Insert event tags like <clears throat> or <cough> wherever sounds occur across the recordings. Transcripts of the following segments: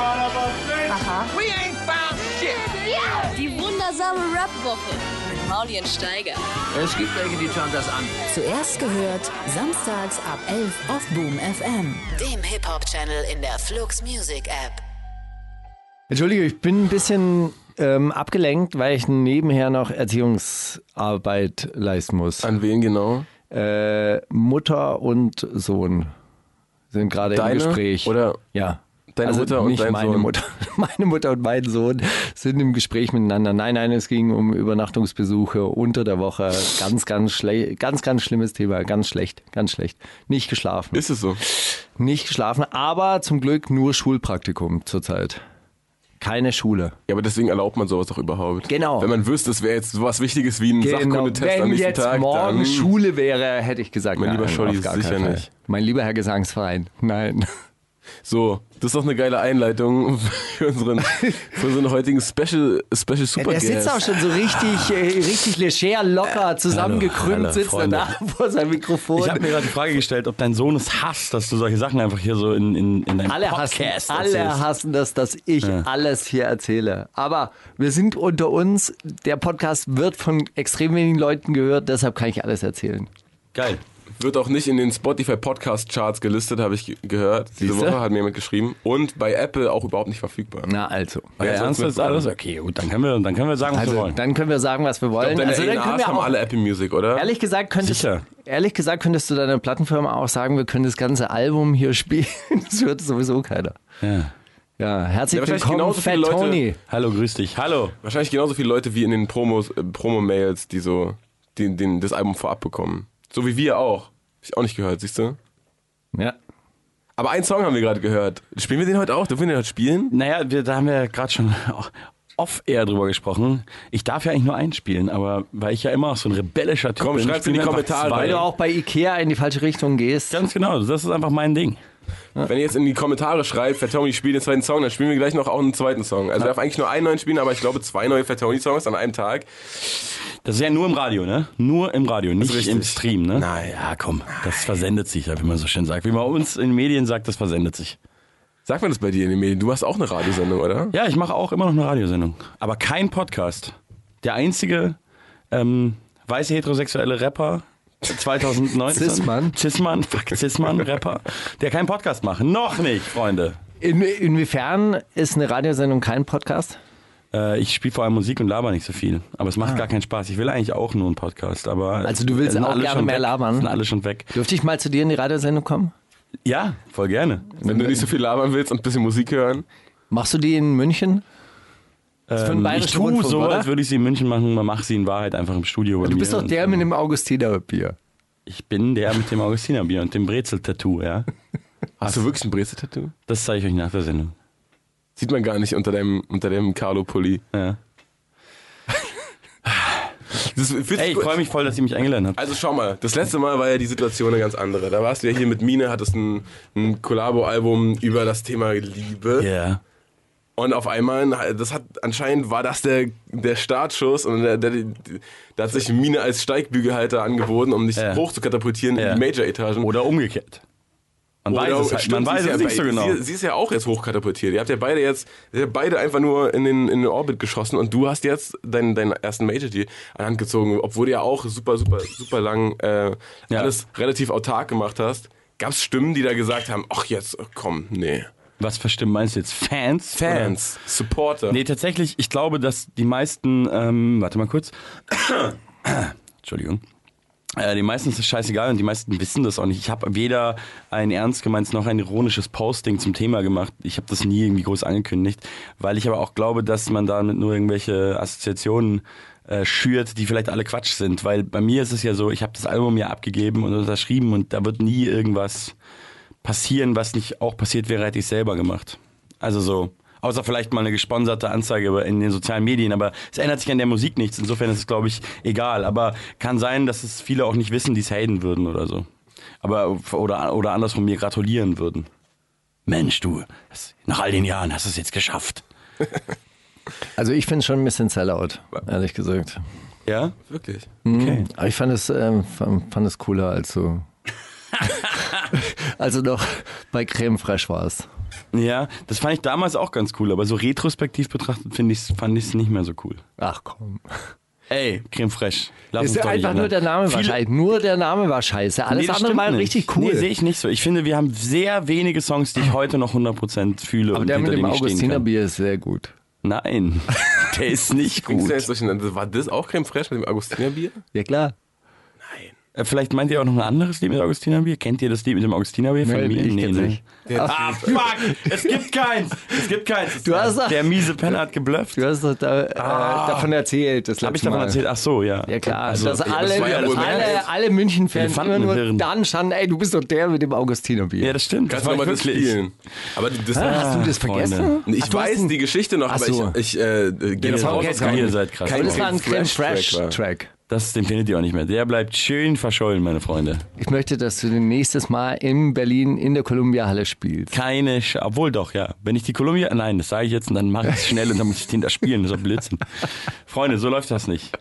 Aha. Die wundersame Rap-Woche mit Maulien Steiger. Es gibt welche, die schauen das an. Zuerst gehört, samstags ab 11 auf Boom FM. Dem Hip-Hop-Channel in der Flux Music App. Entschuldige, ich bin ein bisschen ähm, abgelenkt, weil ich nebenher noch Erziehungsarbeit leisten muss. An wen genau? Äh, Mutter und Sohn sind gerade im Deine Gespräch. oder ja. Deine also Mutter und nicht dein meine Sohn? Mutter. <laughs> Meine Mutter und mein Sohn sind im Gespräch miteinander. Nein, nein, es ging um Übernachtungsbesuche unter der Woche. Ganz, ganz schlecht, ganz, ganz schlimmes Thema. Ganz schlecht, ganz schlecht. Nicht geschlafen. Ist es so? Nicht geschlafen, aber zum Glück nur Schulpraktikum zurzeit. Keine Schule. Ja, aber deswegen erlaubt man sowas doch überhaupt. Genau. Wenn man wüsste, es wäre jetzt sowas Wichtiges wie ein Sachkundetest Wenn am nächsten jetzt Tag, morgen dann Schule wäre, hätte ich gesagt, Mein nein, lieber Scholli, sicher nicht. Mein lieber Herr Gesangsverein, nein. So, das ist doch eine geile Einleitung für unseren, für unseren heutigen Special, Special Super der sitzt auch schon so richtig, äh, richtig leger, locker, zusammengekrümmt, hallo, sitzt er Freunde. da vor seinem Mikrofon. Ich habe mir gerade die Frage gestellt, ob dein Sohn es hasst, dass du solche Sachen einfach hier so in, in, in deinem alle hassen, Podcast alle erzählst. hassen das, dass ich alles hier erzähle. Aber wir sind unter uns. Der Podcast wird von extrem wenigen Leuten gehört, deshalb kann ich alles erzählen. Geil. Wird auch nicht in den Spotify Podcast Charts gelistet, habe ich ge- gehört. Diese Siehste? Woche hat mir jemand geschrieben. Und bei Apple auch überhaupt nicht verfügbar. Na also. Wer soll's Ernst ist alles? Okay, gut, dann können wir, dann können wir sagen, was wir Also, wollen. dann können wir sagen, was wir wollen. Deine also, dann können wir haben auch, alle Apple Music, oder? Ehrlich gesagt, könntest, Sicher. ehrlich gesagt könntest du deiner Plattenfirma auch sagen, wir können das ganze Album hier spielen. <laughs> Das hört sowieso keiner. Ja. Ja, herzlich Ja, willkommen, Fat Leute- Tony. Hallo, grüß dich. Hallo. Wahrscheinlich genauso viele Leute wie in den Promos, äh, Promo-Mails, die so den, den, das Album vorab bekommen. So wie wir auch. Hab ich auch nicht gehört, siehst du? Ja. Aber einen Song haben wir gerade gehört. Spielen wir den heute auch? Dürfen wir den heute spielen? Naja, wir, da haben wir ja gerade schon <laughs> off-air drüber gesprochen. Ich darf ja eigentlich nur einspielen, aber weil ich ja immer auch so ein rebellischer Typ Komm, bin. schreib's in spielen die Kommentare. Weil du auch bei Ikea in die falsche Richtung gehst. Ganz genau, das ist einfach mein Ding. Wenn ihr jetzt in die Kommentare schreibt, Fat Tony spielt den zweiten Song, dann spielen wir gleich noch auch einen zweiten Song. Also wir darf eigentlich nur einen neuen spielen, aber ich glaube zwei neue Fat Tony Songs an einem Tag. Das ist ja nur im Radio, ne? Nur im Radio, nicht im Stream, ne? Nein. Ja, komm, das versendet sich, ja, wie man so schön sagt. Wie man uns in den Medien sagt, das versendet sich. Sagt man das bei dir in den Medien? Du hast auch eine Radiosendung, oder? Ja, ich mache auch immer noch eine Radiosendung, aber kein Podcast. Der einzige ähm, weiße heterosexuelle Rapper 2019. Cis-Mann. Cis-Mann, fuck, <laughs> Cis-Mann-Rapper, der keinen Podcast macht. Noch nicht, Freunde. In, inwiefern ist eine Radiosendung kein Podcast? Äh, ich spiele vor allem Musik und laber nicht so viel. Aber es macht gar keinen Spaß. Ich will eigentlich auch nur einen Podcast. Aber Also du willst auch alle gerne mehr weg. labern? Sind alle schon weg. Dürfte ich mal zu dir in die Radiosendung kommen? Ja, voll gerne. Wenn du nicht so viel labern willst und ein bisschen Musik hören. Machst du die in München? Ist für Ähm, ich tue Rundfunk, so, oder? als würde ich sie in München machen. Man macht sie in Wahrheit einfach im Studio. bei Du mir bist doch der mit dem Augustinerbier. Ich bin der mit dem Augustinerbier und dem Brezel-Tattoo, ja. Hast du wirklich ein Brezel-Tattoo? Das zeige ich euch nach der Sendung. Sieht man gar nicht unter deinem, unter dem Carlo-Pulli. Ja. Ey, ich freue mich voll, dass ihr mich eingeladen habt. Also schau mal, das letzte Mal war ja die Situation eine ganz andere. Da warst du ja hier mit Mine, hattest ein, ein Collabo-Album über das Thema Liebe. Ja. Und auf einmal, das hat anscheinend war das der, der Startschuss und da hat sich Mine als Steigbügelhalter angeboten, um dich Ja. hoch zu katapultieren Ja. in die Major-Etagen. Oder umgekehrt. Man Oder- weiß es halt. stimmt, Man weiß sie ist es ja nicht so genau. Sie, sie ist ja auch jetzt hochkatapultiert. Ihr habt ja beide jetzt, ihr habt beide einfach nur in den, in den Orbit geschossen und du hast jetzt deinen, deinen ersten Major-Deal an Hand gezogen, obwohl du ja auch super, super, super lang äh, Ja. alles relativ autark gemacht hast. Gab es Stimmen, die da gesagt haben, ach jetzt, komm, nee. Was für Stimmen meinst du jetzt? Fans? Fans, Supporter. Oder? Nee, tatsächlich, ich glaube, dass die meisten, ähm, warte mal kurz. <coughs> Entschuldigung. Äh, die meisten ist es scheißegal und die meisten wissen das auch nicht. Ich habe weder ein ernst gemeintes noch ein ironisches Posting zum Thema gemacht. Ich habe das nie irgendwie groß angekündigt, weil ich aber auch glaube, dass man damit nur irgendwelche Assoziationen äh, schürt, die vielleicht alle Quatsch sind. Weil bei mir ist es ja so, ich habe das Album ja abgegeben und unterschrieben und da wird nie irgendwas passieren, was nicht auch passiert wäre, hätte ich selber gemacht. Also so. Außer vielleicht mal eine gesponserte Anzeige in den sozialen Medien, aber es ändert sich an der Musik nichts. Insofern ist es, glaube ich, egal. Aber kann sein, dass es viele auch nicht wissen, die es haten würden oder so. Aber, oder, oder andersrum mir gratulieren würden. Mensch, du, das, nach all den Jahren hast du es jetzt geschafft. <laughs> Also ich finde es schon ein bisschen Sellout, ehrlich gesagt. Ja? Wirklich. Okay. Aber ich fand es, ähm, fand, fand es cooler, als du, <laughs> als du noch bei Creme Fraiche warst. Ja, das fand ich damals auch ganz cool, aber so retrospektiv betrachtet finde ich, fand ich es nicht mehr so cool. Ach komm. Ey, Creme Fraiche. Lass Ist uns ja doch nicht einfach nur der Name war Viele- scheiße. Nur der Name war scheiße. Alles Nee, das andere war richtig cool. Nee, sehe ich nicht so. Ich finde, wir haben sehr wenige Songs, die ich heute noch 100% fühle Aber und der mit hinter dem. Augustinerbier ist sehr gut. Nein, <laughs> der ist nicht gut. du jetzt durcheinander? War das auch Creme Fraiche mit dem Augustinerbier? Ja klar. Äh, Vielleicht meint ihr auch noch ein anderes Lied mit Augustinerbier? Kennt ihr das Lied mit dem Augustinerbier von Nee, mir? ich kenn's nicht. Ah, fuck! Es gibt keins! Es gibt keins! Du hast doch- Der miese Penner hat geblufft. Du hast doch da, äh, davon erzählt. Das Hab ich davon Mal. erzählt? Ach so, ja. Ja klar, Also, dass alle, das ja wohl alle, alle München-Fans immer nur Hirn. dann standen, ey, du bist doch der mit dem Augustinerbier. Ja, das stimmt. Kannst du nochmal das spielen? Aber das, Hast du das Freunde. vergessen? ich Ach, weiß die Geschichte noch, aber ich, gehe das jetzt war raus. okay, dass Ihr seid krass. kein Aber das den findet ihr auch nicht mehr. Der bleibt schön verschollen, meine Freunde. Ich möchte, dass du nächstes Mal in Berlin in der Columbia-Halle spielst. Keine Sch Obwohl doch, ja. Wenn ich die Columbia. Nein, das sage ich jetzt und dann mache ich es schnell und dann muss ich den da spielen. Das ist doch Blödsinn. Freunde, so läuft das nicht.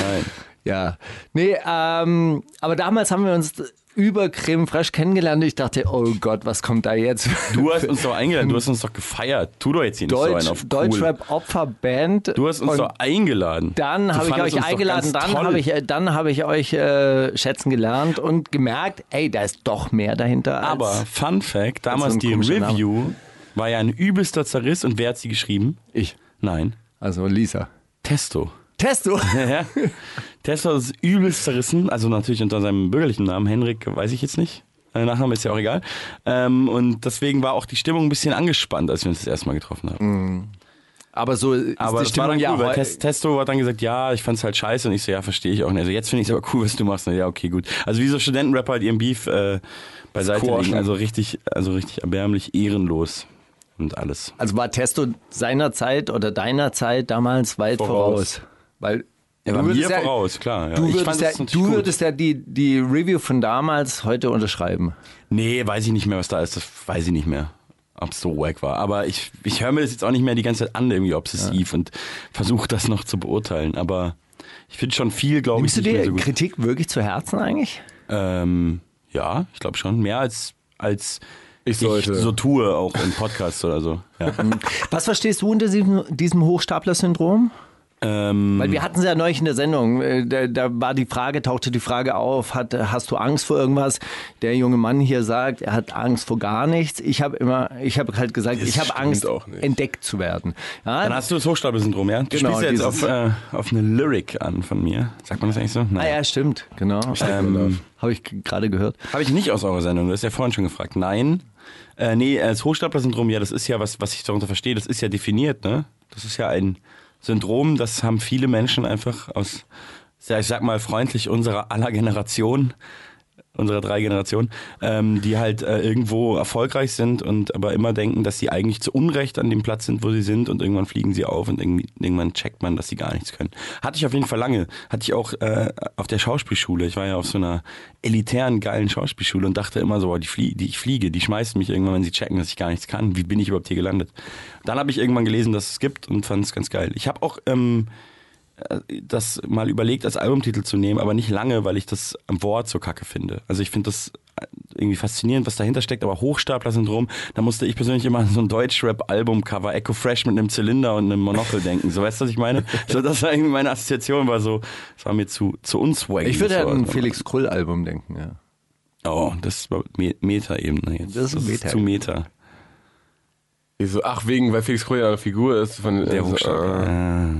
Nein. Ja. Nee, ähm, aber damals haben wir uns über Creme Fraiche kennengelernt. Ich dachte, oh Gott, was kommt da jetzt? Du hast uns doch eingeladen, du hast uns doch gefeiert. Tu doch jetzt hier nicht so einen auf cool. Deutschrap-Opferband. Du hast uns Und doch eingeladen. Dann habe ich euch eingeladen, ganz dann habe ich, äh, dann habe ich euch äh, schätzen gelernt und gemerkt, ey, da ist doch mehr dahinter. Als Aber Fun Fact, damals so die komischer Name. Review war ja ein übelster Zerriss und wer hat sie geschrieben? ich. Nein. Also Lisa. Testo. Testo. <laughs> Ja. Testo ist übelst zerrissen, also natürlich unter seinem bürgerlichen Namen, Henrik, weiß ich jetzt nicht. Äh, Nachname ist ja auch egal. Ähm, und deswegen war auch die Stimmung ein bisschen angespannt, als wir uns das erste Mal getroffen haben. Aber so ist Aber die das war Stimmung dann ja cool, weil heu- Tes- Testo hat dann gesagt, ja, ich fand's halt scheiße und ich so, ja, verstehe ich auch nicht. Also jetzt finde ich es aber cool, was du machst. Und ja, okay, gut. Also wie so Studentenrapper halt ihren Beef äh, beiseite Squashen. legen. Also richtig, also richtig erbärmlich, ehrenlos und alles. Also war Testo seiner Zeit oder deiner Zeit damals weit voraus. Voraus. Weil Er du war mir würdest ja, voraus, klar. Ja. Du Ich würdest, fand ja, du würdest ja die, die Review von damals heute unterschreiben. Nee, weiß ich nicht mehr, was da ist. Das weiß ich nicht mehr. Ob es so wack war. Aber ich, ich höre mir das jetzt auch nicht mehr die ganze Zeit an, irgendwie obsessiv und versuche das noch zu beurteilen. Aber ich finde schon viel, glaube ich, Nimmst du dir so. Kritik wirklich zu Herzen eigentlich? Ähm, ja, ich glaube schon. Mehr als, als Ich sollte. so tue, auch in Podcasts oder so. Ja. <laughs> Was verstehst du unter diesem, diesem Hochstapler-Syndrom? Ähm, Weil wir hatten es ja neulich in der Sendung, äh, da, da war die Frage, tauchte die Frage auf, hat, hast du Angst vor irgendwas? Der junge Mann hier sagt, er hat Angst vor gar nichts. Ich habe immer, ich habe halt gesagt, Das ich habe Angst, entdeckt zu werden. Ja, dann hast du das Hochstapelsyndrom, ja? Du Genau, spielst ja jetzt auf, äh, auf eine Lyric an von mir. Sagt man das eigentlich so? ah Nein. ja, stimmt, genau. Ähm, habe ich gerade gehört. Habe ich nicht aus eurer Sendung, du hast ja vorhin schon gefragt. Nein. Äh, nee, das Hochstapler-Syndrom, ja, das ist ja, was, was ich darunter verstehe, das ist ja definiert, ne? Das ist ja ein Syndrom, das haben viele Menschen einfach aus, ich sag mal freundlich, unserer aller Generation, unserer drei Generationen, ähm, die halt äh, irgendwo erfolgreich sind und aber immer denken, dass sie eigentlich zu Unrecht an dem Platz sind, wo sie sind und irgendwann fliegen sie auf und irgendwann checkt man, dass sie gar nichts können. Hatte ich auf jeden Fall lange. Hatte ich auch äh, auf der Schauspielschule. Ich war ja auf so einer elitären, geilen Schauspielschule und dachte immer so, boah, die, flie die ich fliege, die schmeißen mich irgendwann, wenn sie checken, dass ich gar nichts kann. Wie bin ich überhaupt hier gelandet? Dann habe ich irgendwann gelesen, dass es gibt und fand es ganz geil. Ich habe auch ähm, das mal überlegt, als Albumtitel zu nehmen, aber nicht lange, weil ich das Wort so kacke finde. Also ich finde das irgendwie faszinierend, was dahinter steckt, aber Hochstapler-Syndrom, da musste ich persönlich immer an so ein Deutsch-Rap-Album-Cover, Echo Fresh mit einem Zylinder und einem Monokel denken. So, weißt du, was ich meine? <laughs> So, das war irgendwie meine Assoziation, war so, das war mir zu, zu unswaggy. Ich würde so. an ein Felix Krull-Album denken, ja. Oh, das war Me- Meta-Ebene jetzt. Das ist Meta. zu Meta. Ich so, ach, wegen, weil Felix Kröger eine Figur ist von Der also, Hochstapler. äh,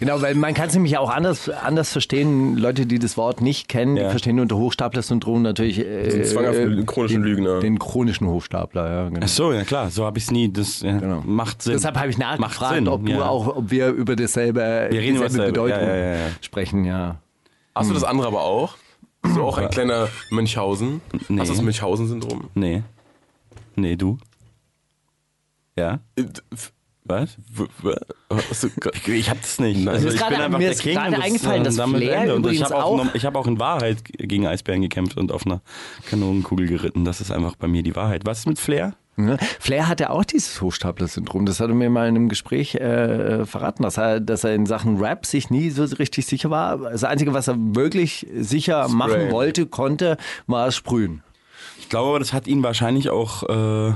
Genau, weil man kann es nämlich auch anders, anders verstehen. Leute, die das Wort nicht kennen, die Ja. verstehen unter Hochstapler-Syndrom natürlich äh, Den äh, chronischen den, Lügner. Den chronischen Hochstapler, ja. Genau. Ach so, ja klar, so habe ich es nie. Das ja, Genau. macht Sinn. Deshalb habe ich nachgefragt, Sinn, ob du ja. auch, ob wir über dasselbe, Wir reden dasselbe, Bedeutung ja, ja, ja, ja. sprechen, ja. Hast du das andere aber auch? Bist du auch ein kleiner Münchhausen? Nee. Hast du das Münchhausen-Syndrom? Nee. Nee, du? Ja? Was? Ich hab das nicht. Also ich gerade- bin einfach mir der ist King gerade das, eingefallen, dass damit Flair. Und ich habe auch, auch- ich hab auch in Wahrheit gegen Eisbären gekämpft und auf einer Kanonenkugel geritten. Das ist einfach bei mir die Wahrheit. Was ist mit Flair? Ne? Flair hatte auch dieses Hochstapler-Syndrom. Das hat er mir mal in einem Gespräch äh, verraten, dass er, dass er in Sachen Rap sich nie so richtig sicher war. Das Einzige, was er wirklich sicher machen wollte, konnte, war es sprühen. Ich glaube aber, das hat ihn wahrscheinlich auch äh,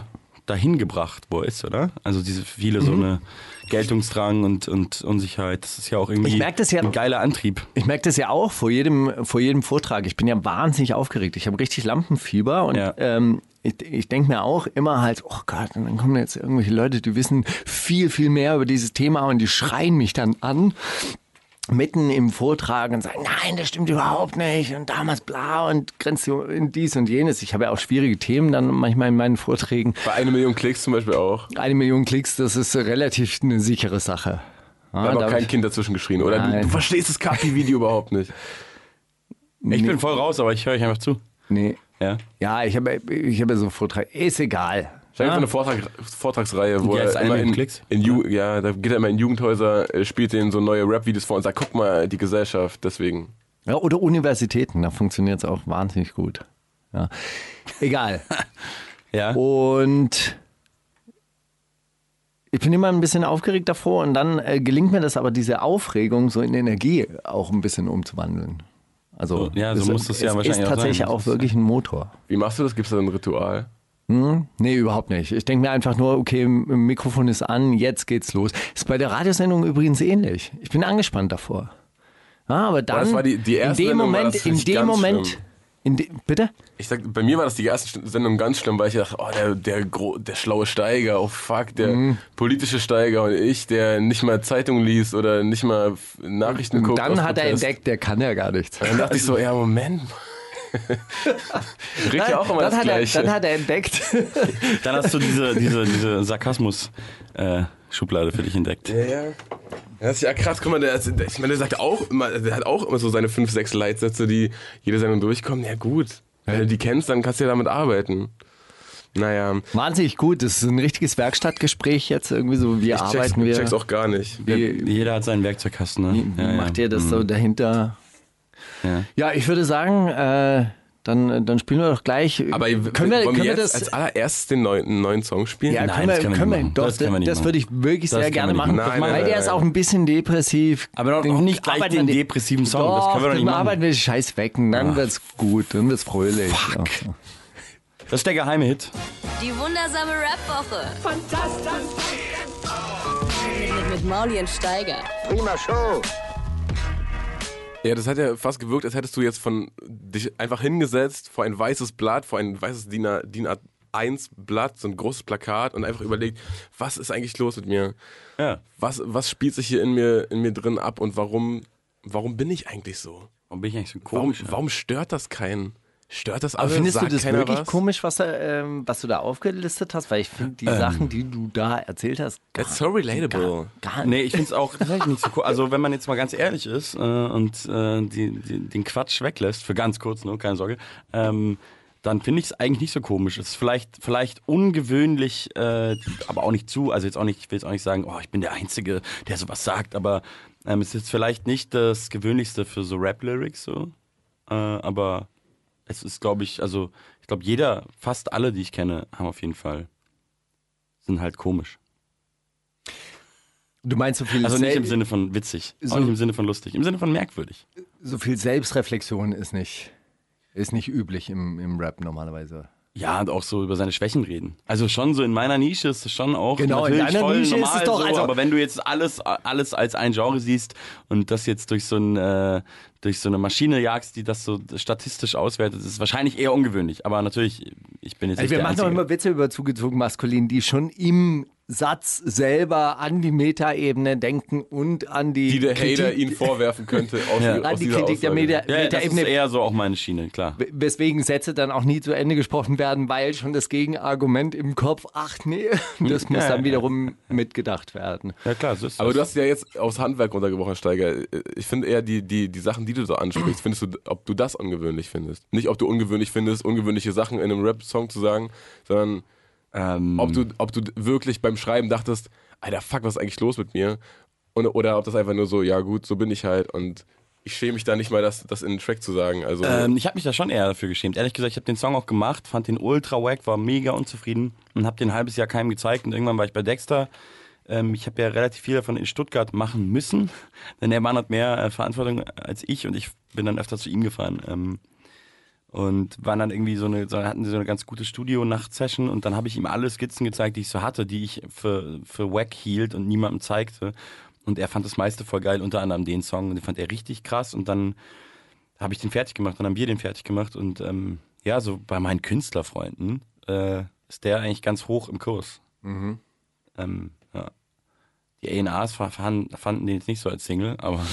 dahin gebracht, wo er ist, oder? Also diese viele Mhm. so eine Geltungsdrang und, und Unsicherheit, das ist ja auch irgendwie Ich merk das ja- ein geiler Antrieb. Ich merke das ja auch vor jedem, vor jedem Vortrag. Ich bin ja wahnsinnig aufgeregt. Ich habe richtig Lampenfieber und Ja. ähm, ich, ich denke mir auch immer halt, oh Gott, und dann kommen jetzt irgendwelche Leute, die wissen viel, viel mehr über dieses Thema und die schreien mich dann an. Mitten im Vortrag und sagen, nein, das stimmt überhaupt nicht und damals bla und grenzt in dies und jenes. Ich habe ja auch schwierige Themen dann manchmal in meinen Vorträgen. Bei eine Million Klicks zum Beispiel auch. Eine Million Klicks, das ist relativ eine sichere Sache. Da hat auch kein Kind dazwischen geschrien, oder? Du, du verstehst das Kapi-Video <laughs> überhaupt nicht. Ich bin voll raus, aber ich höre euch einfach zu. Nee. Ja. Ja, ich habe ich habe so einen Vortrag. Ist egal. Habe Ja. so eine Vortrag, Vortragsreihe, wo er immer in, in Ju ja, da geht er immer in Jugendhäuser, äh, spielt denen so neue Rap-Videos vor und sagt, guck mal, die Gesellschaft, deswegen. Ja, oder Universitäten, da funktioniert es auch wahnsinnig gut. Ja. Egal. <laughs> Ja. Und ich bin immer ein bisschen aufgeregt davor und dann äh, gelingt mir das aber, diese Aufregung so in Energie auch ein bisschen umzuwandeln. Also So, ja, so es, muss das ja es wahrscheinlich ist auch tatsächlich sein. auch wirklich ein Motor. Wie machst du das? Gibt es da ein Ritual? Nee, überhaupt nicht. Ich denke mir einfach nur, okay, Mikrofon ist an, jetzt geht's los. Ist bei der Radiosendung übrigens ähnlich. Ich bin angespannt davor. Ja, aber dann das war die- die in dem Moment, in dem Moment, schlimm. in de, bitte? Ich sag, bei mir war das die erste Sendung ganz schlimm, weil ich dachte, oh, der, der, gro der schlaue Steiger, oh fuck, der Mhm. politische Steiger und ich, der nicht mal Zeitung liest oder nicht mal Nachrichten Und guckt. dann hat er Protest. entdeckt, der kann ja gar nichts. Dann dachte ich so, ja, Moment. Riecht ja auch immer dann, das hat er, Gleiche. dann hat er entdeckt. <laughs> Dann hast du diese, diese, diese Sarkasmus-Schublade für dich entdeckt. Ja, ja. Das ist ja krass, guck mal, der, ich meine, der sagt auch immer, der hat auch immer so seine fünf, sechs Leitsätze, die jede Sendung durchkommen. Ja gut, wenn du die kennst, dann kannst du ja damit arbeiten. Naja, Wahnsinnig gut. Das ist ein richtiges Werkstattgespräch jetzt irgendwie so. Wie ich check's, arbeiten wir? check's auch gar nicht. Wie, Jeder hat seinen Werkzeugkasten, ne? wie, wie Ja, ja. macht ihr das so dahinter? Ja. Ja, ich würde sagen, äh, dann, dann spielen wir doch gleich. Aber können wir, können wir jetzt das als allererstes den neuen, neuen Song spielen? Ja, Nein, können wir, das können wir doch, Das das, können wir nicht das würde ich wirklich Das sehr gerne machen. Nein, weil nein, der nein, ist auch ein bisschen depressiv. Aber doch Den noch nicht gleich den depressiven Song. Doch, das können wir doch nicht dann machen. arbeiten wir den Scheiß weg und dann wird's gut, dann wird's fröhlich. Ja. Das ist der geheime Hit. Die wundersame Rap-Woche. Fantastisch. Mit, mit Mauli und Steiger. Ja, das hat ja fast gewirkt, als hättest du jetzt von dich einfach hingesetzt vor ein weißes Blatt, vor ein weißes DIN DIN A1 Blatt, so ein großes Plakat und einfach überlegt, was ist eigentlich los mit mir? Ja. Was, was spielt sich hier in mir, in mir drin ab und warum, warum bin ich eigentlich so? Warum bin ich eigentlich so Warum, komisch? warum stört das keinen? Stört das Aber alle? findest du Sagt das keiner wirklich was? komisch, was, da, ähm, was du da aufgelistet hast? Weil ich finde, die Sachen, die du da erzählt hast, gar, That's so relatable. gar, gar Nee, ich finde es auch <laughs> tatsächlich nicht so cool. Also wenn man jetzt mal ganz ehrlich ist äh, und äh, die, die, den Quatsch weglässt, für ganz kurz nur, keine Sorge, ähm, dann finde ich es eigentlich nicht so komisch. Es ist vielleicht, vielleicht ungewöhnlich, äh, aber auch nicht zu. Also jetzt auch nicht, ich will jetzt auch nicht sagen, oh, ich bin der Einzige, der sowas sagt, aber ähm, es ist jetzt vielleicht nicht das Gewöhnlichste für so Rap-Lyrics so. Äh, aber es ist, glaube ich, also ich glaube, jeder, fast alle, die ich kenne, haben auf jeden Fall, sind halt komisch. Du meinst so viel, Also nicht im Sinne von witzig, So- auch nicht im Sinne von lustig, im Sinne von merkwürdig. so viel Selbstreflexion ist nicht, ist nicht üblich im, im Rap normalerweise. Ja, und auch so über seine Schwächen reden. Also schon so in meiner Nische ist es schon auch Genau, in natürlich deiner voll Nische ist es doch, so, also- aber wenn du jetzt alles alles als ein Genre siehst und das jetzt durch so ein äh, durch so eine Maschine jagst, die das so statistisch auswertet, ist es wahrscheinlich eher ungewöhnlich, aber natürlich ich bin jetzt Also nicht wir der machen doch immer Witze über zugezogen maskulin, die schon im Satz selber an die Metaebene denken und an die, Die der Kritik, Hater ihn vorwerfen könnte <laughs> aus, Ja. aus an die Kritik der Aussage. Meta ja, ja, das ist Metaebene, eher so auch meine Schiene, klar. weswegen Sätze dann auch nie zu Ende gesprochen werden, weil schon das Gegenargument im Kopf, ach nee, <laughs> das muss Ja, dann ja. wiederum mitgedacht werden. Ja klar, so ist Aber das. du hast ja jetzt aufs Handwerk runtergebrochen, Steiger. Ich finde eher die, die, die Sachen, die du so ansprichst, findest du, ob du das ungewöhnlich findest. Nicht, ob du ungewöhnlich findest, ungewöhnliche Sachen in einem Rap-Song zu sagen, sondern ähm, ob du, ob du wirklich beim Schreiben dachtest, Alter, fuck, was ist eigentlich los mit mir? Und, oder ob das einfach nur so, ja gut, so bin ich halt und ich schäme mich da nicht mal, das, das in den Track zu sagen. Also, Ähm, ich habe mich da schon eher dafür geschämt. Ehrlich gesagt, ich habe den Song auch gemacht, fand den ultra wack, war mega unzufrieden und habe den ein halbes Jahr keinem gezeigt. Und irgendwann war ich bei Dexter. Ähm, ich habe ja relativ viel davon in Stuttgart machen müssen, <laughs> denn der Mann hat mehr äh, Verantwortung als ich und ich bin dann öfter zu ihm gefahren. Ähm, und waren dann irgendwie so eine, so hatten sie so eine ganz gute Studio-Nacht-Session und dann habe ich ihm alle Skizzen gezeigt, die ich so hatte, die ich für, für wack hielt und niemandem zeigte. Und er fand das meiste voll geil, unter anderem den Song, und den fand er richtig krass und dann habe ich den fertig gemacht, dann haben wir den fertig gemacht und ähm, ja, so bei meinen Künstlerfreunden äh, ist der eigentlich ganz hoch im Kurs. Mhm. Ähm, ja. Die A&Rs fanden, fanden den jetzt nicht so als Single, aber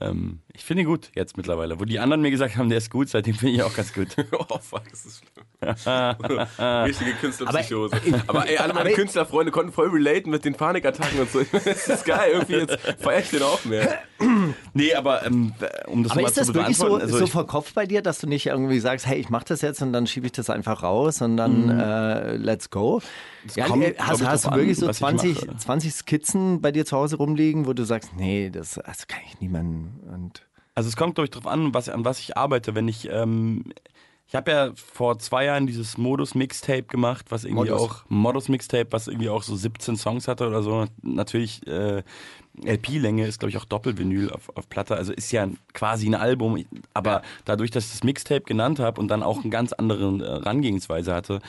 ähm, ich finde ihn gut jetzt mittlerweile. Wo die anderen mir gesagt haben, der ist gut, seitdem finde ich ihn auch ganz gut. <laughs> oh fuck, das ist schlimm. <laughs> Richtige Künstlerpsychose. Aber, aber, ey, alle meine Künstlerfreunde konnten voll relaten mit den Panikattacken und so. <laughs> Das ist geil, irgendwie jetzt feier ich den auch mehr. <clears throat> nee, aber ähm, um das aber mal ist das zu wirklich so, also so verkopft bei dir, dass du nicht irgendwie sagst, hey, ich mach das jetzt und dann schiebe ich das einfach raus und dann äh, let's go? Ja, kommt, äh, hast, hast du wirklich an, so was ich 20, mache. 20 Skizzen bei dir zu Hause rumliegen, wo du sagst, nee, das, das kann ich niemandem und Also es kommt, glaube ich, darauf an, was, an was ich arbeite. Wenn ich, ähm, ich habe ja vor zwei Jahren dieses Modus-Mixtape gemacht, was irgendwie Modus. auch, Modus-Mixtape, was irgendwie auch so 17 Songs hatte oder so. Natürlich, äh, LP-Länge ist, glaube ich, auch Doppelvinyl auf, auf Platte. Also ist ja quasi ein Album. Aber dadurch, dass ich das Mixtape genannt habe und dann auch eine ganz andere äh, Herangehensweise hatte,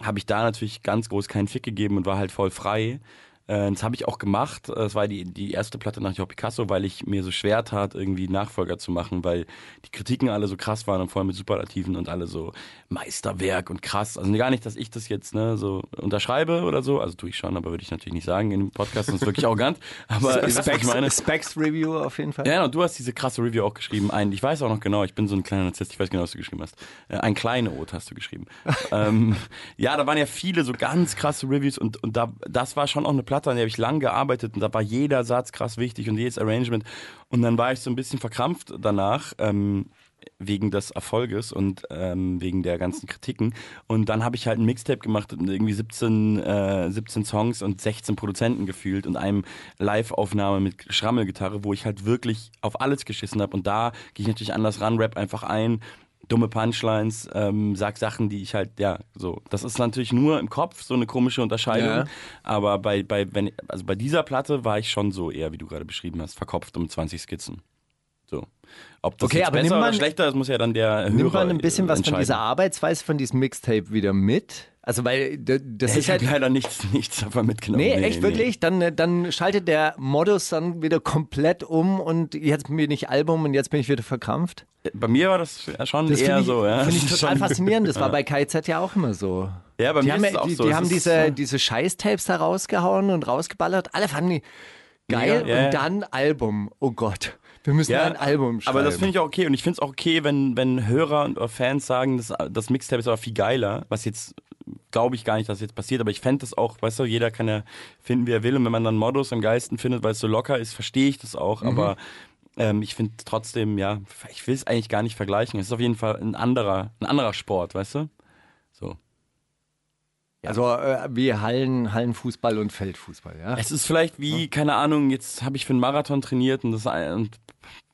habe ich da natürlich ganz groß keinen Fick gegeben und war halt voll frei. Äh, Das habe ich auch gemacht. Das war die, die erste Platte nach Joe Picasso, weil ich mir so schwer tat, irgendwie Nachfolger zu machen, weil die Kritiken alle so krass waren und vor allem mit Superlativen und alle so Meisterwerk und krass. Also gar nicht, dass ich das jetzt ne, so unterschreibe oder so. Also tue ich schon, aber würde ich natürlich nicht sagen in dem Podcast, sonst wirklich arrogant. <laughs> Aber ich meine. Specs Review auf jeden Fall. Ja, genau, du hast diese krasse Review auch geschrieben. Ein, ich weiß auch noch genau, ich bin so ein kleiner Narzisst, ich weiß genau, was du geschrieben hast. Äh, ein kleine Ode hast du geschrieben. <laughs> ähm, ja, da waren ja viele so ganz krasse Reviews und, und da, das war schon auch eine Platte, an der habe ich lange gearbeitet und da war jeder Satz krass wichtig und jedes Arrangement. Und dann war ich so ein bisschen verkrampft danach. Ähm, wegen des Erfolges und ähm, wegen der ganzen Kritiken. Und dann habe ich halt ein Mixtape gemacht mit irgendwie 17, äh, 17 Songs und 16 Produzenten gefühlt und einem Live-Aufnahme mit Schrammelgitarre, wo ich halt wirklich auf alles geschissen habe. Und da gehe ich natürlich anders ran, rap einfach ein, dumme Punchlines, ähm, sag Sachen, die ich halt, ja, so. Das ist natürlich nur im Kopf so eine komische Unterscheidung. Ja. Aber bei, bei, wenn, also bei dieser Platte war ich schon so eher, wie du gerade beschrieben hast, verkopft um 20 Skizzen. So. Ob das Okay, jetzt aber besser nimmt man- oder schlechter ist, muss ja dann der Hörer Nimmt man ein bisschen was von dieser Arbeitsweise von diesem Mixtape wieder mit? Also weil das Ich ist halt habe leider nichts, <laughs> nichts davon mitgenommen. Nee, echt wirklich? Dann, äh, dann schaltet der Modus dann wieder komplett um und jetzt bin ich Album und jetzt bin ich wieder verkrampft. Bei mir war das schon Das eher ich, so, ja. Finde ich <laughs> total faszinierend. Das war <laughs> bei KZ ja auch immer so. Ja, bei die mir haben, ist es ja- auch die, so. Die Es haben diese, äh, diese Scheißtapes da rausgehauen und rausgeballert. Alle fanden die geil ja, ja. und dann Album. Oh Gott, wir müssen ein Album schreiben. Aber das finde ich auch okay. Und ich finde es auch okay, wenn, wenn Hörer und oder Fans sagen, das, das Mixtape ist aber viel geiler, was jetzt glaube ich gar nicht, dass jetzt passiert, aber ich fände das auch, weißt du, jeder kann ja finden, wie er will und wenn man dann Modus am geilsten findet, weil es so locker ist, verstehe ich das auch, Mhm. aber ähm, ich finde trotzdem, ja, ich will es eigentlich gar nicht vergleichen. Es ist auf jeden Fall ein anderer, ein anderer Sport, weißt du? So. Also äh, wie Hallen, Hallenfußball und Feldfußball, ja? Es ist vielleicht wie, keine Ahnung, jetzt habe ich für einen Marathon trainiert und das und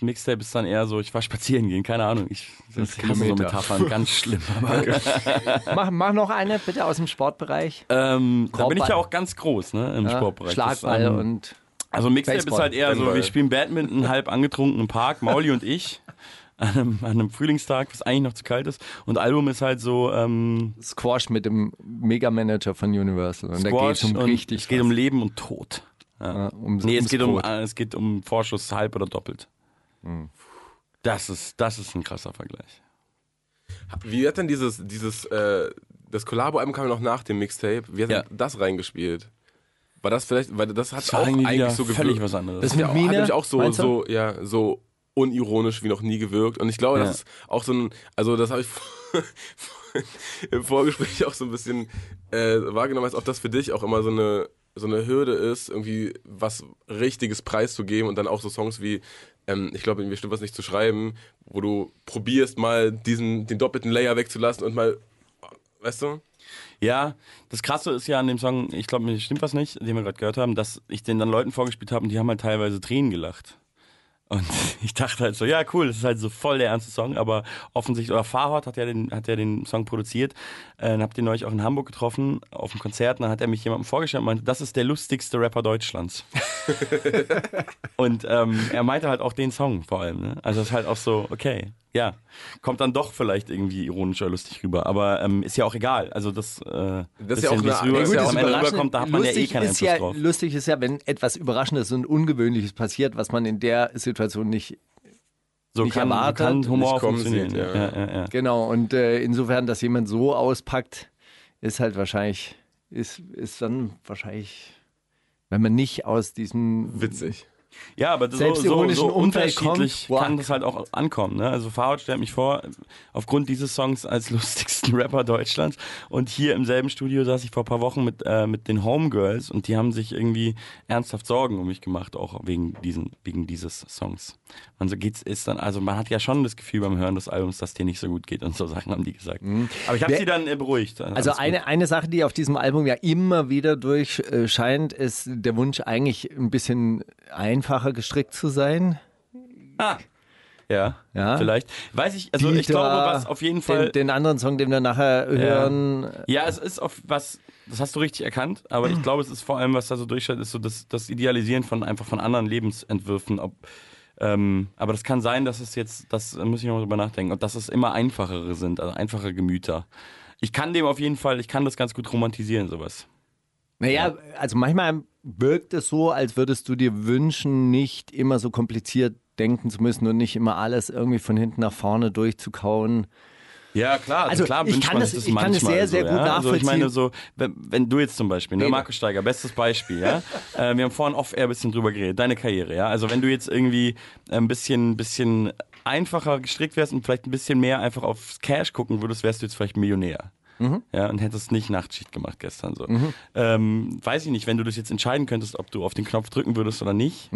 Mixtape ist dann eher so, ich war spazieren gehen, keine Ahnung. Ich, das hasse so. Metaphern, ganz schlimm. Aber, <laughs> mach, mach noch eine bitte aus dem Sportbereich. ähm, da bin ich ja auch ganz groß, ne, im Ja, Sportbereich. Das, Schlagball ähm, und Also Mixtape Baseball. ist halt eher so, wir spielen Badminton halb angetrunken im Park, Mauli und ich. An einem, an einem Frühlingstag, was eigentlich noch zu kalt ist. Und Album ist halt so ähm, Squash mit dem Mega-Manager von Universal. Und da geht Squash es um und richtig es geht was. um Leben und Tod. Ja, um, Nee, es geht um, äh, es geht um Vorschuss halb oder doppelt. Hm. Das ist, das ist ein krasser Vergleich. Wie hat denn dieses, dieses, äh, das Collabo-Album kam ja noch nach dem Mixtape. Wie hat Ja. denn das reingespielt? War das vielleicht, weil das hat Das auch eigentlich so völlig gewirkt. was anderes. Das mit ja auch, Mine, hat nämlich auch so, so, ja, so unironisch wie noch nie gewirkt. Und ich glaube, Ja. das ist auch so ein, also das habe ich <laughs> im Vorgespräch auch so ein bisschen äh, wahrgenommen, als ob das für dich auch immer so eine so eine Hürde ist, irgendwie was Richtiges preiszugeben und dann auch so Songs wie, ähm, ich glaube, mir stimmt was nicht zu schreiben, wo du probierst mal diesen, den doppelten Layer wegzulassen und mal, weißt du? Ja, das Krasse ist ja an dem Song, ich glaube, mir stimmt was nicht, den wir gerade gehört haben, dass ich den dann Leuten vorgespielt habe und die haben halt teilweise Tränen gelacht. Und <laughs> ich dachte halt so, ja cool, das ist halt so voll der ernste Song, aber offensichtlich, oder Farhad hat ja den, hat ja den Song produziert, äh, hab den neulich auch in Hamburg getroffen, auf dem Konzert, und dann hat er mich jemandem vorgestellt und meinte, das ist der lustigste Rapper Deutschlands. <laughs> und ähm, er meinte halt auch den Song vor allem, ne? Also es ist halt auch so, okay, ja, kommt dann doch vielleicht irgendwie ironisch oder lustig rüber. Aber ähm, ist ja auch egal. Also das, äh, Das ist ja auch eine- wie's rüber, ist ja am auch Ende Überraschend- rüberkommt, da hat man ja eh lustig keinen ist Einfluss ja, drauf. Lustig ist ja, wenn etwas Überraschendes und Ungewöhnliches passiert, was man in der Situation nicht So nicht kann, erwartet, kann Humor nicht funktionieren. ja. ja, ja, ja. Genau, und äh, insofern, dass jemand so auspackt, ist halt wahrscheinlich, ist, ist dann wahrscheinlich, wenn man nicht aus diesem Witzig. Ja, aber so, so, so unterschiedlich kommt, kann das halt auch ankommen. Ne? Also Farhad stellt mich vor, aufgrund dieses Songs als <laughs> lustigsten Rapper Deutschlands. Und hier im selben Studio saß ich vor ein paar Wochen mit, äh, mit den Homegirls und die haben sich irgendwie ernsthaft Sorgen um mich gemacht, auch wegen, diesen, wegen dieses Songs. Man so geht's, ist dann, also man hat ja schon das Gefühl beim Hören des Albums, dass dir nicht so gut geht und so Sachen haben die gesagt. Aber ich habe sie dann äh, beruhigt. Also Alles gut. eine, eine Sache, die auf diesem Album ja immer wieder durchscheint, ist der Wunsch eigentlich ein bisschen einfacher gestrickt zu sein. Ah. Ja, Ja. vielleicht. Weiß ich, also ich Dieter, glaube, was auf jeden Fall. Den, den anderen Song, den wir nachher hören, Ja, es ist auf was, das hast du richtig erkannt, aber ich glaube, es ist vor allem, was da so durchscheint, ist so das, das Idealisieren von einfach von anderen Lebensentwürfen. Ob, ähm, aber das kann sein, dass es jetzt, das muss ich noch drüber nachdenken, und dass es immer einfachere sind, also einfache Gemüter. Ich kann dem auf jeden Fall, ich kann das ganz gut romantisieren, sowas. Naja, also manchmal wirkt es so, als würdest du dir wünschen, nicht immer so kompliziert denken zu müssen und nicht immer alles irgendwie von hinten nach vorne durchzukauen. Ja, klar, Also, klar ich kann man das- das ich kann das manchmal sehr, so, sehr gut ja? Also ich meine nachvollziehen. so, wenn, wenn du jetzt zum Beispiel, ne. Markus Steiger, bestes Beispiel, ja, <laughs> äh, wir haben vorhin off-air ein bisschen drüber geredet, deine Karriere, ja, also wenn du jetzt irgendwie ein bisschen, bisschen einfacher gestrickt wärst und vielleicht ein bisschen mehr einfach aufs Cash gucken würdest, wärst du jetzt vielleicht Millionär. Mhm. Ja, und hättest nicht Nachtschicht gemacht gestern so. Ähm, weiß ich nicht, wenn du das jetzt entscheiden könntest, ob du auf den Knopf drücken würdest oder nicht.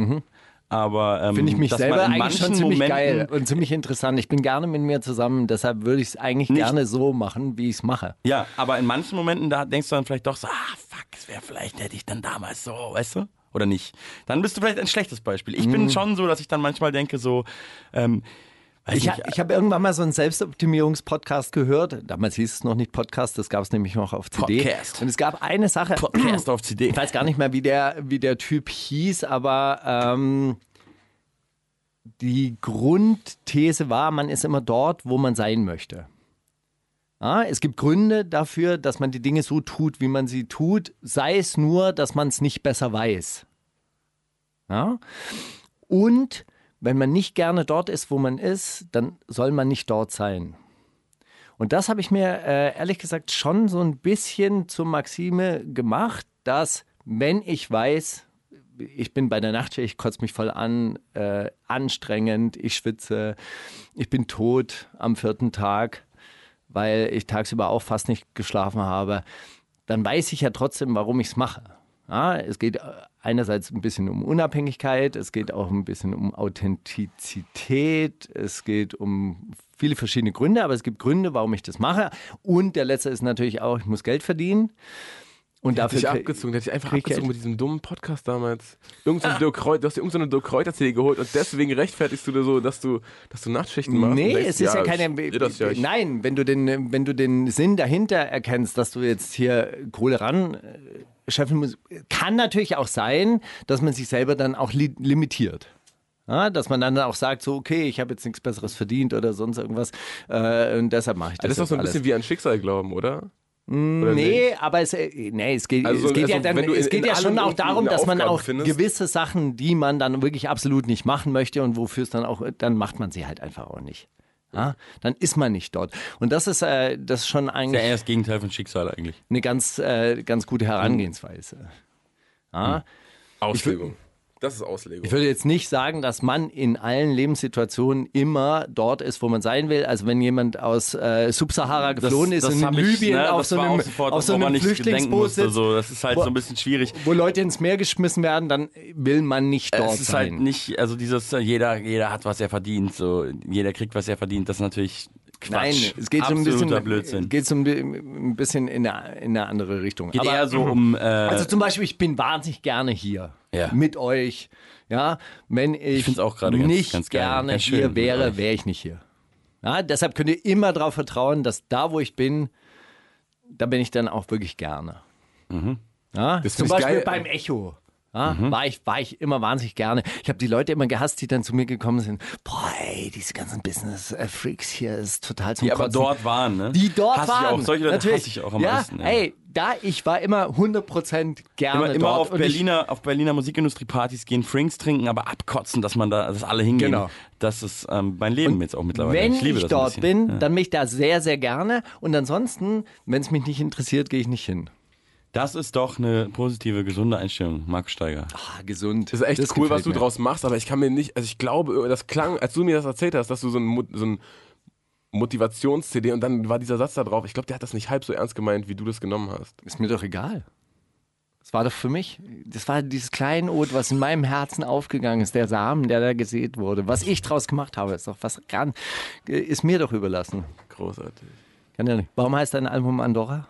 Aber ähm, Mhm. Finde ich mich selber eigentlich manchen schon ziemlich Momenten, geil und ziemlich interessant. Ich bin gerne mit mir zusammen, deshalb würde ich es eigentlich Nicht- gerne so machen, wie ich es mache. Ja, aber in manchen Momenten, da denkst du dann vielleicht doch so, ah, fuck, es wäre vielleicht, hätte ich dann damals so, weißt du? Oder nicht? Dann bist du vielleicht ein schlechtes Beispiel. Ich Mhm. bin schon so, dass ich dann manchmal denke so, ähm, weiß Ich, ha- ich habe irgendwann mal so einen Selbstoptimierungspodcast gehört. Damals hieß es noch nicht Podcast, das gab es nämlich noch auf CD. Podcast. Und es gab eine Sache. Podcast auf CD. Ich weiß gar nicht mehr, wie der, wie der Typ hieß, aber ähm, die Grundthese war, man ist immer dort, wo man sein möchte. Ja, es gibt Gründe dafür, dass man die Dinge so tut, wie man sie tut, sei es nur, dass man es nicht besser weiß. Ja? Und wenn man nicht gerne dort ist, wo man ist, dann soll man nicht dort sein. Und das habe ich mir äh, ehrlich gesagt schon so ein bisschen zur Maxime gemacht, dass wenn ich weiß, ich bin bei der Nachtschicht, ich kotze mich voll an, äh, anstrengend, ich schwitze, ich bin tot am vierten Tag, weil ich tagsüber auch fast nicht geschlafen habe, dann weiß ich ja trotzdem, warum ich es mache. Ja, es geht äh, einerseits ein bisschen um Unabhängigkeit, es geht auch ein bisschen um Authentizität, es geht um viele verschiedene Gründe, aber es gibt Gründe, warum ich das mache. Und der letzte ist natürlich auch, ich muss Geld verdienen. Und Der hat dafür dich krieg- abgezogen, der hat dich einfach krieg ich abgezogen mit diesem dummen Podcast damals. Irgend so ein Dirk du hast dir irgendeine Dirk Kräuter CD geholt und deswegen rechtfertigst du dir so, dass du, dass du Nachtschichten machst. Nee, denkst, es ist ja, ich keine. das ja, ich, nein, wenn du, den, wenn du den Sinn dahinter erkennst, dass du jetzt hier Kohle ran äh, scheffeln musst, kann natürlich auch sein, dass man sich selber dann auch li limitiert. Ja, dass man dann auch sagt, so, okay, ich habe jetzt nichts Besseres verdient oder sonst irgendwas äh, und deshalb mache ich das. das ist doch so ein jetzt bisschen alles. wie an Schicksal glauben, oder? Oder Nee, aber es, äh, nee, es geht, Also so- es geht ja, also dann, du in- es geht ja schon auch darum, dass man auch findest. gewisse Sachen, die man dann wirklich absolut nicht machen möchte und wofür es dann auch, dann macht man sie halt einfach auch nicht. Ja? Dann ist man nicht dort. Und das ist, äh, das ist schon ist ja eigentlich eher das Gegenteil von Schicksal eigentlich. eine ganz, äh, ganz gute Herangehensweise. Ja? Auslegung. Das ist Auslegung. Ich würde jetzt nicht sagen, dass man in allen Lebenssituationen immer dort ist, wo man sein will. Also wenn jemand aus äh, Subsahara geflohen ist und in hab ich, Libyen ne, auf das so einem, auch sofort, auf so einem Flüchtlingsboot sitzt, so. Das ist halt Wo- so ein bisschen schwierig. wo Leute ins Meer geschmissen werden, dann will man nicht dort es ist sein. halt nicht, also dieses, äh, jeder, jeder hat, was er verdient, so, jeder kriegt, was er verdient, das ist natürlich Quatsch. Nein, es geht so ein bisschen, Blödsinn. geht so ein bi- ein bisschen in eine, in eine andere Richtung. Geht Aber- eher so um, äh, also zum Beispiel, ich bin wahnsinnig gerne hier Ja. mit euch. Ja, wenn ich, find's auch gerade ganz- nicht ganz geil. gerne Ganz hier wäre, wäre ich nicht hier. Ja, deshalb könnt ihr immer darauf vertrauen, dass da, wo ich bin, da bin ich dann auch wirklich gerne. Ja, Das zum ich Beispiel geil. beim Echo. Ja, Mhm. war, ich, war ich immer wahnsinnig gerne. Ich habe die Leute immer gehasst, die dann zu mir gekommen sind. Boah, ey, diese ganzen Business-Freaks hier ist total zum Die aber Kotzen. dort waren, ne? Die dort Hasse ich waren. Auch. Solche Leute Natürlich. hasse ich auch am ja, meisten. Ey, da, ich war immer 100% gerne Immer, immer dort. auf Und ich- Berliner, auf Berliner Musikindustrie-Partys gehen, Frinks trinken, aber abkotzen, dass man da, dass alle hingehen. Genau. Das ist ähm, mein Leben jetzt auch mittlerweile. Wenn ich, liebe ich dort bin, dann bin ich da sehr, sehr gerne. Und ansonsten, wenn es mich nicht interessiert, gehe ich nicht hin. Das ist doch eine positive, gesunde Einstellung, Marc Steiger. Ah, gesund. Das ist echt cool, was du mir. draus machst, aber ich kann mir nicht, also ich glaube, das klang, als du mir das erzählt hast, dass du so ein, so ein Motivations-CD und dann war dieser Satz da drauf. Ich glaube, der hat das nicht halb so ernst gemeint, wie du das genommen hast. Ist mir doch egal. Das war doch für mich, das war dieses Kleinod, was in meinem Herzen aufgegangen ist, der Samen, der da gesät wurde. Was ich draus gemacht habe, ist doch was ist mir doch überlassen. Großartig. Kann ja nicht. Warum heißt dein Album Andorra?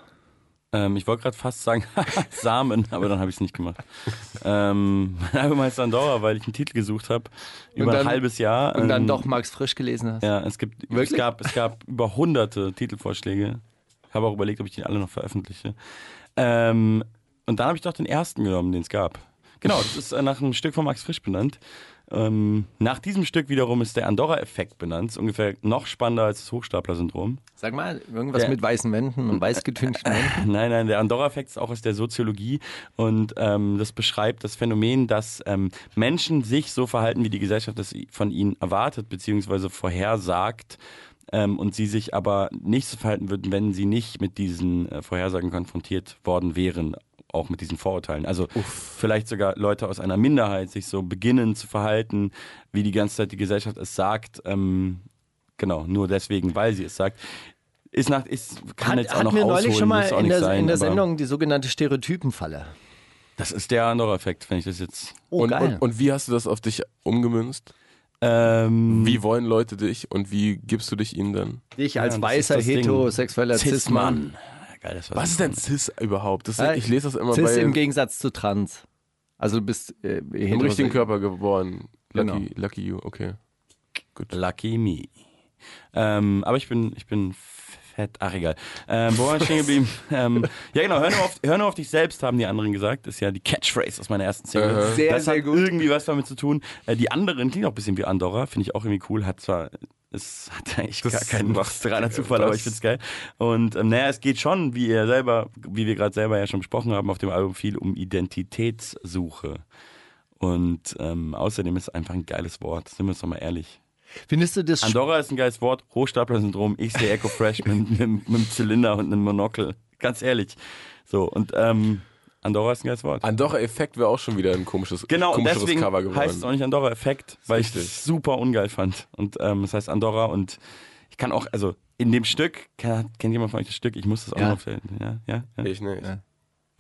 Ähm, ich wollte gerade fast sagen <laughs> Samen, aber dann habe ich es nicht gemacht. ähm, <laughs> mein Album heißt Andorra, weil ich einen Titel gesucht habe über dann- ein halbes Jahr. Und dann Ähm, doch Max Frisch gelesen hast. Ja, es gibt, es gab, es gab über hunderte Titelvorschläge. Ich habe auch überlegt, ob ich die alle noch veröffentliche. Ähm, und dann habe ich doch den ersten genommen, den es gab. Genau, das ist äh, nach einem Stück von Max Frisch benannt. Ähm, nach diesem Stück wiederum ist der Andorra-Effekt benannt. Ist ungefähr noch spannender als das Hochstapler-Syndrom. Sag mal, irgendwas Der- mit weißen Wänden und weiß getünchten <laughs> Wänden. Nein, nein, der Andorra-Effekt ist auch aus der Soziologie und ähm, das beschreibt das Phänomen, dass ähm, Menschen sich so verhalten, wie die Gesellschaft das von ihnen erwartet bzw. vorhersagt ähm, und sie sich aber nicht so verhalten würden, wenn sie nicht mit diesen äh, Vorhersagen konfrontiert worden wären, auch mit diesen Vorurteilen. Also vielleicht sogar Leute aus einer Minderheit sich so beginnen zu verhalten, wie die ganze Zeit die Gesellschaft es sagt. Ähm, genau, nur deswegen, weil sie es sagt. Ist nach, ist, kann Hat, jetzt auch noch wir neulich ausholen, schon mal in nicht der, sein, in der Sendung die sogenannte Stereotypenfalle. Das ist der Andorra-Effekt, wenn ich das jetzt. Oh, und, geil. und, und wie hast du das auf dich umgemünzt? Ähm, Wie wollen Leute dich und wie gibst du dich ihnen dann? ich als das weißer, heterosexueller Cis-Mann. Geil, das Was ist denn Cis überhaupt? Das, Ja, ich lese das immer Cis bei im Gegensatz zu Trans. Also du bist äh, im richtigen Körper geboren. Lucky, Genau. lucky you, okay. Gut. Lucky me. Ähm, aber ich bin, ich bin fett. Ach egal. Ähm, wo war ich stehen geblieben? <laughs> ähm, ja genau, hör nur, auf, hör nur auf dich selbst, haben die anderen gesagt. Das ist ja die Catchphrase aus meiner ersten Single. Aha. Sehr, das sehr hat gut. irgendwie was damit zu tun. Äh, die anderen klingt auch ein bisschen wie Andorra, finde ich auch irgendwie cool. Hat zwar es hat <laughs> eigentlich Das gar keinen reiner Zufall, aber ich find's geil. Und ähm, naja, es geht schon, wie ihr selber, wie wir gerade selber ja schon besprochen haben, auf dem Album viel um Identitätssuche. Und ähm, außerdem ist es einfach ein geiles Wort, sind wir uns doch mal ehrlich. Findest du das Andorra ist ein geiles Wort, Hochstapler-Syndrom, ich sehe Echo Fresh mit, <laughs> mit, mit einem Zylinder und einem Monokel. Ganz ehrlich. So, und ähm, Andorra ist ein geiles Wort. Andorra-Effekt wäre auch schon wieder ein komisches, Genau, komischeres deswegen Cover geworden. heißt es auch nicht Andorra-Effekt, weil ich es super ungeil fand. Und ähm, es heißt Andorra und ich kann auch, also in dem Stück, kennt, kennt jemand von euch das Stück? Ich muss das auch Ja. noch. Ja, ja, ja. ich nicht. Ja.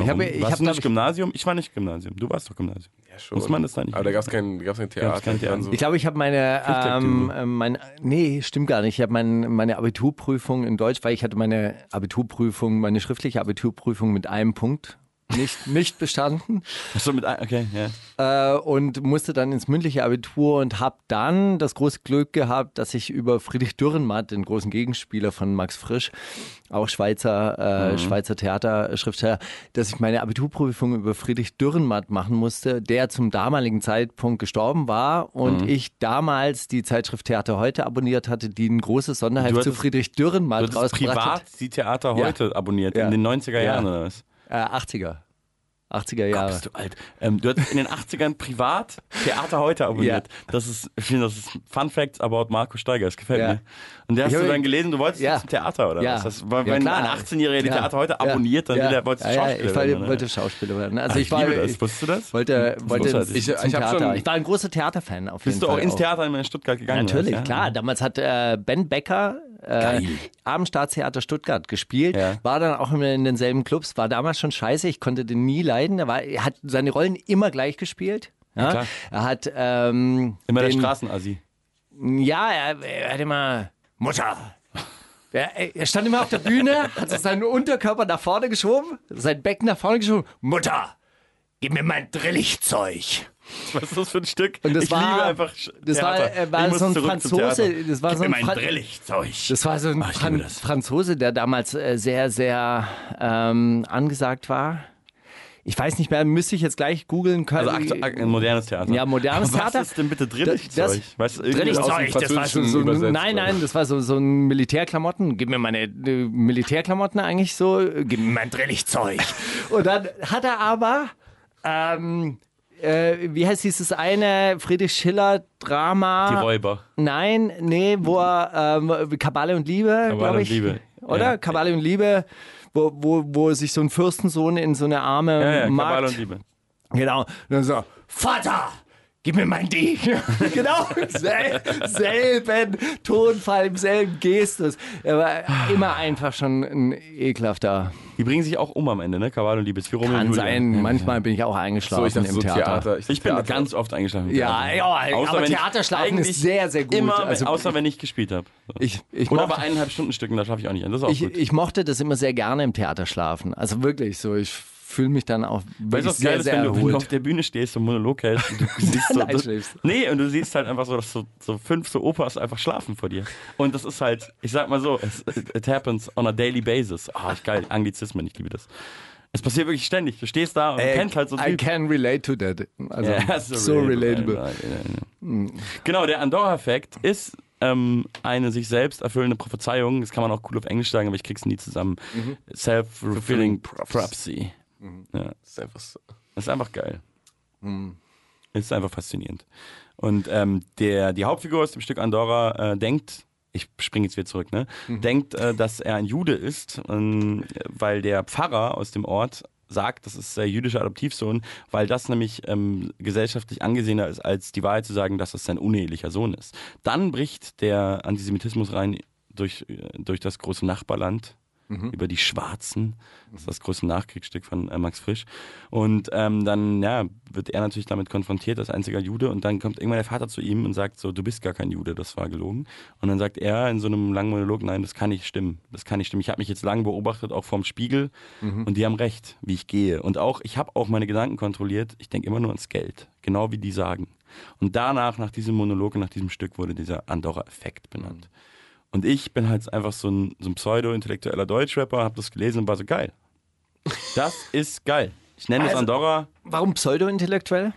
Ich hab- ich Warst hab, du nicht ich- Gymnasium? Ich war nicht Gymnasium. Du warst doch Gymnasium. Schon. Muss man das da nicht Aber da gab es kein, gab's kein Theater. Gab's kein Theater. Also, Ich glaube, ich habe meine, ähm, äh, mein, nee, stimmt gar nicht. Ich habe mein, meine Abiturprüfung in Deutsch, weil ich hatte meine Abiturprüfung, meine schriftliche Abiturprüfung mit einem Punkt nicht, nicht bestanden Achso, mit, ein- okay, ja. äh, und musste dann ins mündliche Abitur und habe dann das große Glück gehabt, dass ich über Friedrich Dürrenmatt, den großen Gegenspieler von Max Frisch, auch Schweizer, äh, Schweizer Theaterschriftsteller, dass ich meine Abiturprüfung über Friedrich Dürrenmatt machen musste, der zum damaligen Zeitpunkt gestorben war und ich damals die Zeitschrift Theater heute abonniert hatte, die ein großes Sonderheft Du zu hattest- Friedrich Dürrenmatt hattest rausgebracht privat hat. die Theater Ja. heute abonniert, Ja. in den 90er Jahren Ja. oder was? Äh, 80er. 80er Gott, Jahre. bist du alt. Ähm, du hast in den 80ern privat Theater heute abonniert. Das ist, ich finde, das ist Fun Facts about Marco Steiger. Das gefällt Ja. mir. Und der hast Ich du dann gelesen, du wolltest Ja. jetzt zum Theater oder Ja. was? Das Ja, wenn klar. ein 18-Jähriger die Ja. Theater heute Ja. abonniert, dann ja. will er, wolltest du ja, ja, Schauspieler ich werden. oder? wollte Schauspieler werden. Also Ah, ich, ich war, liebe das. ich Wusstest du das? wollte, wollte ins, Ich- ich schon- ich war ein großer Theaterfan auf jeden Bist du Fall. auch ins Theater in Stuttgart gegangen? Natürlich, klar. Damals hat äh, Ben Becker äh, am Staatstheater Stuttgart gespielt, Ja. war dann auch immer in denselben Clubs, war damals schon scheiße, ich konnte den nie leiden. Er, war, er hat seine Rollen immer gleich gespielt. Ja, klar. er hat ähm, Immer der den, Straßenassi. ja, er, er hat immer Mutter. Er, er stand immer auf der Bühne, hat seinen Unterkörper nach vorne geschoben, sein Becken nach vorne geschoben. Mutter, gib mir mein Drillichzeug. <laughs> Was ist das für ein Stück? Und das ich war, liebe einfach das war, Theater. äh, war muss so ein Franzose, das war so ein Fran- Drillichzeug. Das war so ein Ach, Fran das. Franzose, der damals äh, sehr, sehr ähm, angesagt war. ich weiß nicht mehr, müsste ich jetzt gleich googeln können. Also ein modernes Theater. Ja, modernes <laughs> Aber Theater. Was ist denn bitte Das- Drillichzeug? Drillichzeug, das war so, so nein, nein, das war so, so ein Militärklamotten. Gib mir meine äh, Militärklamotten eigentlich so, gib mir mein Drillichzeug. <laughs> Und dann hat er aber, ähm, äh, wie heißt dieses eine Friedrich Schiller Drama? Die Räuber. Nein, nee, wo er ähm, Kabale und Liebe, glaube und ich. Liebe. Oder? Ja. Kabale und Liebe, wo, wo, wo sich so ein Fürstensohn in so eine arme Ja, ja, Magd Kabale und Liebe. Genau. Und dann so, Vater, gib mir mein Ding. <laughs> genau, sel selben Tonfall, im selben Gestus. Er war immer einfach schon ein ekelhafter. Die bringen sich auch um am Ende, ne? Kabale und Liebe. Ist wie Romeo und Kann sein, manchmal bin ich auch eingeschlafen So, ich dachte im so Theater. Theater. Ich bin Theater. ganz oft eingeschlafen. im Ja, Theater. ja, Außer aber ich Theaterschlafen eigentlich ist sehr, sehr gut. Immer, Also- außer wenn ich gespielt habe. Ich, ich, Oder mochte, bei eineinhalb Stunden Stücken, da schaffe ich auch nicht. an. Das ist auch ich, gut. ich mochte das immer sehr gerne im Theater schlafen. Also wirklich so, ich fühle mich dann auch Weißt was sehr, geil ist, sehr wenn du, wenn du erholt. auf der Bühne stehst und Monolog hältst und du <laughs> siehst so, einschläfst. Nee, und du siehst halt einfach so, dass so, so fünf so Opas einfach schlafen vor dir. Und das ist halt, ich sag mal so, es, it happens on a daily basis. Ah, ich geil, Anglizismen, ich liebe das. Es passiert wirklich ständig. Du stehst da und kennst halt so I can relate to that. Also, Ja, so relatable. Ja, ja, ja. Genau, der Andorra-Effekt ist ähm, eine sich selbst erfüllende Prophezeiung. Das kann man auch cool auf Englisch sagen, aber ich krieg's nie zusammen. Self-fulfilling prophecy. Ja. Das ist einfach so. Das ist einfach geil. Es ist einfach faszinierend. Und ähm, der, die Hauptfigur aus dem Stück Andorra äh, denkt, ich springe jetzt wieder zurück, ne? Denkt, äh, dass er ein Jude ist, ähm, weil der Pfarrer aus dem Ort sagt, das ist der jüdische Adoptivsohn, weil das nämlich ähm, gesellschaftlich angesehener ist, als die Wahrheit zu sagen, dass es sein unehelicher Sohn ist. Dann bricht der Antisemitismus rein durch, äh, durch das große Nachbarland über die Schwarzen. Das ist das große Nachkriegsstück von äh, Max Frisch. Und ähm, dann ja, wird er natürlich damit konfrontiert als einziger Jude. Und dann kommt irgendwann der Vater zu ihm und sagt so, du bist gar kein Jude, das war gelogen. Und dann sagt er in so einem langen Monolog, nein, das kann nicht stimmen. Das kann nicht stimmen. Ich habe mich jetzt lang beobachtet, auch vorm Spiegel. Und die haben recht, wie ich gehe. Und auch, ich habe auch meine Gedanken kontrolliert. Ich denke immer nur ans Geld. Genau wie die sagen. Und danach, nach diesem Monolog und nach diesem Stück, wurde dieser Andorra-Effekt benannt. Und ich bin halt einfach so ein, so ein pseudo-intellektueller Deutschrapper, hab das gelesen und war so geil. Das ist geil. Ich nenne es Also- Andorra, Warum pseudo-intellektuell?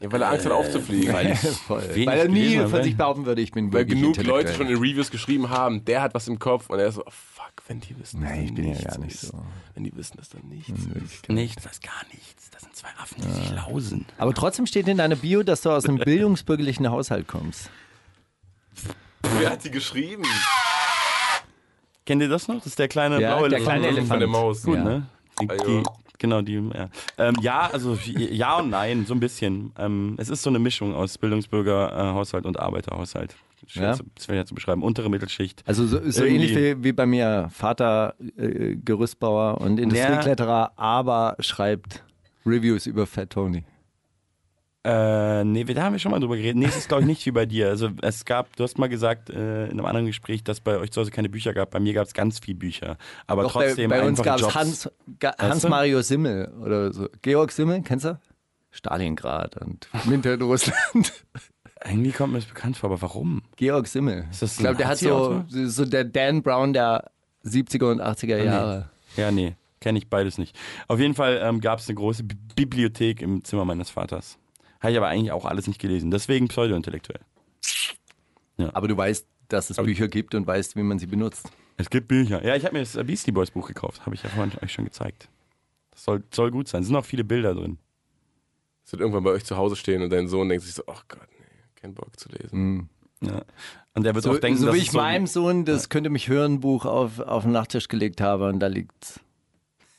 Ja, weil er Angst hat aufzufliegen. weil <laughs> Weil er nie von sich behaupten würde, ich bin Weil genug Leute schon in Reviews geschrieben haben, der hat was im Kopf und er ist so, oh fuck, wenn die wissen, dass Nee, ich bin ja nichts gar nicht ist. so. Wenn die wissen, dass dann nichts ist. Nichts, das ist gar nichts. Das sind zwei Affen, die sich lausen. Aber trotzdem steht in deiner Bio, dass du aus einem <laughs> bildungsbürgerlichen Haushalt kommst. Wer hat die geschrieben? Kennt ihr das noch? Das ist der kleine Ja, blaue der Elefant. kleine Von der Elefant. Maus. Gut, Ja. ne? Die, die, genau, die, ja. Ähm, ja, also ja und nein, so ein bisschen. Ähm, es ist so eine Mischung aus Bildungsbürgerhaushalt und Arbeiterhaushalt. Schwer, Ja. zu, schwer zu beschreiben. Untere Mittelschicht. Also so, so ähnlich wie, wie bei mir. Vater äh, Gerüstbauer und Industriekletterer, aber schreibt Reviews über Fat Tony. Äh, nee, wir- da haben wir schon mal drüber geredet. Nee, es ist glaube ich nicht wie bei dir. Also es gab, du hast mal gesagt äh, in einem anderen Gespräch, dass bei euch zu Hause keine Bücher gab. Bei mir gab es ganz viel Bücher. Aber Doch, bei, trotzdem bei uns einfache gab es. Hans, Ga, Weißt du? Hans-Mario Simmel oder so. Georg Simmel, kennst du? Stalingrad und Winter in Russland. Irgendwie kommt mir das bekannt vor, aber warum? Georg Simmel. Ich glaube, der hat so, so der Dan Brown der 70er und 80er Jahre. Ja, nee, kenne ich beides nicht. Auf jeden Fall ähm, gab es eine große Bi Bibliothek im Zimmer meines Vaters. Habe ich aber eigentlich auch alles nicht gelesen. Deswegen pseudo-intellektuell. Aber du weißt, dass es Bücher gibt und weißt, wie man sie benutzt. Es gibt Bücher. Ja, ich habe mir das Beastie Boys Buch gekauft. Habe ich ja vorhin euch schon gezeigt. Das soll, soll gut sein. Es sind auch viele Bilder drin. Es wird irgendwann bei euch zu Hause stehen und dein Sohn denkt sich so, ach Gott, nee, kein Bock zu lesen. Ja. Und er wird So, auch denken, so dass wie ich so meinem Sohn das könnte mich hören Buch auf, auf den Nachttisch gelegt habe und da liegt's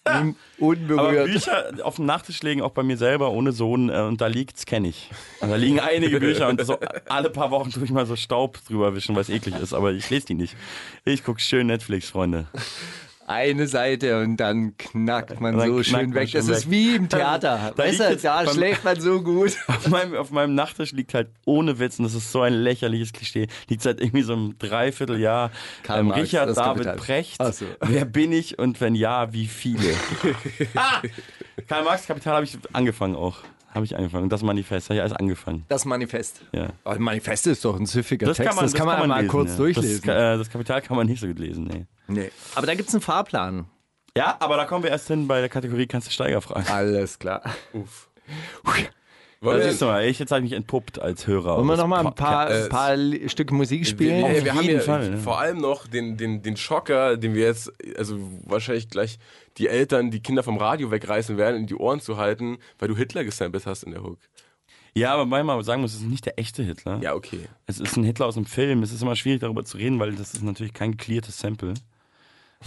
<laughs> un Aber unberührt. Bücher auf dem Nachtisch legen, auch bei mir selber, ohne Sohn, äh, und da liegt's, kenne ich. Und da liegen einige Bücher und so alle paar Wochen tue ich mal so Staub drüber wischen, es eklig ist, aber ich lese die nicht. Ich gucke schön Netflix, Freunde. Eine Seite und dann knackt man dann so knackt schön man weg. Das weg. ist wie im Theater. Da weißt du, da schläft man so gut. <laughs> Auf meinem, auf meinem Nachttisch liegt halt ohne Witz, und das ist so ein lächerliches Klischee, liegt seit irgendwie so einem Dreivierteljahr Karl ähm, Marx, Richard das David Kapital. Precht. So. Wer bin ich und wenn ja, wie viele? <laughs> ah! Karl Marx Kapital habe ich angefangen auch. Habe ich angefangen. Das Manifest habe ich alles angefangen. Das Manifest. Ja. Aber Manifest ist doch ein süffiger Das Text. kann man, das kann man, mal lesen, kurz ja. durchlesen. Das, äh, das Kapital kann man nicht so gut lesen, nee. Nee. Aber da gibt es einen Fahrplan. Ja, aber da kommen wir erst hin bei der Kategorie Kannst du Steiger fragen. Alles klar. Uff. Das Wollen ist mal, ich jetzt habe ich mich entpuppt als Hörer. Wollen wir des noch mal ein paar, Podcast. paar Stücke Musik spielen? wir, wir haben jeden ja Fall, ne? vor allem noch den, den, den Schocker, den wir jetzt, also wahrscheinlich gleich die Eltern, die Kinder vom Radio wegreißen werden, in die Ohren zu halten, weil du Hitler gesampelt hast in der Hook. Ja, aber weil man sagen muss, es ist nicht der echte Hitler. Ja, okay. Es ist ein Hitler aus einem Film. Es ist immer schwierig darüber zu reden, weil das ist natürlich kein cleartes Sample.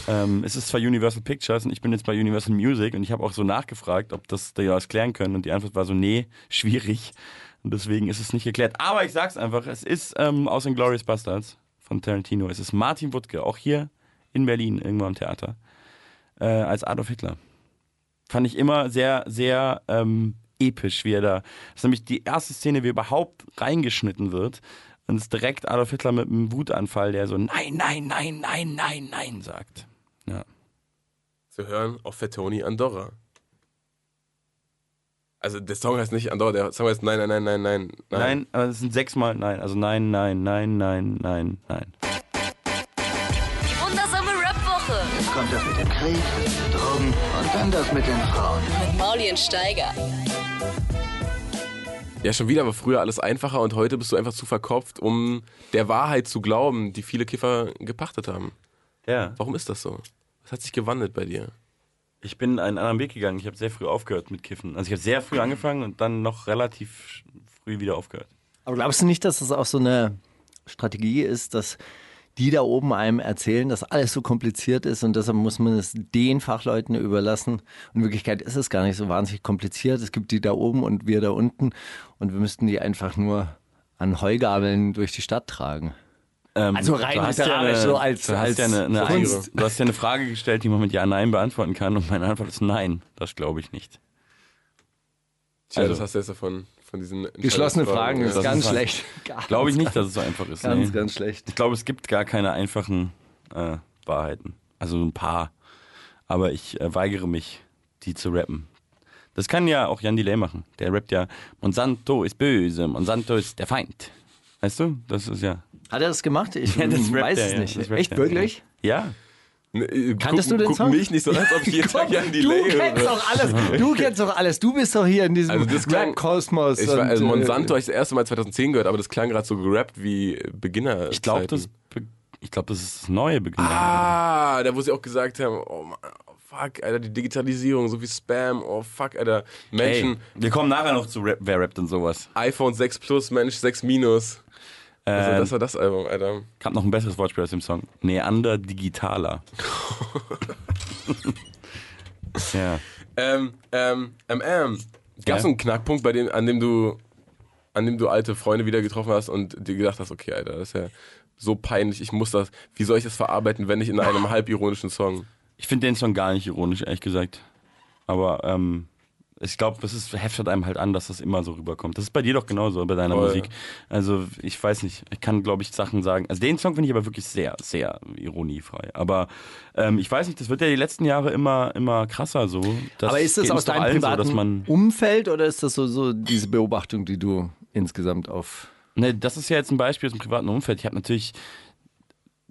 Ähm, es ist zwar Universal Pictures und ich bin jetzt bei Universal Music und ich habe auch so nachgefragt, ob das die das klären können und die Antwort war so, nee, <laughs> schwierig. Und deswegen ist es nicht geklärt. Aber ich sag's einfach, es ist ähm, aus den Glorious Bastards von Tarantino. Es ist Martin Wuttke, auch hier in Berlin, irgendwo am Theater, äh, als Adolf Hitler. Fand ich immer sehr, sehr ähm, episch, wie er da. Das ist nämlich die erste Szene, wie überhaupt reingeschnitten wird. Und es ist direkt Adolf Hitler mit einem Wutanfall, der so Nein, nein, nein, nein, nein, nein sagt. Ja. Zu hören auf Fettoni Andorra. Also der Song heißt nicht Andorra, der Song heißt Nein, nein, nein, nein, nein, nein. Nein, aber es sind sechsmal Nein. Also nein, nein, nein, nein, nein, nein. Die wundersame Rap-Woche Jetzt kommt das mit dem Krieg, Drogen und dann das mit den Frauen. mit Mauli und Steiger. Ja, schon wieder war früher alles einfacher und heute bist du einfach zu verkopft, um der Wahrheit zu glauben, die viele Kiffer gepachtet haben. Ja. Warum ist das so? Was hat sich gewandelt bei dir? Ich bin einen anderen Weg gegangen. Ich habe sehr früh aufgehört mit Kiffen. Also ich habe sehr früh angefangen und dann noch relativ früh wieder aufgehört. Aber glaubst du nicht, dass das auch so eine Strategie ist, dass die da oben einem erzählen, dass alles so kompliziert ist und deshalb muss man es den Fachleuten überlassen. Und in Wirklichkeit ist es gar nicht so wahnsinnig kompliziert. Es gibt die da oben und wir da unten und wir müssten die einfach nur an Heugabeln durch die Stadt tragen. Ähm, Also rein du hast ja eine, so als- du hast als ja eine, eine, Kunst. du hast ja eine Frage gestellt, die man mit Ja, Nein beantworten kann und meine Antwort ist Nein. Das glaube ich nicht. Tja, Also- das hast du jetzt davon von diesen Geschlossene Entscheidungsfragen, Fragen ist Das ganz ist schlecht. <laughs> Ganz, Glaube ich nicht, dass es so einfach ist. Ganz, nee. ganz schlecht. Ich glaube, es gibt gar keine einfachen äh, Wahrheiten. Also ein paar. Aber ich äh, weigere mich, die zu rappen. Das kann ja auch Jan Delay machen. Der rappt ja, Monsanto ist böse, Monsanto ist der Feind. Weißt du? Das ist ja. Hat er das gemacht? Ich <laughs> Ja, das weiß er, es ja. nicht. Echt, wirklich? Ja. Ne, äh, Kanntest guck, du den guck Song? mich nicht so, als ob ich jeden Tag Jan du kennst doch alles. <laughs> Du kennst doch alles. Du bist doch hier in diesem Also das klang- Rap-Kosmos. Ich war, also äh, Monsanto habe ich das erste Mal 2010 gehört, aber das klang gerade so gerappt wie Beginner. Ich glaube, das, ich glaub, das ist das neue Beginn. Ah, da wo sie auch gesagt haben, oh Mann, oh fuck, Alter, die Digitalisierung, so viel Spam, oh fuck, Alter, Menschen, Hey, wir kommen nachher noch zu Rap, wer rappt und sowas. iPhone 6 Plus, Mensch 6 Minus. Also Ähm, das war das Album, Alter. Gab noch ein besseres Wortspiel aus dem Song. Neander Digitaler. <laughs> ja. Ähm, ähm, ähm, ähm. Gab es Ja. einen Knackpunkt, bei dem, an dem du, an dem du alte Freunde wieder getroffen hast und dir gedacht hast, okay, Alter, das ist ja so peinlich, ich muss das, wie soll ich das verarbeiten, wenn nicht in einem <laughs> halbironischen Song? Ich finde den Song gar nicht ironisch, ehrlich gesagt. Aber ähm, ich glaube, das ist, heftet einem halt an, dass das immer so rüberkommt. Das ist bei dir doch genauso, bei deiner Voll. Musik. Also ich weiß nicht, ich kann, glaube ich, Sachen sagen. Also den Song finde ich aber wirklich sehr, sehr ironiefrei. Aber ähm, ich weiß nicht, das wird ja die letzten Jahre immer, immer krasser so. Das Aber ist das aus deinem so, privaten dass man Umfeld oder ist das so, so diese Beobachtung, die du insgesamt auf... Ne, das ist ja jetzt ein Beispiel aus dem privaten Umfeld. Ich habe natürlich,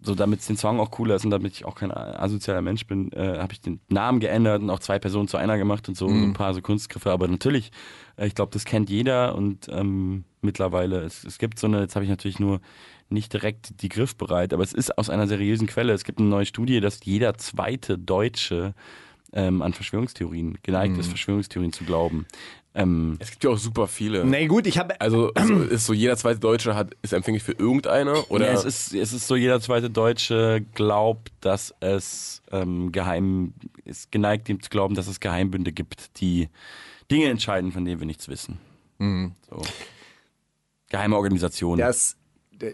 so damit es den Song auch cooler ist und damit ich auch kein asozialer Mensch bin, äh, habe ich den Namen geändert und auch zwei Personen zu einer gemacht und so, so ein paar so Kunstgriffe. Aber natürlich, äh, ich glaube, das kennt jeder und ähm, mittlerweile, es, es gibt so eine, jetzt habe ich natürlich nur nicht direkt die griffbereit, aber es ist aus einer seriösen Quelle. Es gibt eine neue Studie, dass jeder zweite Deutsche ähm, an Verschwörungstheorien geneigt ist, Verschwörungstheorien zu glauben. Ähm, Es gibt ja auch super viele. Na gut, ich habe... Also so, ist so jeder zweite Deutsche hat, ist empfänglich für irgendeine oder Ja, es ist, es ist so, jeder zweite Deutsche glaubt, dass es ähm, geheim ist geneigt, ihm zu glauben, dass es Geheimbünde gibt, die Dinge entscheiden, von denen wir nichts wissen. So. Geheime Organisationen. Das,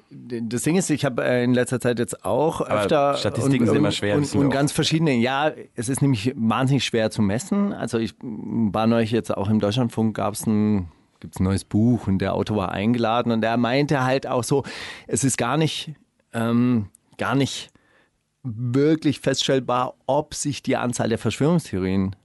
das Ding ist, ich habe äh, in letzter Zeit jetzt auch Aber öfter Statistiken sind immer schwer, und, und ganz verschiedene. Ja, es ist nämlich wahnsinnig schwer zu messen. Also ich war neulich jetzt auch im Deutschlandfunk, gab es ein gibt's ein neues Buch und der Autor war eingeladen und der meinte halt auch so, es ist gar nicht ähm, gar nicht wirklich feststellbar, ob sich die Anzahl der Verschwörungstheorien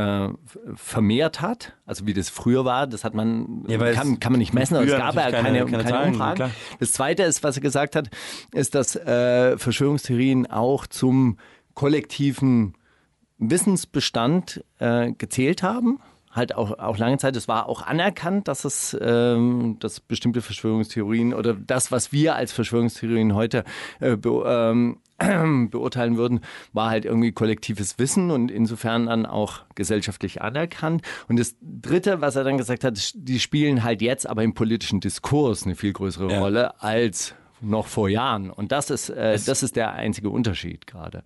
äh, vermehrt hat, also wie das früher war, das hat man Ja, kann, kann man nicht messen, aber es gab ja keine, keine- keine, Zahlen, Umfragen. klar. Das Zweite ist, was er gesagt hat, ist, dass äh, Verschwörungstheorien auch zum kollektiven Wissensbestand äh, gezählt haben. Halt auch, auch lange Zeit. Es war auch anerkannt, dass es ähm, dass bestimmte Verschwörungstheorien oder das, was wir als Verschwörungstheorien heute äh, ähm, <clears throat> beurteilen würden, war halt irgendwie kollektives Wissen und insofern dann auch gesellschaftlich anerkannt. Und das Dritte, was er dann gesagt hat, die spielen halt jetzt aber im politischen Diskurs eine viel größere Ja. Rolle als noch vor Jahren. Und das ist, äh, das ist der einzige Unterschied gerade.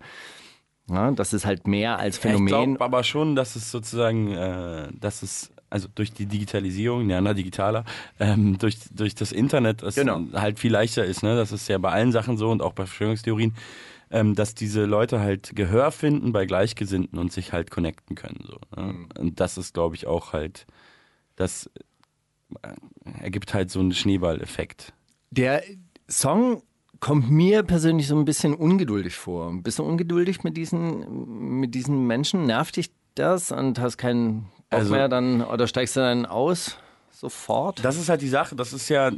Ja, das ist halt mehr als Ich Phänomen. glaube aber schon, dass es sozusagen, äh, dass es also durch die Digitalisierung, ja, na, digitaler, ähm, durch, durch das Internet es Genau. halt viel leichter ist. Ne? Das ist ja bei allen Sachen so und auch bei Verschwörungstheorien, ähm, dass diese Leute halt Gehör finden bei Gleichgesinnten und sich halt connecten können. So, ne? Mhm. Und das ist, glaube ich, auch halt, das äh, ergibt halt so einen Schneeballeffekt. Der Song kommt mir persönlich so ein bisschen ungeduldig vor. Ein bisschen ungeduldig mit diesen, mit diesen Menschen. Nervt dich das und hast keinen Bock Also- mehr dann oder steigst du dann aus sofort? Das ist halt die Sache, das ist ja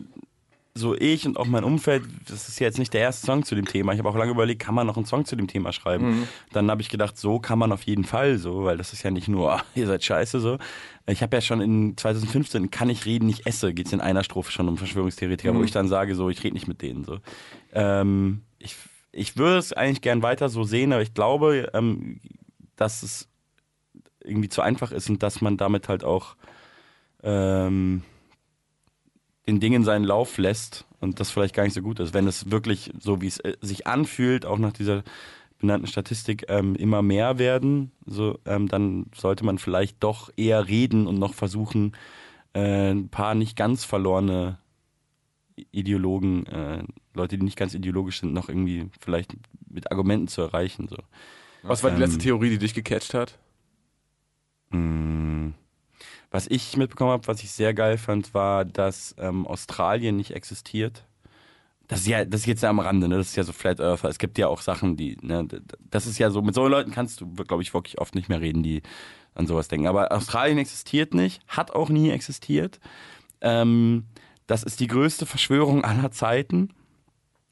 so ich und auch mein Umfeld, das ist ja jetzt nicht der erste Song zu dem Thema. Ich habe auch lange überlegt, kann man noch einen Song zu dem Thema schreiben? Dann habe ich gedacht, so kann man auf jeden Fall so, weil das ist ja nicht nur, <laughs> ihr seid scheiße so. Ich habe ja schon in 2015 in Kann ich reden, nicht esse, geht es in einer Strophe schon um Verschwörungstheoretiker, wo ich dann sage, so, ich rede nicht mit denen so. Ähm, ich, ich würde es eigentlich gern weiter so sehen, aber ich glaube, ähm, dass es irgendwie zu einfach ist und dass man damit halt auch ähm, den Dingen seinen Lauf lässt und das vielleicht gar nicht so gut ist. Wenn es wirklich so, wie es äh, sich anfühlt, auch nach dieser benannten Statistik, ähm, immer mehr werden, so, ähm, dann sollte man vielleicht doch eher reden und noch versuchen, äh, ein paar nicht ganz verlorene Ideologen, äh, Leute, die nicht ganz ideologisch sind, noch irgendwie vielleicht mit Argumenten zu erreichen. So. Was war die letzte Ähm, Theorie, die dich gecatcht hat? Mm. Was ich mitbekommen habe, was ich sehr geil fand, war, dass ähm, Australien nicht existiert. Das ist ja, das ist jetzt ja am Rande, ne? Das ist ja so Flat Earther. Es gibt ja auch Sachen, die, ne, das ist ja so, mit so Leuten kannst du, glaube ich, wirklich oft nicht mehr reden, die an sowas denken. Aber Australien existiert nicht, hat auch nie existiert. Ähm, das ist die größte Verschwörung aller Zeiten,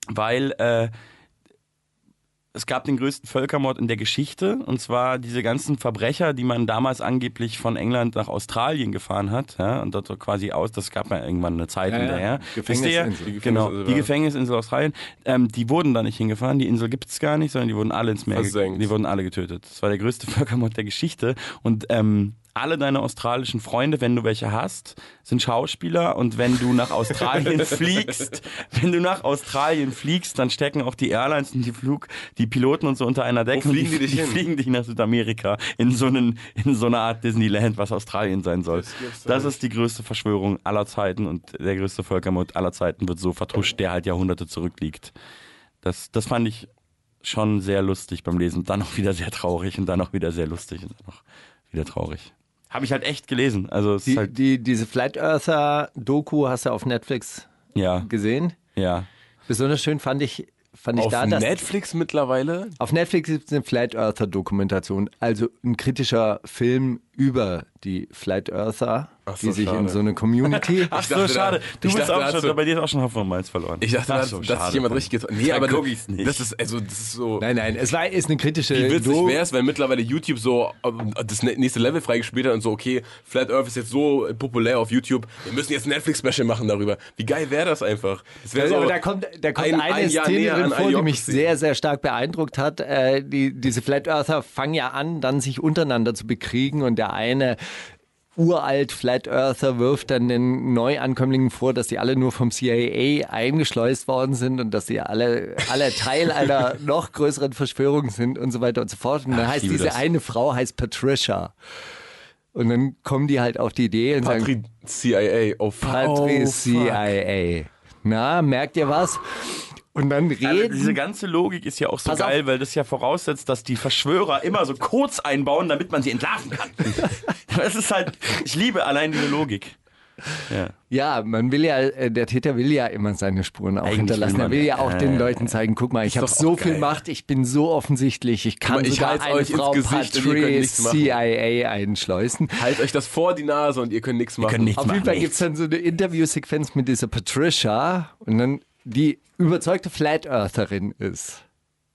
weil äh, es gab den größten Völkermord in der Geschichte, und zwar diese ganzen Verbrecher, die man damals angeblich von England nach Australien gefahren hat, ja, und dort so quasi aus, das gab ja irgendwann eine Zeit Ja, ja. hinterher. Gefängnisinsel. Wisst ihr? Die Genau, Gefängnisinsel die Gefängnisinsel Australien, ähm, die wurden da nicht hingefahren, die Insel gibt es gar nicht, sondern die wurden alle ins Meer, Versenkt. die wurden alle getötet. Das war der größte <laughs> Völkermord der Geschichte und ähm, alle deine australischen Freunde, wenn du welche hast, sind Schauspieler und wenn du nach Australien <laughs> fliegst, wenn du nach Australien fliegst, dann stecken auch die Airlines und die Flug, die Piloten und so unter einer Decke fliegen und die dich die hin? fliegen dich nach Südamerika in so einen in so eine Art Disneyland, was Australien sein soll. Das Das ist die größte Verschwörung aller Zeiten und der größte Völkermord aller Zeiten wird so vertuscht, der halt Jahrhunderte zurückliegt. Das das fand ich schon sehr lustig beim Lesen, dann auch wieder sehr traurig und dann auch wieder sehr lustig und dann auch wieder traurig. Habe ich halt echt gelesen. Also es ist Die, halt die, diese Flat Earther Doku hast du auf Netflix ja, gesehen. ja. Besonders schön fand ich, fand ich Auf da, dass Netflix mittlerweile? auf Netflix gibt es eine Flat Earther Dokumentation, also ein kritischer Film über die Flat Earther, Ach so, die sich in schade. so eine Community. <laughs> Ach so, schade. Du bist dachte, auch schon, bei dir ist auch schon Hopfen und Malz verloren. Ich dachte, Ach dass, so, dass schade. sich jemand richtig getroffen Nee, aber guck ich's nicht. das ist also das ist so. Nein, nein, es war ist eine kritische Wie witzig wäre es, wenn mittlerweile YouTube so ähm, das nä- nächste Level freigespielt hat und so, okay, Flat Earth ist jetzt so populär auf YouTube, wir müssen jetzt ein Netflix-Special machen darüber. Wie geil wäre das einfach? Das wäre so aber da kommt, da kommt ein- eine ein Szene vor, die mich sehr, sehr stark beeindruckt hat. Äh, die, diese Flat Earther fangen ja an, dann sich untereinander zu bekriegen und der eine uralt Flat Earther wirft dann den Neuankömmlingen vor, dass die alle nur vom CIA eingeschleust worden sind und dass sie alle, alle Teil einer <laughs> noch größeren Verschwörung sind und so weiter und so fort. Und dann Ach, heißt diese das. eine Frau heißt Patricia. Und dann kommen die halt auf die Idee und sagen, Patri CIA. Oh, fuck. Patri Oh. CIA. Na, merkt ihr was? Und dann Also reden. diese ganze Logik ist ja auch so Pass auf. geil, weil das ja voraussetzt, dass die Verschwörer immer so kurz einbauen, damit man sie entlarven kann. <laughs> das ist halt, ich liebe allein diese Logik. Ja. ja, man will ja, äh, der Täter will ja immer seine Spuren auch Eigentlich hinterlassen. will Er will ja auch äh, den Leuten zeigen, guck mal, ich habe so viel geil. Macht, ich bin so offensichtlich, ich kann mal, ich sogar halt's eine euch Frau Gesicht könnt. CIA einschleusen. Halt euch das vor die Nase und ihr könnt nichts machen. können nichts Auf jeden machen, Fall gibt es dann so eine Interviewsequenz mit dieser Patricia und dann die überzeugte Flat Eartherin ist.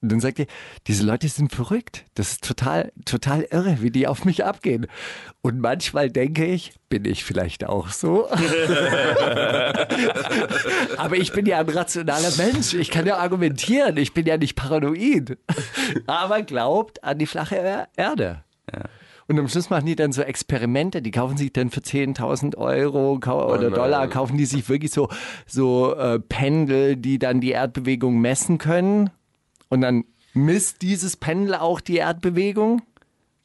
Und dann sagt er, diese Leute sind verrückt. Das ist total, total irre, wie die auf mich abgehen. Und manchmal denke ich, bin ich vielleicht auch so. <laughs> Aber ich bin ja ein rationaler Mensch. Ich kann ja argumentieren. Ich bin ja nicht paranoid. Aber glaubt an die flache Er- Erde. Und am Schluss machen die dann so Experimente, die kaufen sich dann für 10.000 Euro kau oder. Dollar, kaufen die sich wirklich so, so äh, Pendel, die dann die Erdbewegung messen können. Und dann misst dieses Pendel auch die Erdbewegung.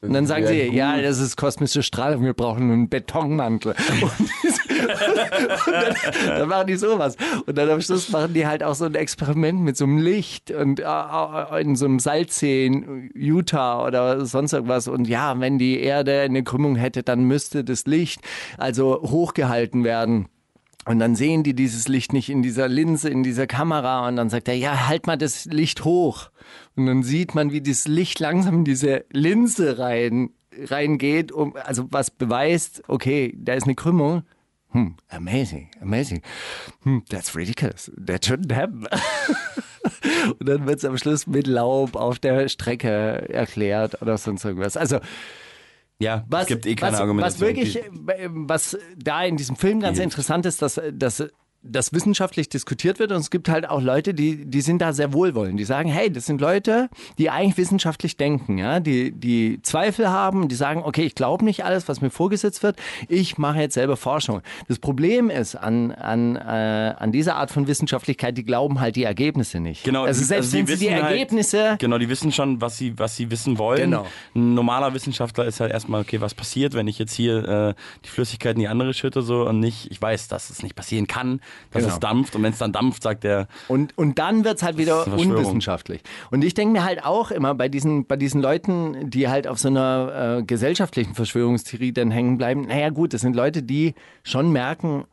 Und dann sagen Ja, sie, gut. ja, das ist kosmische Strahlung, wir brauchen einen Betonmantel. <laughs> Und, und dann, dann machen die sowas. Und dann am Schluss machen die halt auch so ein Experiment mit so einem Licht und äh, äh, in so einem Salzsee in Utah oder sonst irgendwas. Und ja, wenn die Erde eine Krümmung hätte, dann müsste das Licht also hochgehalten werden. Und dann sehen die dieses Licht nicht in dieser Linse, in dieser Kamera. Und dann sagt er, ja, halt mal das Licht hoch. Und dann sieht man, wie das Licht langsam in diese Linse rein, reingeht, um, also was beweist, okay, da ist eine Krümmung. Hm, amazing, amazing. Hm, that's ridiculous. That shouldn't happen. <laughs> Und dann wird es am Schluss mit Laub auf der Strecke erklärt oder sonst irgendwas. Also Ja, was, es gibt eh keine was, was wirklich, äh, was da in diesem Film ganz interessant ist, dass, dass das wissenschaftlich diskutiert wird und es gibt halt auch Leute, die, die sind da sehr wohlwollend. Die sagen, hey, das sind Leute, die eigentlich wissenschaftlich denken, ja, die, die Zweifel haben, die sagen, okay, ich glaube nicht alles, was mir vorgesetzt wird, ich mache jetzt selber Forschung. Das Problem ist an, an, äh, an dieser Art von Wissenschaftlichkeit, die glauben halt die Ergebnisse nicht. Genau, also selbst die wenn sie die halt- Ergebnisse Genau, die wissen schon, was sie, was sie wissen wollen. Genau. Ein normaler Wissenschaftler ist halt erstmal, okay, was passiert, wenn ich jetzt hier äh, die Flüssigkeit in die andere schütte so und nicht, ich weiß, dass es nicht passieren kann, dass Genau. es dampft und wenn es dann dampft, sagt der, Und, und dann wird's halt wieder unwissenschaftlich. Und ich denke mir halt auch immer bei diesen, bei diesen Leuten, die halt auf so einer äh, gesellschaftlichen Verschwörungstheorie dann hängen bleiben, naja gut, das sind Leute, die schon merken,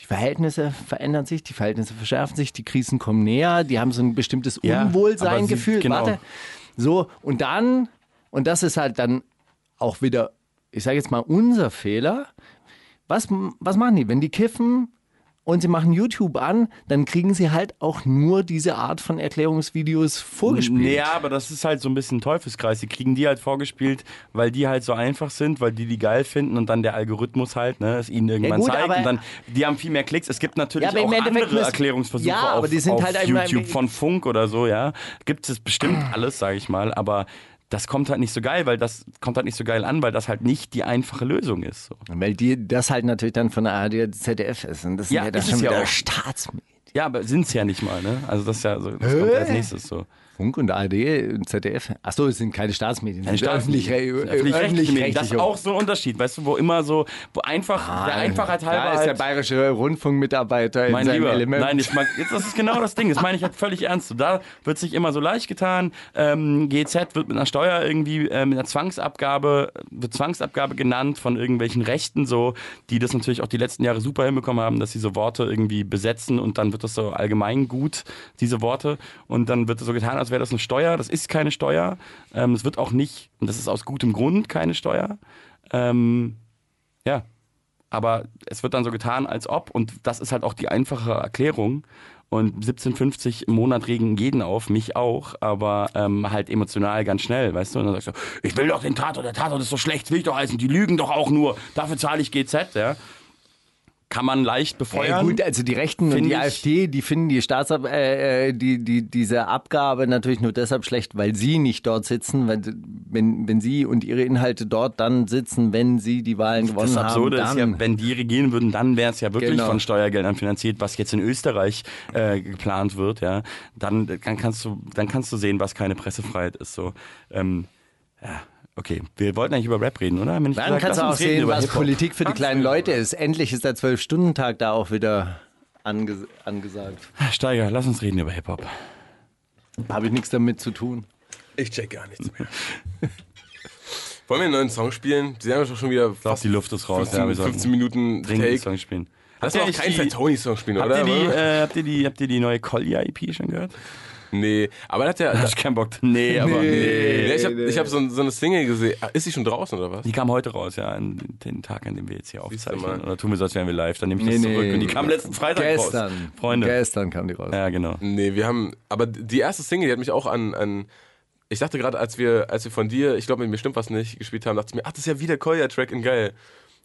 die Verhältnisse verändern sich, die Verhältnisse verschärfen sich, die Krisen kommen näher, die haben so ein bestimmtes Ja, Unwohlsein gefühlt. genau. Warte. So, und dann, und das ist halt dann auch wieder, ich sage jetzt mal, unser Fehler. Was, was machen die? Wenn die kiffen und sie machen YouTube an, dann kriegen sie halt auch nur diese Art von Erklärungsvideos vorgespielt. Ja, aber das ist halt so ein bisschen Teufelskreis. Die kriegen die halt vorgespielt, weil die halt so einfach sind, weil die die geil finden und dann der Algorithmus halt, ne, es ihnen irgendwann gut, zeigt und dann, die haben viel mehr Klicks. Es gibt natürlich Ja, auch andere müssen- Erklärungsversuche Ja, aber auf, die sind auf halt YouTube von Funk oder so, ja. Gibt es bestimmt alles, sage ich mal, aber das kommt halt nicht so geil, weil das kommt halt nicht so geil an, weil das halt nicht die einfache Lösung ist. So. Weil die das halt natürlich dann von der ARD ZDF ist. Und das sind Ja, ja, dann ist schon es ja wieder auch. Staatsmedien. Ja, aber sind's ja nicht mal, ne? Also das ist ja so, das kommt ja als nächstes so. Funk und ARD und ZDF. Achso, es sind keine Staatsmedien. Keine Staatsmedien. öffentlich- Öffentlich-rechtliche Medien. Das ist auch so ein Unterschied, weißt du, wo immer so, wo einfach, der Einfachheit halber Da ist der halt, bayerische Rundfunkmitarbeiter in mein seinem Lieber, Element. nein, ich mag, jetzt, das ist genau das Ding, das meine ich halt völlig ernst. Da wird sich immer so leicht getan, ähm, GZ wird mit einer Steuer irgendwie, äh, mit einer Zwangsabgabe, wird Zwangsabgabe genannt von irgendwelchen Rechten so, die das natürlich auch die letzten Jahre super hinbekommen haben, dass sie so Worte irgendwie besetzen und dann wird das so allgemein gut, diese Worte, und dann wird so getan, als wäre das eine Steuer. Das ist keine Steuer. Ähm, es wird auch nicht, und das ist aus gutem Grund keine Steuer. Ähm, ja, aber es wird dann so getan, als ob, und das ist halt auch die einfache Erklärung. Und 17,50 im Monat regen jeden auf, mich auch, aber ähm, halt emotional ganz schnell, weißt du? Und dann sagst du, ich will doch den Tatort, der Tatort ist so schlecht, will ich doch heißen, die lügen doch auch nur, dafür zahle ich GZ, ja. Kann man leicht Ja, befeuern. gut, also die Rechten und die ich- AfD, die finden die Staatsab äh, äh, die, die, diese Abgabe natürlich nur deshalb schlecht, weil sie nicht dort sitzen, weil, wenn, wenn sie und ihre Inhalte dort dann sitzen, wenn sie die Wahlen gewonnen Das Absurde haben. ist Dann, ja, wenn die regieren würden, dann wäre es ja wirklich Genau. von Steuergeldern finanziert, was jetzt in Österreich äh, geplant wird, ja. Dann, dann kannst du, dann kannst du sehen, was keine Pressefreiheit ist. So, ähm, ja, okay. Wir wollten eigentlich über Rap reden, oder? Dann gesagt, kannst du auch sehen, über was Hip-Hop. Politik für die kleinen Leute ist. Endlich ist der Zwölf-Stunden-Tag da auch wieder ange angesagt. Steiger, lass uns reden über Hip Hop. Habe ich nichts damit zu tun. Ich check gar nichts mehr. <laughs> Wollen wir einen neuen Song spielen? Sie haben doch schon wieder fast die Luft ist raus. 15, ja, wir sollten 15 Minuten Take. Song spielen. Lass doch keinen Fat Tony Song spielen, Habt oder? ihr, die, <laughs> äh, habt, ihr die, habt ihr die neue Collier EP schon gehört? Nee, aber er hat ja. Da hab ich keinen Bock. Nee, aber nee. Nee, ich habe ich hab so, so eine Single gesehen. Ah, Ist sie schon draußen oder was? Die kam heute raus, ja, an den Tag, an dem wir jetzt hier aufzeichnen. mal. Oder tun wir so, als wären wir live, dann nehme ich das zurück. Und die kam letzten Freitag Gestern. raus. Freunde. Gestern kam die raus. Ja, genau. Nee, wir haben. Aber die erste Single, die hat mich auch an. an ich dachte gerade, als wir, als wir von dir, ich glaube, mit mir stimmt was nicht, gespielt haben, dachte ich mir, ach, das ist ja wieder Kolja-Track in geil.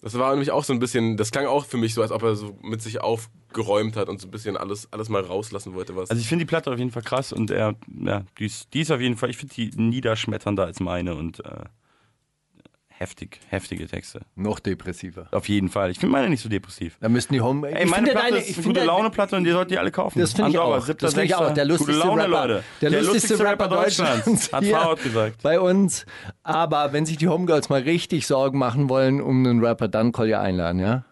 Das war nämlich auch so ein bisschen, das klang auch für mich so, als ob er so mit sich aufgeräumt hat und so ein bisschen alles, alles mal rauslassen wollte, was. Also ich finde die Platte auf jeden Fall krass und er, ja, die ist, die ist auf jeden Fall, ich finde die niederschmetternder als meine und äh, heftig, heftige Texte. Noch depressiver. Auf jeden Fall. Ich finde meine nicht so depressiv. Da müssten die Home. Ey, ich meine Platte ist eine finde gute Laune-Platte und die sollten die alle kaufen. Das finde ich auch. 7., Das finde ich auch. Der 6.. lustigste Gute Laune, Rapper, Leute. der lustigste Rapper Deutschlands. Hat Hier Fahrrad gesagt. Bei uns. Aber wenn sich die Homegirls mal richtig Sorgen machen wollen um einen Rapper, dann Kolja einladen, ja?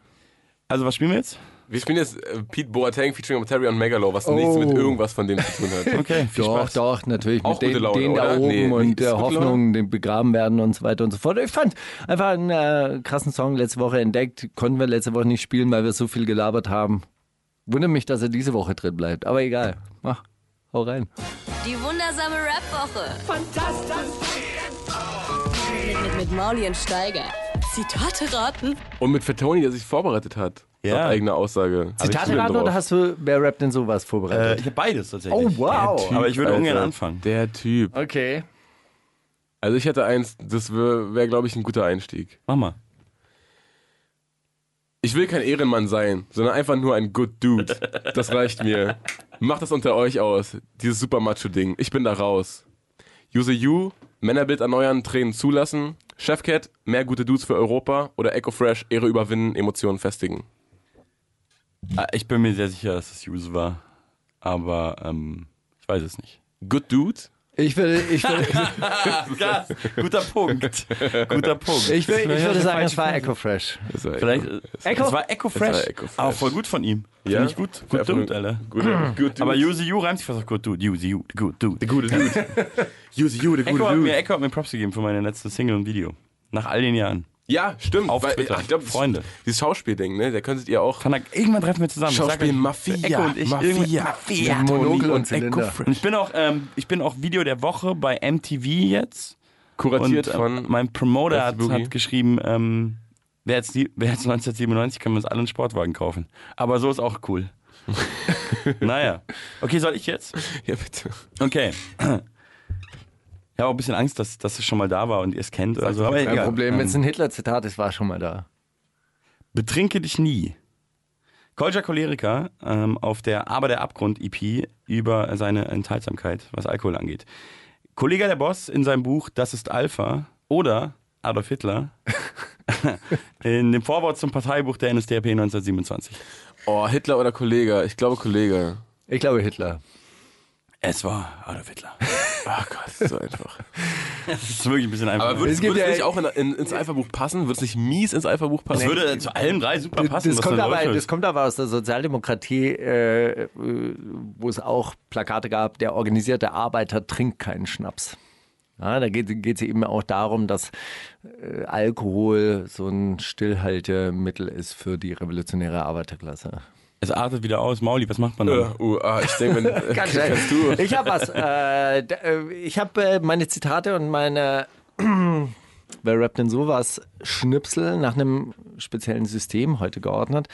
Also was spielen wir jetzt? Wir spielen jetzt äh, Pete Boateng featuring Materion Megalo, was Oh. nichts mit irgendwas von dem zu tun hat. <laughs> Okay, viel Doch, Spaß. doch, natürlich. Auch mit gute den, Laune, denen da oder? oben Nee, und der Hoffnung, den begraben werden und so weiter und so fort. Ich fand einfach einen äh, krassen Song letzte Woche entdeckt. Konnten wir letzte Woche nicht spielen, weil wir so viel gelabert haben. Wundert mich, dass er diese Woche drin bleibt. Aber egal. Mach, hau rein. Die wundersame Rap-Woche. Fantastisch. Mit, mit, mit Mauli und Steiger. Zitate raten. Und mit Fatoni, der sich vorbereitet hat. Ja. Laut eigener Aussage. Zitate raten oder hast du, wer rappt denn sowas Äh, vorbereitet? ich habe beides tatsächlich. oh, wow. Aber ich würde ungern anfangen. Der Typ. Okay. Also ich hätte eins, das wäre, wär, glaube ich, ein guter Einstieg. Mach mal. Ich will kein Ehrenmann sein, sondern einfach nur ein Good Dude. Das reicht mir. Macht das unter euch aus, dieses super Macho-Ding. Ich bin da raus. Use You, Männerbild erneuern, Tränen zulassen. Chefcat, mehr gute Dudes für Europa. Oder Echo Fresh, Ehre überwinden, Emotionen festigen. Ah, Ich bin mir sehr sicher, dass es Use war. Aber ähm, ich weiß es nicht. Good Dude? Ich würde, ich würde, <laughs> guter Punkt. Guter Punkt. ich würde, ich würde sagen, es war Echo Fresh. Das war Vielleicht, Echo. Es war Echo Fresh. war Echo Fresh. Aber voll gut von ihm. Ja? Finde ich gut. Gut dude, Alter. Good Dude. Aber Use You reimt sich fast auf Good Dude. Use You, Good Dude. Der gute Dude. Use You, der Echo gute hat, mir, Dude. Echo hat mir Props gegeben für meine letzte Single und Video. Nach all den Jahren. Ja, stimmt. Auf weil, Twitter. Ich glaub, Freunde. Dieses Schauspielding, ne? Da könntet ihr auch. Kann er, irgendwann treffen wir zusammen. Schauspiel Mafia. Echo und ich. Mafia. Mafia. Toni und und. Echo Und ich bin auch, ähm, ich bin auch Video der Woche bei MTV jetzt. Kuratiert und von. ähm, mein Promoter hat, hat geschrieben, ähm, wer, jetzt, die- wer jetzt 1997 können wir uns alle einen Sportwagen kaufen. Aber so ist auch cool. <laughs> naja. Okay, soll ich jetzt? ja, bitte. Okay. Ich habe auch ein bisschen Angst, dass, dass es schon mal da war und ihr es kennt. Oder so. Aber Kein egal. Problem. Wenn Ähm, es ein Hitler-Zitat ist, war schon mal da. Betrinke dich nie. Kolja Choleriker ähm, auf der Aber der Abgrund EP über seine Enthaltsamkeit, was Alkohol angeht. Kollege der Boss in seinem Buch Das ist Alpha oder Adolf Hitler <laughs> in dem Vorwort zum Parteibuch der NSDAP 1927. Oh, Hitler oder Kollege? Ich glaube Kollege. Ich glaube Hitler. Es war Adolf Hitler. <laughs> Ach Gott, das ist so einfach. Das ist wirklich ein bisschen einfach. Aber würde Es gibt ja- nicht auch in, in, ins Alpha-Buch passen? Würde es nicht mies ins Alpha-Buch das passen? würde zu allen drei super passen. Das kommt, aber, das kommt aber aus der Sozialdemokratie, äh, wo es auch Plakate gab, der organisierte Arbeiter trinkt keinen Schnaps. Ja, da geht es eben auch darum, dass äh, Alkohol so ein Stillhaltemittel ist für die revolutionäre Arbeiterklasse. Es artet wieder aus. Mauli, was macht man da? Uh, uh, ah, ich denke, wenn, <laughs> <laughs> Ganz schnell. kannst du. Ich habe was. Äh, äh, ich habe äh, meine Zitate und meine <clears throat> Wer rappt denn sowas? Schnipsel nach einem speziellen System heute geordnet.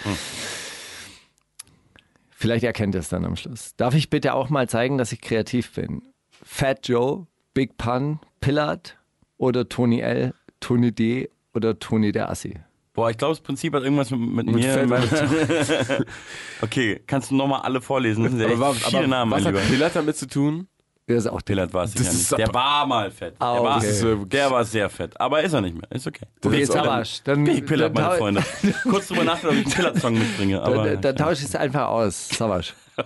Vielleicht erkennt ihr es dann am Schluss. Darf ich bitte auch mal zeigen, dass ich kreativ bin? Fat Joe, Big Pun, Pillard oder Tony L, Tony D oder Tony der Assi? Boah, ich glaube, das Prinzip hat irgendwas mit, mit, Mit mir. <laughs> Okay, kannst du nochmal alle vorlesen? Das sind ja Aber, echt war, viele aber Namen, mein was Lieber. hat Pillard damit zu tun? Der ist auch der. Pillard war es ist nicht. Der aber- war mal fett. Der, Ah, war, okay. Ist, äh, der war sehr fett. Aber ist er nicht mehr. Ist okay. Okay, jetzt Savasch. Dann, Big Pillard, dann, meine Freunde. <laughs> Kurz drüber nachdenken, ob ich einen Pillard-Song mitbringe. Aber, Dann, dann tausche ich es einfach aus. Savasch. <laughs>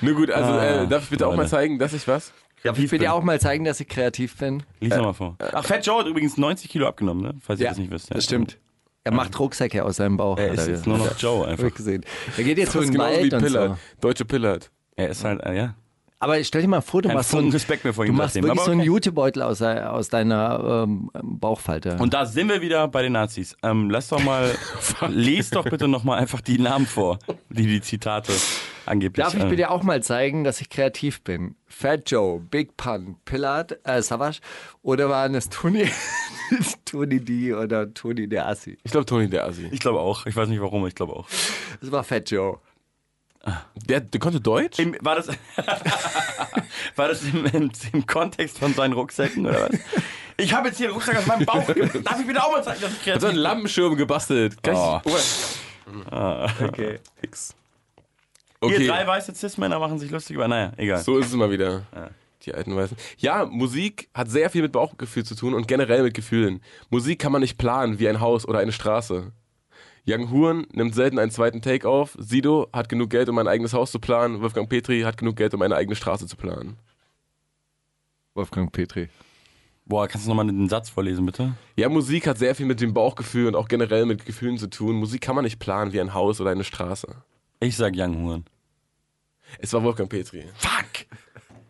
Nur gut, also äh, darf ich bitte auch mal zeigen, dass ich was? Darf ich bitte auch mal zeigen, dass ich kreativ bin? Lies nochmal vor. Ach, Fat Joe hat übrigens 90 Kilo abgenommen, ne? falls ihr das nicht wisst. Ja. Das stimmt. Er macht Rucksäcke aus seinem Bauch. Er hat ist jetzt nur noch. Joe einfach. gesehen. Er geht jetzt so in den Wald und Pillard. so. Deutsche Pillard. Er ist halt, äh, ja. Aber stell dir mal vor, du Kein machst so einen, Respekt mehr vor du machst wirklich aber so einen okay. Jutebeutel aus, aus deiner ähm, Bauchfalte. Und da sind wir wieder bei den Nazis. Ähm, lass doch mal, <laughs> lest doch bitte nochmal einfach die Namen vor, die die Zitate Angeblich. Darf ich äh, bitte auch mal zeigen, dass ich kreativ bin? Fat Joe, Big Pun, Pilat, äh, Savage oder waren es Tony, <laughs> Tony D oder Tony der Assi? Ich glaube, Toni der Assi. Ich glaube auch. Ich weiß nicht warum, ich glaube auch. Das war Fat Joe. Der, der konnte Deutsch? Im, war das, <laughs> war das im, im, im Kontext von seinen Rucksäcken oder was? Ich habe jetzt hier einen Rucksack aus meinem Bauch. Darf ich bitte auch mal zeigen, dass ich Hat kreativ so einen Lampenschirm gebastelt. Kann Oh. ich, Okay. Fix. Hier Okay, drei weiße Cis-Männer machen sich lustig über. Naja, egal. so ist es mal wieder. Die alten Weißen. Ja, Musik hat sehr viel mit Bauchgefühl zu tun und generell mit Gefühlen. Musik kann man nicht planen wie ein Haus oder eine Straße. Young Huren nimmt selten einen zweiten Take auf. Sido hat genug Geld, um ein eigenes Haus zu planen. Wolfgang Petri hat genug Geld, um eine eigene Straße zu planen. Wolfgang Petri. Boah, kannst du nochmal den Satz vorlesen, bitte? Ja, Musik hat sehr viel mit dem Bauchgefühl und auch generell mit Gefühlen zu tun. Musik kann man nicht planen wie ein Haus oder eine Straße. Ich sag Young Huren. Es war Wolfgang Petri. Fuck!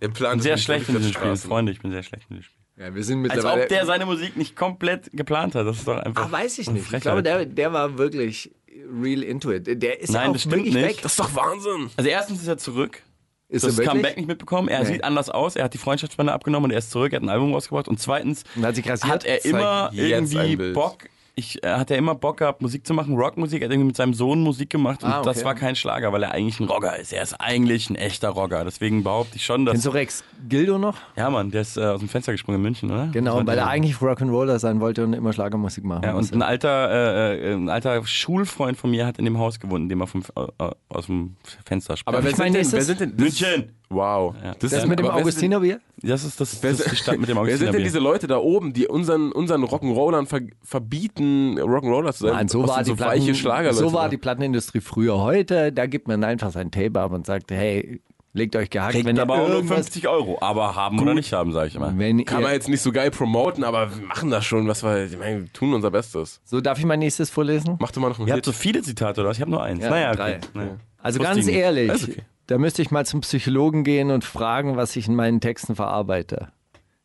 Er plant Sehr es schlecht in diesem Spiel. Freunde, ich bin sehr schlecht in diesem Spiel. Ja, wir sind Als ob der seine Musik nicht komplett geplant hat. Das ist doch einfach. Ach, weiß ich nicht. Ich glaube, der, der war wirklich real into it. Der ist Nein, auch das stimmt wirklich nicht. weg. Das ist doch Wahnsinn. Also erstens ist er zurück. Ist er das? Comeback nicht mitbekommen. Er Nee. sieht anders aus. Er hat die Freundschaftsbande abgenommen und er ist zurück. Er hat ein Album rausgebracht. Und zweitens Und hat hat er immer irgendwie. Bock. Ich, äh, hat er immer Bock gehabt, Musik zu machen, Rockmusik. Er hat irgendwie mit seinem Sohn Musik gemacht und Ah, okay. das war kein Schlager, weil er eigentlich ein Rocker ist. Er ist eigentlich ein echter Rocker. Deswegen behaupte ich schon, dass. Kennst du Rex Gildo noch? Ja, Mann, der ist äh, aus dem Fenster gesprungen in München, oder? Genau, weil er eigentlich Rock'n'Roller sein wollte und immer Schlagermusik machen Ja, und ein alter, äh, äh, ein alter Schulfreund von mir hat in dem Haus gewohnt, in dem er vom, äh, aus dem Fenster sprang. Aber wer sind, denn, wer sind denn. München! Wow. Das das mit dem denn- Augustinerbier? Das ist, das, das ist die Stadt mit dem <laughs> wer sind denn diese Leute da oben, die unseren, unseren Rock'n'Rollern ver verbieten, Rock'n'Roller zu sein? Nein, so Was war, sind die so Platten, so war die Plattenindustrie früher. Heute, da gibt man einfach sein Tape ab und sagt, hey, legt euch gehackt, Kriegt wenn ihr aber auch nur irgendwas- 50 Euro. Aber haben oder nicht haben, sage ich immer. Wenn Kann man jetzt nicht so geil promoten, aber wir machen das schon, was wir, ich meine, wir tun unser Bestes. so, darf ich mein nächstes vorlesen? Mach doch mal noch einen Ihr Hit. habt so viele Zitate, oder? was? Ich habe nur eins. Ja, naja, drei. okay. Naja. Also Wusste ganz ehrlich, okay. Da müsste ich mal zum Psychologen gehen und fragen, was ich in meinen Texten verarbeite.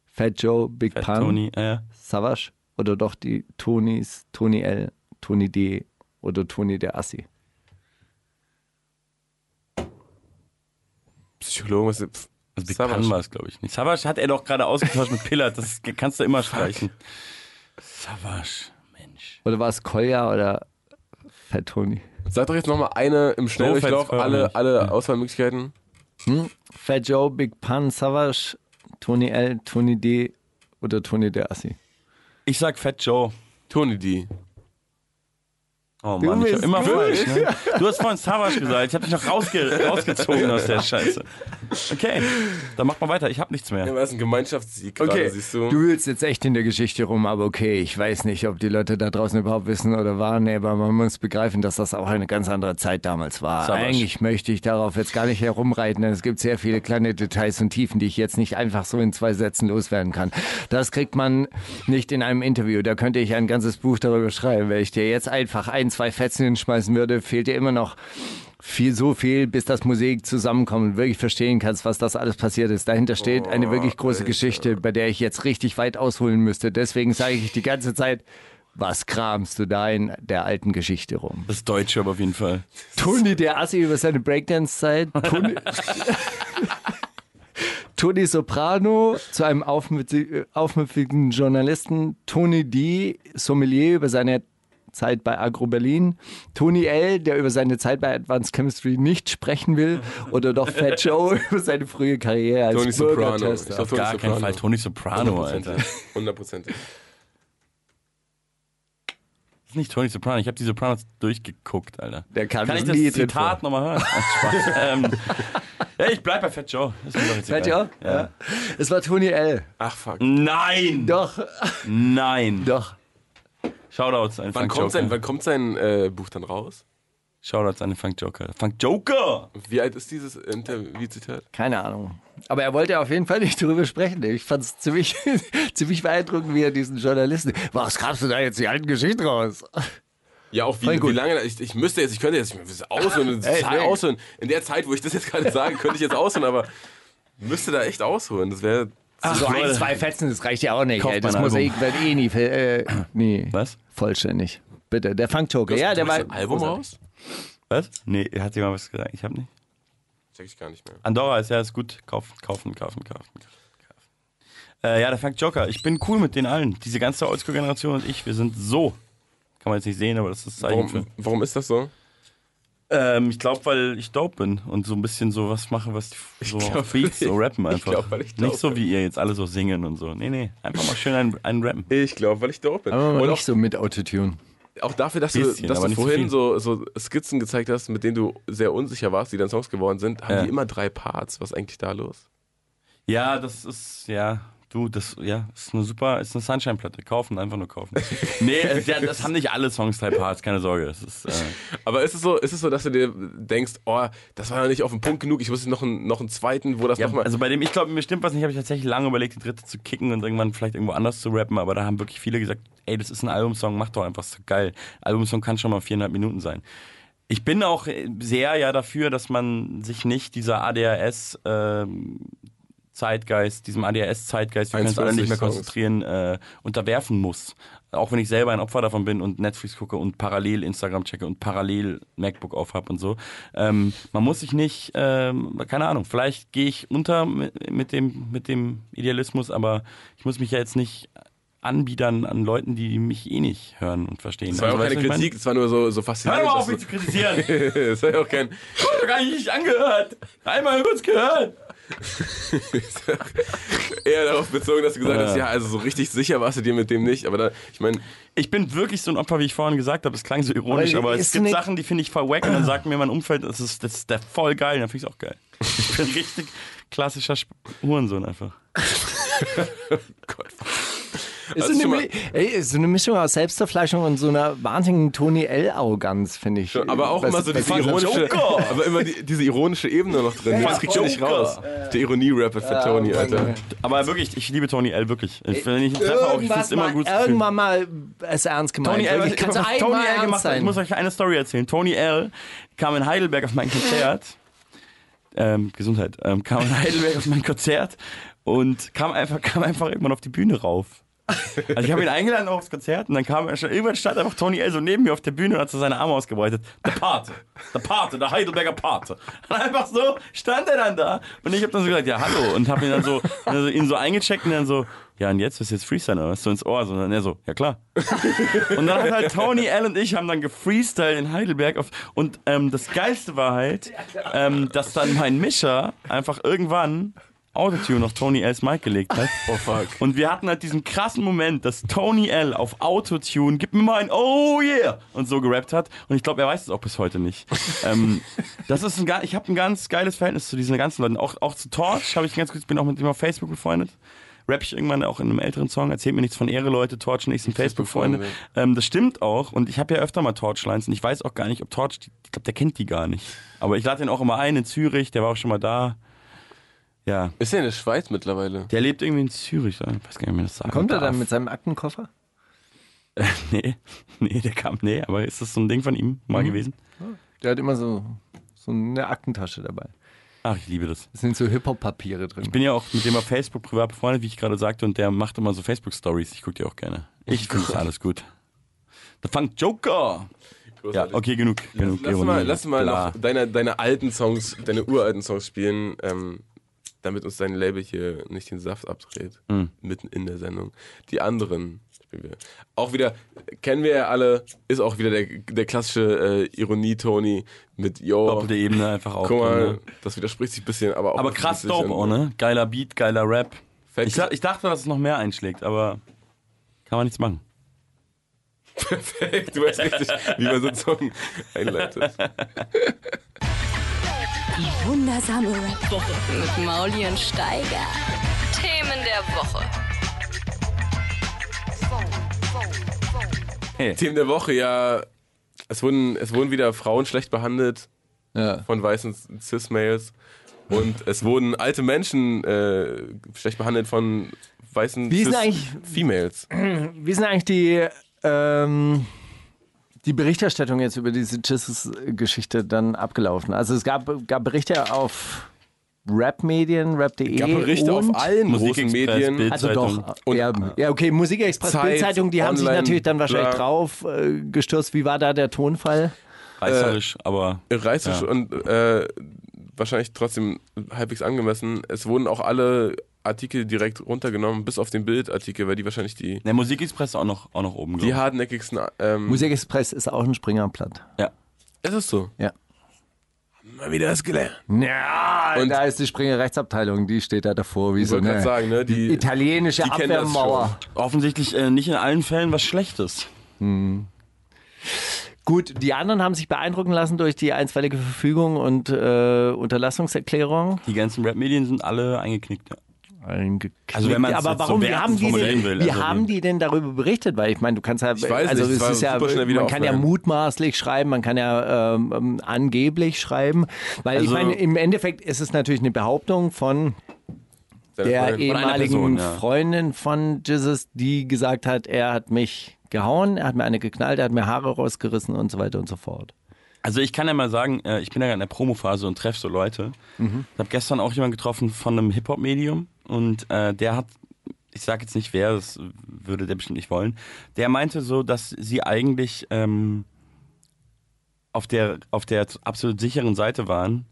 Fat Joe, Big Fat Pun, Tony, äh, Savage oder doch die Tonys, Tony L, Tony D oder Tony der Assi. Psychologen, was ist also Big Savage. Pun war es, glaube ich nicht. Savage hat er doch gerade ausgetauscht mit Pillard. Das <laughs> kannst du immer streichen. Savage, Mensch. Oder war es Kolja oder Fat Tony? Sag doch jetzt nochmal eine im Schnelldurchlauf, fett alle, alle Auswahlmöglichkeiten. Fat Joe, Big Pun, Savage, Tony L, Tony D oder Tony der Assi. Ich sag Fat Joe. Tony D. Oh Du Mann, ich hab immer gut. falsch. Ne? Du hast vorhin Savage gesagt. Ich habe dich noch rausge <laughs> rausgezogen aus der Scheiße. Okay, dann mach mal weiter. Ich habe nichts Ja, mehr. aber das ist ein Gemeinschaftssieg gerade, siehst du. Du willst jetzt echt in der Geschichte rum, aber okay, ich weiß nicht, ob die Leute da draußen überhaupt wissen oder waren, aber man muss begreifen, dass das auch eine ganz andere Zeit damals war. Savage. Eigentlich möchte ich darauf jetzt gar nicht herumreiten, denn es gibt sehr viele kleine Details und Tiefen, die ich jetzt nicht einfach so in zwei Sätzen loswerden kann. Das kriegt man nicht in einem Interview. Da könnte ich ein ganzes Buch darüber schreiben. Wenn ich dir jetzt einfach ein, zwei Fetzen hinschmeißen würde, fehlt dir immer noch viel, so viel, bis das Musik zusammenkommt und wirklich verstehen kannst, was das alles passiert ist. Dahinter steht eine wirklich große Geschichte, bei der ich jetzt richtig weit ausholen müsste. Deswegen sage ich die ganze Zeit, was kramst du da in der alten Geschichte rum? Das Deutsche aber auf jeden Fall. Toni der Assi über seine Breakdance-Zeit. Toni, <laughs> Toni Soprano zu einem aufmüpfig- aufmüpfigen Journalisten. Tony D. Sommelier über seine Zeit bei Agro Berlin. Tony L., der über seine Zeit bei Advanced Chemistry nicht sprechen will. <laughs> Oder doch Fat Joe <laughs> über seine frühe Karriere als Tony Soprano. Bürgertester. Ich glaub, Tony Gar keinen. Fall. Tony Soprano, Alter. Hundertprozentig. Das ist nicht Tony Soprano. Ich habe die Sopranos durchgeguckt, Alter. Der kam Kann ich nie das Zitat nochmal hören? <laughs> Ähm, ja, ich bleib bei Fat Joe. Ist mir doch jetzt Fat. Joe? Ja. Es war Tony L. Ach fuck. Nein! Doch, Nein! doch. Shoutouts an Wann Funk kommt sein, Joker. wann kommt sein äh, Buch dann raus? Shoutouts an den Funk Joker. Funk Joker! Wie alt ist dieses Interview-Zitat? Keine Ahnung. Aber er wollte auf jeden Fall nicht <laughs> darüber sprechen. Ich fand es ziemlich, <laughs> ziemlich beeindruckend, wie er diesen Journalisten. Was grabst du da jetzt die alten Geschichten raus? Ja, auch wie, wie lange, ich, ich müsste jetzt, ich könnte jetzt ich müsste ausholen, Ey, total ey. ausholen. In der Zeit, wo ich das jetzt gerade sage, könnte ich jetzt ausholen, aber müsste da echt ausholen. Das wäre. So ein, Leute. zwei Fetzen, das reicht ja auch nicht. Ey. Das Mosaik wird eh nie, äh, nie Was? vollständig. Bitte, der Funk Joker. Ja, der war. ein Album raus? Was? Nee, hat jemand was gesagt? Ich hab nicht. Check ich gar nicht mehr. Andorra ist ja ist gut. Kaufen, kaufen, kaufen, kaufen. kaufen. Äh, ja, der Fakt Joker. Ich bin cool mit den allen. Diese ganze Oldschool-Generation und ich, wir sind so. Kann man jetzt nicht sehen, aber das ist das Zeichen für. Warum, warum ist das so? Ähm, ich glaube, weil ich dope bin und so ein bisschen so was mache, was die so glaub, auf Beats so <laughs> rappen ich einfach. glaub, weil ich nicht so dope wie ihr jetzt alle so singen und so. Nee, nee, einfach mal schön einen, einen rappen. Ich glaube, weil ich dope bin. Aber Und auch, nicht so mit Autotune. auch dafür, dass Bisschen, du, dass du vorhin so, so Skizzen gezeigt hast, mit denen du sehr unsicher warst, die dann Songs geworden sind, haben Ja. die immer drei Parts. Was ist eigentlich da los? Ja, das ist, ja, du, das, ja, ist eine super, ist eine Sunshine-Platte. Kaufen, einfach nur kaufen. <laughs> nee, äh, das haben nicht alle Songs drei Parts, keine Sorge. Das ist, äh, Aber ist es so, ist es so, dass du dir denkst, oh, das war ja nicht auf den Punkt genug, ich muss noch einen, noch einen zweiten, wo das ja, nochmal. also bei dem, ich glaube, mir stimmt was nicht, habe ich tatsächlich lange überlegt, die dritte zu kicken und irgendwann vielleicht irgendwo anders zu rappen, aber da haben wirklich viele gesagt, ey, das ist ein Albumsong, mach doch einfach, doch geil. Albumsong kann schon mal viereinhalb Minuten sein. Ich bin auch sehr ja dafür, dass man sich nicht dieser ADHS ähm, Zeitgeist, diesem ADHS-Zeitgeist, wir können uns alle nicht mehr 21 Songs. konzentrieren, äh, unterwerfen muss. Auch wenn ich selber ein Opfer davon bin und Netflix gucke und parallel Instagram checke und parallel MacBook auf habe und so. Ähm, man muss sich nicht, ähm, keine Ahnung, vielleicht gehe ich unter mit, mit, dem, mit dem Idealismus, aber ich muss mich ja jetzt nicht anbiedern an Leuten, die mich eh nicht hören und verstehen. das war ja auch Also, keine Kritik, das war nur so, so faszinierend. Hör doch mal auf, mich zu kritisieren. <laughs> das war ja auch kein. Ich hab doch gar nicht angehört. Einmal kurz gehört. <laughs> eher darauf bezogen, dass du gesagt Ja. hast, ja, also so richtig sicher warst du dir mit dem nicht. Aber da, ich meine, Ich bin wirklich so ein Opfer, wie ich vorhin gesagt habe. Es klang so ironisch, Aber aber, es gibt Sachen, die finde ich voll wack und dann sagt mir mein Umfeld, das ist, das ist der voll geil. Und dann finde ich es auch geil. Ich bin richtig klassischer Hurensohn einfach. <laughs> Gott, <laughs> Ist Also so, schon eine, ey, ist so eine Mischung aus Selbstverfleischung und so einer wahnsinnigen Tony L-Arroganz, finde ich. aber auch Was- immer so diese ironische, Joker. aber immer die, diese ironische Ebene noch drin. Das kriegst du nicht raus. Der Ironie-Rapper für Tony, Alter. Aber wirklich, ich liebe Tony L. wirklich. Ich, wenn ich ihn treffe, auch, ich finde es immer gut. irgendwann mal es ernst gemeint. Tony L. Wirklich, kannst du Tony L. ernst gemacht sein. ich muss euch eine Story erzählen. Tony L. kam in Heidelberg auf mein Konzert. Ähm, Gesundheit. Ähm, kam in Heidelberg auf mein Konzert und kam einfach, kam einfach irgendwann auf die Bühne rauf. <laughs> Also ich habe ihn eingeladen aufs Konzert und dann kam er schon, irgendwann stand einfach Tony L. so neben mir auf der Bühne und hat so seine Arme ausgebreitet. Der Pate, der Pate, der Heidelberger Pate. Und einfach so stand er dann da und ich habe dann so gesagt, ja hallo und habe ihn dann so, also ihn so eingecheckt und dann so, ja und jetzt, ist jetzt Freestyle oder was so ins Ohr? Und dann er so, ja klar. Und dann hat halt Tony L. und ich haben dann gefreestylt in Heidelberg auf, und ähm, das Geilste war halt, ähm, dass dann mein Mischer einfach irgendwann Autotune auf Tony L's Mic gelegt hat. <laughs> Oh fuck. Und wir hatten halt diesen krassen Moment, dass Tony L. auf Autotune, gib mir mal ein Oh yeah und so gerappt hat. Und ich glaube, er weiß es auch bis heute nicht. <laughs> ähm, das ist ein, ich habe ein ganz geiles Verhältnis zu diesen ganzen Leuten. Auch, auch zu Torch habe ich ganz gut, bin auch mit ihm auf Facebook befreundet. Rap ich irgendwann auch in einem älteren Song, erzählt mir nichts von Ehre, Leute, Torch und ich sind Facebook-Freunde. Ähm, das stimmt auch und ich habe ja öfter mal Torch-Lines und ich weiß auch gar nicht, ob Torch, ich glaube, der kennt die gar nicht. Aber ich lade ihn auch immer ein in Zürich, der war auch schon mal da. Ja, Ist er in der Schweiz mittlerweile? der lebt irgendwie in Zürich, ich weiß gar nicht, wie man das sagen Kommt er darf. dann mit seinem Aktenkoffer? <laughs> Nee, nee, der kam, nee, aber ist das so ein Ding von ihm mal gewesen? Der hat immer so, so eine Aktentasche dabei. Ach, ich liebe das. Da sind so Hip-Hop-Papiere drin. Ich bin ja auch mit dem auf Facebook privat befreundet, wie ich gerade sagte, und der macht immer so Facebook-Stories. Ich gucke die auch gerne. Ich finde das alles gut. Da fangt Joker! Ja, okay, genug. genug Lass Ironie. mal, lass mal noch deine, deine alten Songs, deine uralten Songs spielen, ähm, damit uns dein Label hier nicht den Saft abdreht. Hm. Mitten in der Sendung. Die anderen spielen wir. Auch wieder, kennen wir ja alle, ist auch wieder der, der klassische äh, Ironie-Tony mit Yo. Doppelte Ebene einfach auch. Guck mal, ne? das widerspricht sich ein bisschen, aber auch. Aber krass dope auch, ne? Geiler Beat, geiler Rap. Ich, ich dachte, dass es noch mehr einschlägt, aber kann man nichts machen. <laughs> Perfekt, du weißt richtig, wie man so einen Song einleitet. <laughs> Die wundersame Rap-Woche mit Mauli und Steiger. Themen der Woche. Themen der Woche, ja. Es wurden, es wurden wieder Frauen schlecht behandelt ja. von weißen Cis-Males. Und es wurden alte Menschen äh, schlecht behandelt von weißen Cis-Females. Wie denn <clears throat> eigentlich die, ähm, die Berichterstattung jetzt über diese Jesus-Geschichte dann abgelaufen? Also es gab, gab Berichte auf Rap-Medien, Rap.de. gab Berichte und auf allen großen Medien. Also doch. Und- ja, ja, okay, Musikexpress, Zeit, Bildzeitung, die haben sich natürlich dann wahrscheinlich bla. drauf äh, gestürzt. Wie war da der Tonfall? Reißerisch, aber Reißisch Ja. und äh, wahrscheinlich trotzdem halbwegs angemessen. Es wurden auch alle Artikel direkt runtergenommen, bis auf den Bildartikel, weil die wahrscheinlich die, Der Musikexpress ist auch noch, auch noch oben. die hartnäckigsten. Ähm, Musikexpress ist auch ein Springerblatt. ja. ist es so? Ja. Mal wieder das gelernt. Ja, Und- da ist die Springer Rechtsabteilung, die steht da davor wie so eine sagen, ne, die- italienische die Abwehrmauer. Offensichtlich äh, nicht in allen Fällen was Schlechtes. Gut, die anderen haben sich beeindrucken lassen durch die einstweilige Verfügung und äh, Unterlassungserklärung. Die ganzen Rap-Medien sind alle eingeknickt. Ja. Eingeknickt. Also wenn man's aber jetzt so warum, wertend haben die, denn, will, wie also haben die- denn darüber berichtet? Weil ich meine, du kannst ja, Ich weiß also nicht, es ist ja, man kann ja mutmaßlich schreiben, man kann ja ähm, ähm, angeblich schreiben, weil Also- ich meine, im Endeffekt ist es natürlich eine Behauptung von der Freundin. ehemaligen Person, ja. Freundin von Jesus, die gesagt hat, er hat mich gehauen, er hat mir eine geknallt, er hat mir Haare rausgerissen und so weiter und so fort. Also ich kann ja mal sagen, äh, ich bin ja in der Promophase und treffe so Leute. Ich habe gestern auch jemanden getroffen von einem Hip-Hop-Medium und äh, der hat, ich sage jetzt nicht wer, das würde der bestimmt nicht wollen, der meinte so, dass sie eigentlich ähm, auf, der, auf der absolut sicheren Seite waren,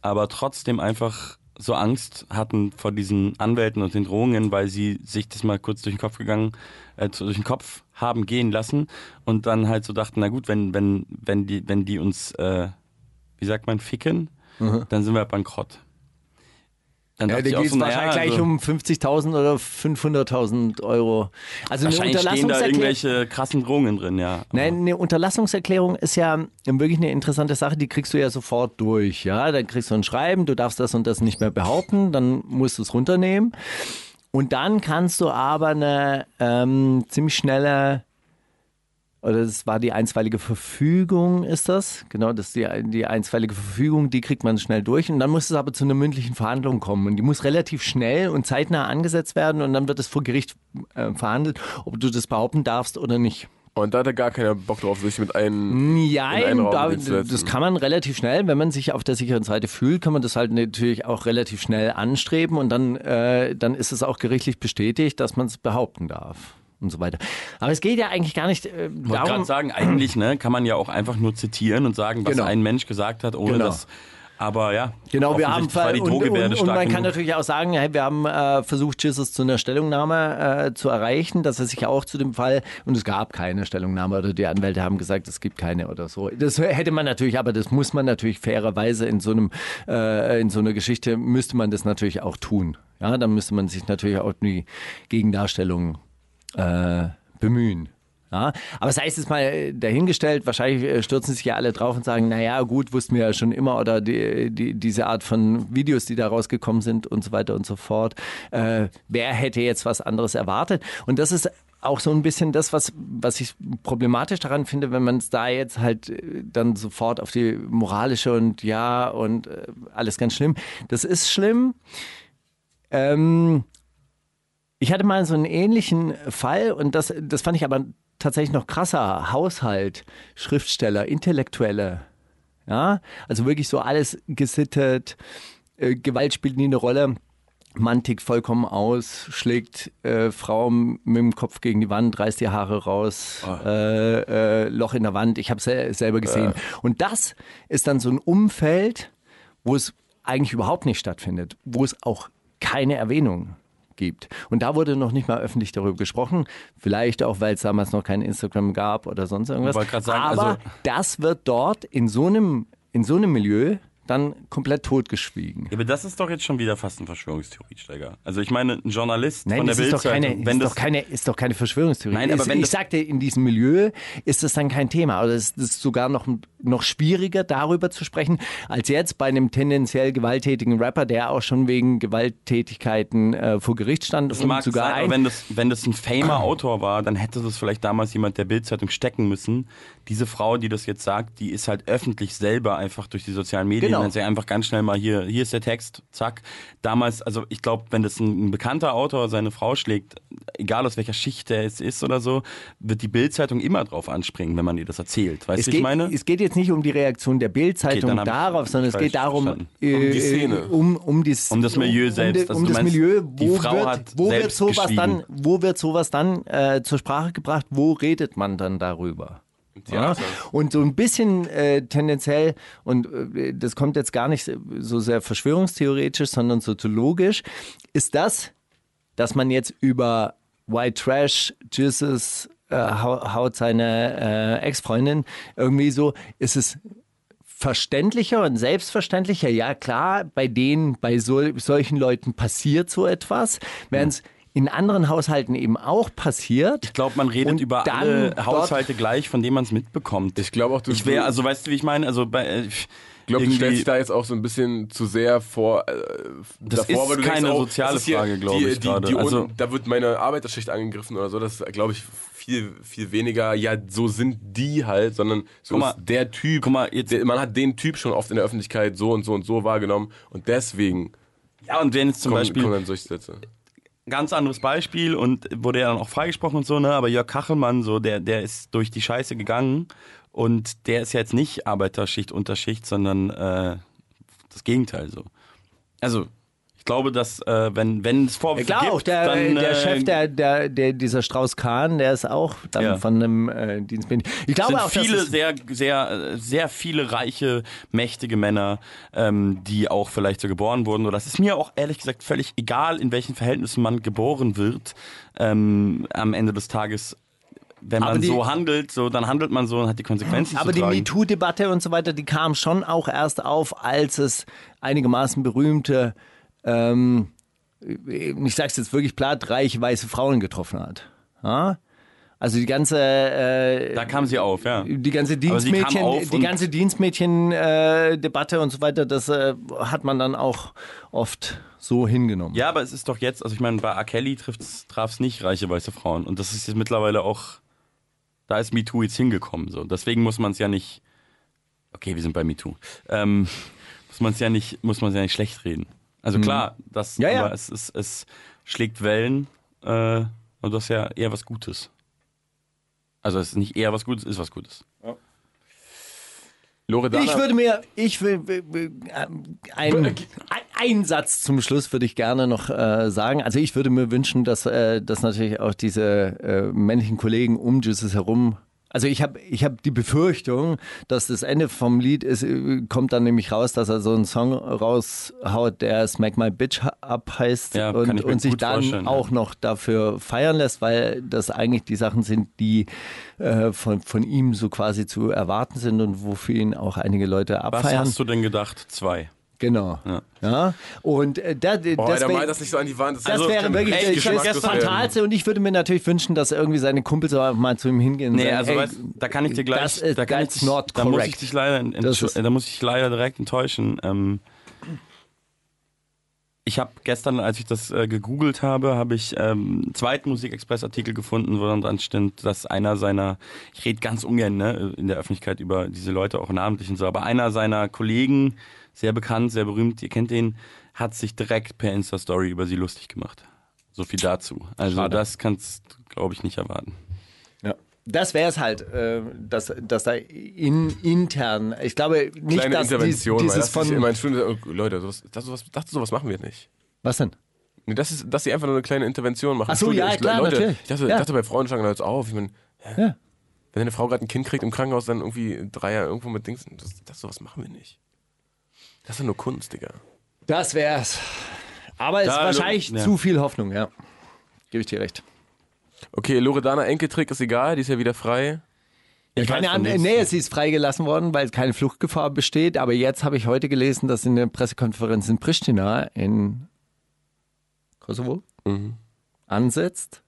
aber trotzdem einfach so Angst hatten vor diesen Anwälten und den Drohungen, weil sie sich das mal kurz durch den Kopf gegangen, äh, durch den Kopf haben gehen lassen und dann halt so dachten, na gut, wenn, wenn, wenn die, wenn die uns, äh, wie sagt man, ficken, dann sind wir bankrott. Dann Ja, da geht es wahrscheinlich gleich also, um 50.000 oder 500.000 Euro. Also eine stehen da Unterlassungserklärung. irgendwelche krassen Drohungen drin, ja. Nein, eine Unterlassungserklärung ist ja wirklich eine interessante Sache, die kriegst du ja sofort durch. Ja, dann kriegst du ein Schreiben, du darfst das und das nicht mehr behaupten, dann musst du es runternehmen. Und dann kannst du aber eine ähm, ziemlich schnelle, oder das war die einstweilige Verfügung, ist das? Genau, das ist die, die einstweilige Verfügung, die kriegt man schnell durch. Und dann muss es aber zu einer mündlichen Verhandlung kommen. Und die muss relativ schnell und zeitnah angesetzt werden. Und dann wird es vor Gericht äh, verhandelt, ob du das behaupten darfst oder nicht. Und da hat er gar keiner Bock drauf, sich mit einem. Ja, einen da, das kann man relativ schnell, wenn man sich auf der sicheren Seite fühlt, kann man das halt natürlich auch relativ schnell anstreben und dann, äh, dann ist es auch gerichtlich bestätigt, dass man es behaupten darf und so weiter. Aber es geht ja eigentlich gar nicht äh, Ich wollte darum. gerade sagen, eigentlich ne, kann man ja auch einfach nur zitieren und sagen, was Genau. ein Mensch gesagt hat, ohne Genau. dass. Aber ja, Genau, wir haben war die und, und, und man kann natürlich auch sagen, hey, wir haben äh, versucht, Jesus zu einer Stellungnahme äh, zu erreichen, dass er sich auch zu dem Fall und es gab keine Stellungnahme oder die Anwälte haben gesagt, es gibt keine oder so. Das hätte man natürlich, aber das muss man natürlich fairerweise in so einem äh, in so einer Geschichte müsste man das natürlich auch tun. Ja, dann müsste man sich natürlich auch die Gegendarstellung äh, bemühen. Ja, aber sei es jetzt mal äh, dahingestellt, wahrscheinlich äh, stürzen sich ja alle drauf und sagen, naja, gut, wussten wir ja schon immer oder die, die, diese Art von Videos, die da rausgekommen sind und so weiter und so fort. Äh, wer hätte jetzt was anderes erwartet? Und das ist auch so ein bisschen das, was, was ich problematisch daran finde, wenn man es da jetzt halt äh, dann sofort auf die moralische und ja und äh, alles ganz schlimm. Das ist schlimm. Ähm, ich hatte mal so einen ähnlichen Fall und das, das fand ich aber tatsächlich noch krasser. Haushalt, Schriftsteller, Intellektuelle. Ja, also wirklich so alles gesittet. Äh, Gewalt spielt nie eine Rolle. Mann tickt vollkommen aus, schlägt äh, Frau mit dem Kopf gegen die Wand, reißt die Haare raus, äh, äh, Loch in der Wand. Ich habe es selber gesehen. Und das ist dann so ein Umfeld, wo es eigentlich überhaupt nicht stattfindet, wo es auch keine Erwähnung gibt. Und da wurde noch nicht mal öffentlich darüber gesprochen. Vielleicht auch, weil es damals noch kein Instagram gab oder sonst irgendwas. sagen, Aber also- das wird dort in so einem, in so einem Milieu dann komplett totgeschwiegen. Ja, aber das ist doch jetzt schon wieder fast ein Verschwörungstheorie-Steiger. Also ich meine, ein Journalist Nein, von der ist doch, keine, Bildzeitung, wenn ist, das doch keine, ist doch keine Verschwörungstheorie. Nein, aber ist, wenn ich sagte, in diesem Milieu ist das dann kein Thema. Aber es ist sogar noch, noch schwieriger, darüber zu sprechen, als jetzt bei einem tendenziell gewalttätigen Rapper, der auch schon wegen Gewalttätigkeiten äh, vor Gericht stand Das und mag sogar sein, ein, aber wenn das, wenn das ein famer Autor war, dann hätte das vielleicht damals jemand der Bildzeitung stecken müssen. Diese Frau, die das jetzt sagt, die ist halt öffentlich selber einfach durch die sozialen Medien. Genau. Dann sie einfach ganz schnell mal hier, hier ist der Text, zack. Damals, also ich glaube, wenn das ein, ein bekannter Autor seine Frau schlägt, egal aus welcher Schicht der es ist oder so, wird die Bildzeitung immer drauf anspringen, wenn man ihr das erzählt. Weißt es du, geht, ich meine? es geht jetzt nicht um die Reaktion der Okay, Bildzeitung ich darauf, sondern es geht darum, äh, Um die Szene. um, um, dies- Um das Milieu selbst. Um, Also um das meinst, Milieu, wo die Frau wird, hat wo wird selbst sowas dann, wo wird sowas dann äh, zur Sprache gebracht? Wo redet man dann darüber? Ja? Und so ein bisschen äh, tendenziell, und äh, das kommt jetzt gar nicht so sehr verschwörungstheoretisch, sondern soziologisch, ist das, dass man jetzt über White Trash, Jesus, äh, hau- haut seine äh, Ex-Freundin irgendwie so, ist es verständlicher und selbstverständlicher. Ja, klar, bei denen, bei so, solchen Leuten passiert so etwas, während es in anderen Haushalten eben auch passiert. Ich glaube, man redet über dann alle Haushalte gleich, von denen man es mitbekommt. Ich glaube auch, du, Ich wäre, also weißt du, wie ich meine? Also bei, äh, ich glaube, du stellst dich da jetzt auch so ein bisschen zu sehr vor. Äh, Das davor, ist weil du keine oh, soziale das ist hier Frage, glaube die- ich, die- gerade. Die, Also- da wird meine Arbeiterschicht angegriffen oder so. Das ist, glaube ich, viel, viel weniger. Ja, so sind die halt, sondern so Guck mal, ist der Typ. guck mal, jetzt- der, man hat den Typ schon oft in der Öffentlichkeit so und so und so wahrgenommen und deswegen ja, und wenn jetzt zum kommen, Beispiel kommen dann solche Sätze. Ganz anderes Beispiel und wurde ja dann auch freigesprochen und so, ne? Aber Jörg Kachelmann, so, der, der ist durch die Scheiße gegangen und der ist ja jetzt nicht Arbeiterschicht, Unterschicht, sondern äh, das Gegenteil so. Also, glaube, dass äh, wenn, wenn es Vorwürfe klar, gibt, auch der, dann, der äh, Chef der, der, der, dieser Strauß Kahn, der ist auch dann Ja. von einem äh, Dienstmädchen. Ich glaube sind auch, viele sehr, sehr, sehr viele reiche, mächtige Männer, ähm, die auch vielleicht so geboren wurden. Oder es ist mir auch ehrlich gesagt völlig egal, in welchen Verhältnissen man geboren wird. Ähm, am Ende des Tages, wenn man die- so handelt, so dann handelt man so und hat die Konsequenzen aber die. MeToo-Debatte und so weiter, die kam schon auch erst auf, als es einigermaßen berühmte, ähm, ich sag's jetzt wirklich platt, reiche weiße Frauen getroffen hat. Ja? Also die ganze äh, da kam sie auf, ja. die ganze Aber sie kam Dienstmädchen, auf die und- ganze Dienstmädchen-Debatte und so weiter, das äh, hat man dann auch oft so hingenommen. Ja, aber es ist doch jetzt, also ich meine, bei R. Kelly traf es nicht reiche weiße Frauen. Und das ist jetzt mittlerweile auch, da ist MeToo jetzt hingekommen. So. Deswegen muss man es ja nicht, okay, wir sind bei MeToo, ähm, muss man es ja nicht, muss man ja nicht schlecht reden. Also klar, das, Mhm. Ja, ja. aber es, ist, es schlägt Wellen äh, und das ist ja eher was Gutes. Also es ist nicht eher was Gutes, ist was Gutes. Loredana, Ich würde mir, ich will, äh, ein, ein Satz zum Schluss würde ich gerne noch äh, sagen. Also ich würde mir wünschen, dass, äh, dass natürlich auch diese äh, männlichen Kollegen um Jesus herum also ich habe ich hab die Befürchtung, dass das Ende vom Lied ist, äh, kommt dann nämlich raus, dass er so einen Song raushaut, der Smack My Bitch Up heißt Ja, und, und sich dann auch ja. noch dafür feiern lässt, weil das eigentlich die Sachen sind, die äh, von, von ihm so quasi zu erwarten sind und wofür ihn auch einige Leute Was abfeiern. hast du denn gedacht? Zwei. Genau. Ja. Ja. Und äh, da, Boah, das, wär- das nicht so an die Wand. das ist wäre wirklich ey, das, das Fatalste und ich würde mir natürlich wünschen, dass irgendwie seine Kumpels auch mal zu ihm hingehen Nee, sagen, also ey, weißt, da kann ich dir gleich, das ist, da kann ich not da muss ich dich leider, entsch- ist- da muss ich leider direkt enttäuschen. Ähm, ich habe gestern, als ich das äh, gegoogelt habe, habe ich ähm, einen zweiten Musikexpress-Artikel gefunden, wo dann dran stand, dass einer seiner, ich rede ganz ungern ne, in der Öffentlichkeit über diese Leute auch namentlich und so, aber einer seiner Kollegen, sehr bekannt, sehr berühmt, ihr kennt den, hat sich direkt per Insta-Story über sie lustig gemacht. So viel dazu. Also Schade. das kannst, glaube ich, nicht erwarten. Ja. Das wäre es halt, äh, dass, dass da in, intern, ich glaube nicht, Kleine dass Intervention. dies, weil dieses das ist von, immer Stunde, oh, Leute, sowas, das, sowas, das, sowas machen wir nicht. was denn? Nee, das ist, dass sie einfach nur eine kleine Intervention machen. Ach so, Studio. ja, ich, klar, Leute, natürlich. Ich dachte, Ja. ich dachte bei Frauen schlagen Leute auf. Ich mein, hä? Ja. Wenn eine Frau gerade ein Kind kriegt im Krankenhaus, dann irgendwie drei Jahre irgendwo mit Dings. Das, das sowas machen wir nicht. Das ist nur Kunst, Digga. Das wär's. Aber es ist Da- wahrscheinlich ja. zu viel Hoffnung, ja. Gebe ich dir recht. Okay, Loredana Enkeltrick ist egal, die ist ja wieder frei. Ich Keine von Ahnung, nichts. nee, sie ist freigelassen worden, weil keine Fluchtgefahr besteht. Aber jetzt habe ich heute gelesen, dass in der Pressekonferenz in Pristina in Kosovo Mhm. ansetzt.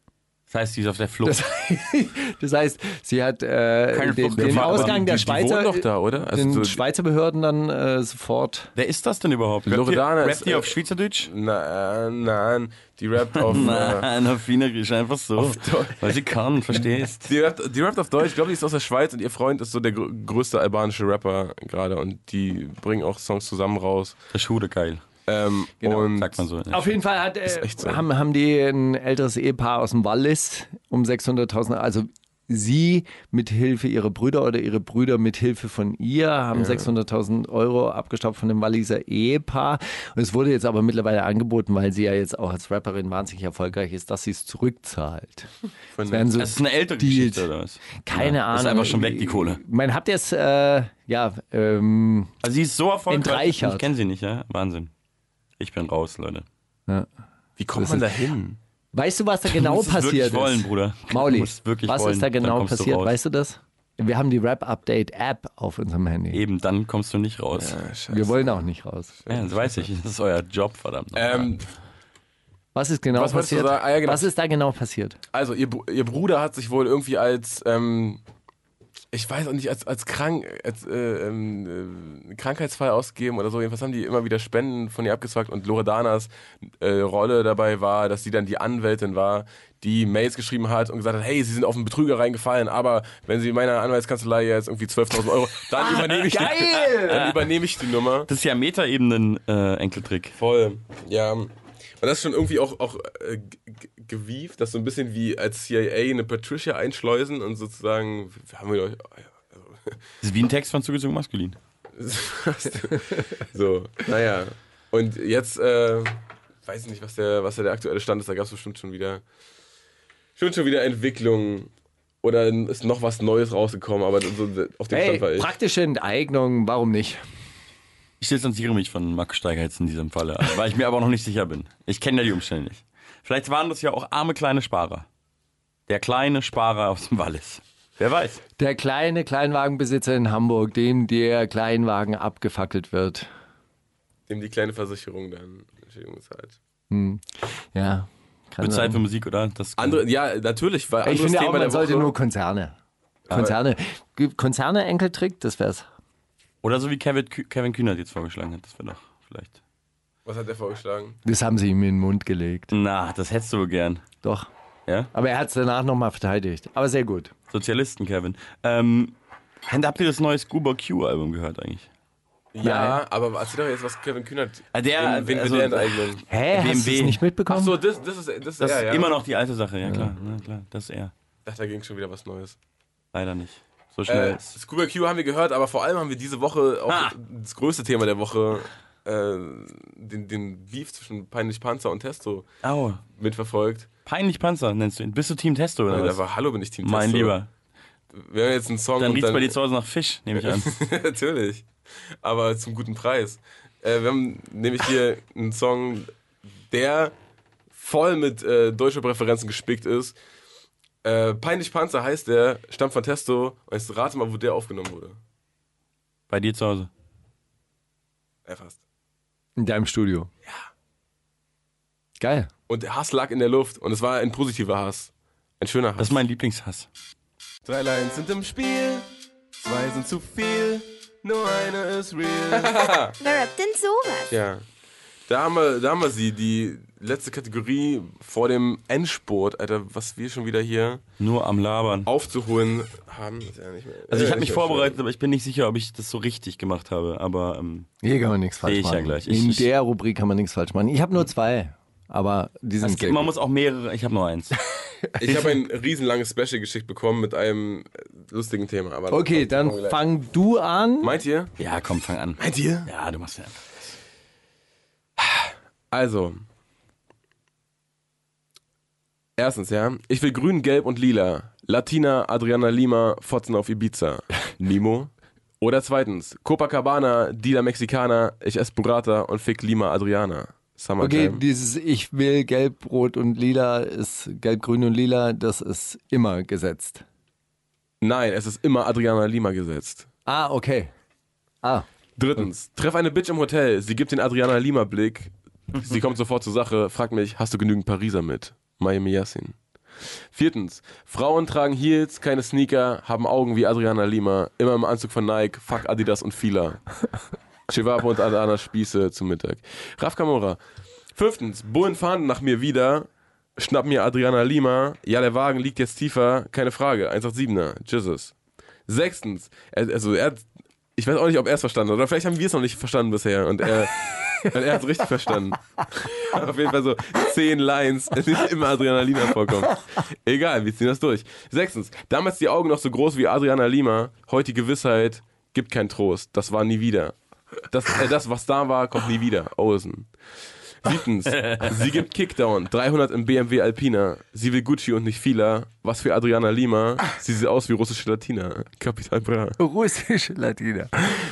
Das heißt, sie ist auf der Flucht. Das, <laughs> das heißt, sie hat äh, Keine den, den Ausgang der die, die Schweizer, doch da, oder? Also den so- Schweizer Behörden dann äh, sofort. Wer ist das denn überhaupt? Loredana rappt ist, die äh, auf Schweizerdeutsch? Na, nein, die rappt auf. <laughs> äh, Nein, auf Wienerisch, einfach so. Weil sie kann, verstehst. die, rappt, die rappt auf Deutsch, ich glaube, die ist aus der Schweiz und ihr Freund ist so der gr größte albanische Rapper gerade und die bringen auch Songs zusammen raus. Der Schude geil, Ähm, Genau, und sagt man so. Auf jeden Fall hat, äh, so. haben, haben die ein älteres Ehepaar aus dem Wallis um 600.000, also sie mit Hilfe ihrer Brüder oder ihre Brüder mit Hilfe von ihr haben 600.000 Euro abgestaubt von dem Walliser Ehepaar. Und es wurde jetzt aber mittlerweile angeboten, weil sie ja jetzt auch als Rapperin wahnsinnig erfolgreich ist, dass sie es zurückzahlt. Das so Das ist eine ältere Deals. Geschichte oder was? Keine Ja, Ahnung. Ist einfach schon weg, die Kohle. Man habt ihr es, äh, ja, ähm, Also sie ist so erfolgreich. Ich kenne sie nicht, ja? Wahnsinn. Ich bin raus, Leute. Wie kommt man da hin? weißt du, was da <laughs> genau du musst es passiert wirklich wollen, ist? Bruder. Mauli, Du musst wirklich was wollen, ist da genau passiert? Weißt du das? Wir haben die Rap-Update-App auf unserem Handy. Eben, dann kommst du nicht raus. Wir wollen auch nicht raus. Ja, das weiß ich. Das ist euer Job, verdammt. Ähm, Was ist genau Was passiert? Ah, ja, genau. Was ist da genau passiert? also, ihr, ihr Bruder hat sich wohl irgendwie als, ähm, ich weiß auch nicht, als, als, krank, als äh, ähm, äh, Krankheitsfall ausgegeben oder so. Jedenfalls haben die immer wieder Spenden von ihr abgezwackt und Loredanas äh, Rolle dabei war, dass sie dann die Anwältin war, die Mails geschrieben hat und gesagt hat, hey, sie sind auf einen Betrüger reingefallen, aber wenn sie meiner Anwaltskanzlei jetzt irgendwie 12.000 Euro, dann übernehme ich, Die, <laughs> dann übernehme ich die Nummer. das ist ja Meta-Ebenen-Enkeltrick. Voll, ja. Und das ist schon irgendwie auch, auch äh, gewieft, das ist so ein bisschen wie als CIA eine Patricia einschleusen und sozusagen, haben wir euch, <laughs> Das ist wie ein Text von zugezogen maskulin. <laughs> so, naja. Und jetzt, äh, weiß ich nicht, was der, was der aktuelle Stand ist, da gab es bestimmt schon wieder, schon schon wieder Entwicklungen oder ist noch was Neues rausgekommen, aber so, auf dem Hey, Stand war ich. praktische Enteignung, warum nicht? Ich distanziere mich von Max Steiger jetzt in diesem Falle, weil ich mir aber noch nicht sicher bin. Ich kenne ja die Umstände nicht. Vielleicht waren das ja auch arme kleine Sparer. Der kleine Sparer aus dem Wallis. Wer weiß. Der kleine Kleinwagenbesitzer in Hamburg, dem der Kleinwagen abgefackelt wird. Dem die kleine Versicherung dann Entschädigung zahlt. Ja, kann Wird Zeit für Musik, oder? Das Andere, ja, natürlich, weil Ich finde Thema auch, man der sollte Woche. nur Konzerne. Konzerne. Konzerne Enkeltrick, das wär's. Oder so wie Kevin, Kevin Kühnert jetzt vorgeschlagen hat. Das wäre doch vielleicht. Was hat er vorgeschlagen? Das haben sie ihm in den Mund gelegt. Na, das hättest du wohl gern. Doch. Ja? Aber er hat es danach nochmal verteidigt. Aber sehr gut. Sozialisten, Kevin. Ähm, habt ihr das neue Scuba Q-Album gehört eigentlich? Ja, aber erzähl doch jetzt, was Kevin Kühnert. Ah, der- wen, wen also- der enteignen? Hä? Hast du BMW. es nicht mitbekommen? Ach so, das, das ist, das ist Das er, ist ja. immer noch die alte Sache, ja klar. Ja, klar. Das ist er. Ich dachte, da ging schon wieder was Neues. Leider nicht. So schnell. Äh, Scuba Q haben wir gehört, aber vor allem haben wir diese Woche auch Ah. das größte Thema der Woche, äh, den, den Beef zwischen Peinlich Panzer und Testo Au. mitverfolgt. Peinlich Panzer nennst du ihn. Bist du Team Testo oder Äh, was? Hallo bin ich Team mein Testo. Lieber. Wir haben jetzt einen Song Dann und riecht's bei dir zu Hause nach Fisch, nehme ich an. <laughs> Natürlich. Aber zum guten Preis. Äh, wir haben nämlich hier einen Song, der voll mit äh, deutscher Präferenzen gespickt ist. Äh, Peinlich Panzer heißt der, stammt von Testo. Und jetzt rate mal, wo der aufgenommen wurde. bei dir zu Hause. Ja, fast. In deinem Studio. Ja. Geil. Und der Hass lag in der Luft. Und es war ein positiver Hass. Ein schöner Hass. Das ist mein Lieblingshass. Drei Lines sind im Spiel. Zwei sind zu viel. Nur eine ist real. <laughs> Wer rappt denn sowas? Ja. Da haben, wir, da haben wir sie, die letzte Kategorie vor dem Endspurt, Alter, was wir schon wieder hier Nur am Labern. aufzuholen haben. Ja nicht mehr, Also ich äh, habe mich vorbereitet, aber ich bin nicht sicher, ob ich das so richtig gemacht habe. Aber ähm, Hier kann man nichts falsch ich ja machen. gleich. Ich- In ich- der Rubrik kann man nichts falsch machen. Ich habe nur zwei. Aber die sind es gibt, man muss auch mehrere. Ich habe nur eins. schön. <laughs> Ich habe ein riesenlanges Special geschickt bekommen mit einem äh, lustigen Thema. Aber Okay, dann gleich. fang du an. Meint ihr? Ja, komm, fang an. Meint ihr? Ja, du machst ja. Also. Erstens, ja. Ich will grün, gelb und lila. Latina, Adriana Lima, Fotzen auf Ibiza. <laughs> Nimo. Oder zweitens, Copacabana, Dila Mexicana, ich esse Burrata und fick Lima Adriana. Okay, Summertime. dieses Ich will gelb, rot und lila ist gelb, grün und lila, das ist immer gesetzt. Nein, es ist immer Adriana Lima gesetzt. Ah, okay. Ah, Drittens, treff eine Bitch im Hotel, sie gibt den Adriana Lima Blick, sie kommt sofort zur Sache, fragt mich, hast du genügend Pariser mit? Miami Yassin. Viertens, Frauen tragen Heels, keine Sneaker, haben Augen wie Adriana Lima, immer im Anzug von Nike, fuck Adidas und Fila. <laughs> Chivapo und Adana Spieße zum Mittag. Raf Kamora. Fünftens, Bullen fahren nach mir wieder, schnapp mir Adriana Lima, ja, der Wagen liegt jetzt tiefer, keine Frage, 187er, Jesus. Sechstens, also er hat, ich weiß auch nicht, ob er es verstanden hat, oder vielleicht haben wir es noch nicht verstanden bisher. Und er, <laughs> Und er hat es richtig verstanden. Auf jeden Fall so zehn Lines, in denen immer Adriana Lima vorkommt. Egal, wir ziehen das durch. Sechstens, damals die Augen noch so groß wie Adriana Lima, heute die Gewissheit, gibt keinen Trost. Das war nie wieder. Das, äh, das was da war, kommt nie wieder. Osen. Siebtens, sie gibt Kickdown, 300 im BMW Alpina. Sie will Gucci und nicht Fila. Was für Adriana Lima. Sie sieht aus wie russische Latina. Kapital Bra. Russische Latina.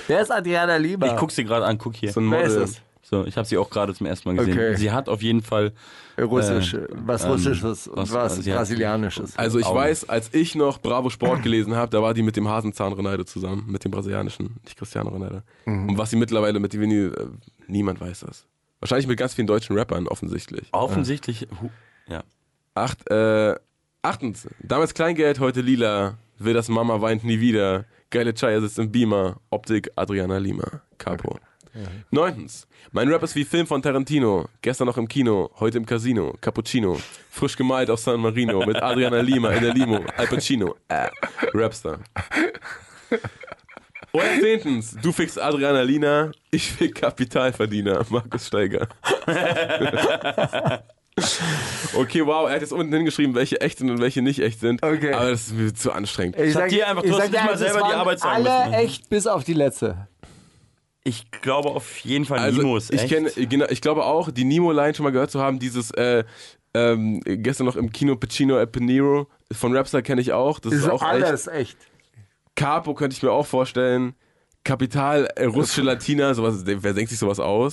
Wer ist Adriana Lima? Ich guck sie gerade an, guck hier. So ein Wer ist Model. das? So, ich habe sie auch gerade zum ersten Mal gesehen. Okay. Sie hat auf jeden Fall Russisch. Äh, was ähm, Russisches und was- was, Brasilianisches. Also ich Augen. weiß, als ich noch Bravo Sport gelesen habe, da war die mit dem Hasenzahn Ronaldo zusammen, mit dem brasilianischen, nicht Cristiano Ronaldo. Und was sie mittlerweile mit dem äh, niemand weiß das. Wahrscheinlich mit ganz vielen deutschen Rappern offensichtlich. offensichtlich. Hu ja. Acht, äh, achtens, damals Kleingeld, heute lila, will das Mama weint nie wieder. Geile Chaya sitzt im Beamer, Optik Adriana Lima, Capo. Neuntens, mein Rap ist wie Film von Tarantino, gestern noch im Kino, heute im Casino, Cappuccino, frisch gemalt auf San Marino, mit Adriana Lima in der Limo, Al Pacino, äh, Rapstar. Und zehntens, du fickst Adriana Lina, ich fick Kapitalverdiener, Markus Steiger. <laughs> Okay, wow, er hat jetzt unten hingeschrieben, welche echt sind und welche nicht echt sind. Okay. Aber das ist mir zu anstrengend. ich sag dir einfach, du ich hast nicht dir mal selber die Arbeit sagen alle müssen. echt bis auf die letzte. Ich glaube auf jeden Fall Also Nimo ist ich echt. kenne, genau, ich glaube auch, die Nemo-Line schon mal gehört zu haben, dieses äh, ähm, gestern noch im Kino Pacino e Panero von Rapstar kenne ich auch. Das ist, auch echt. alles echt. Capo könnte ich mir auch vorstellen. Kapital, äh, russische Latina, sowas, wer denkt sich sowas aus?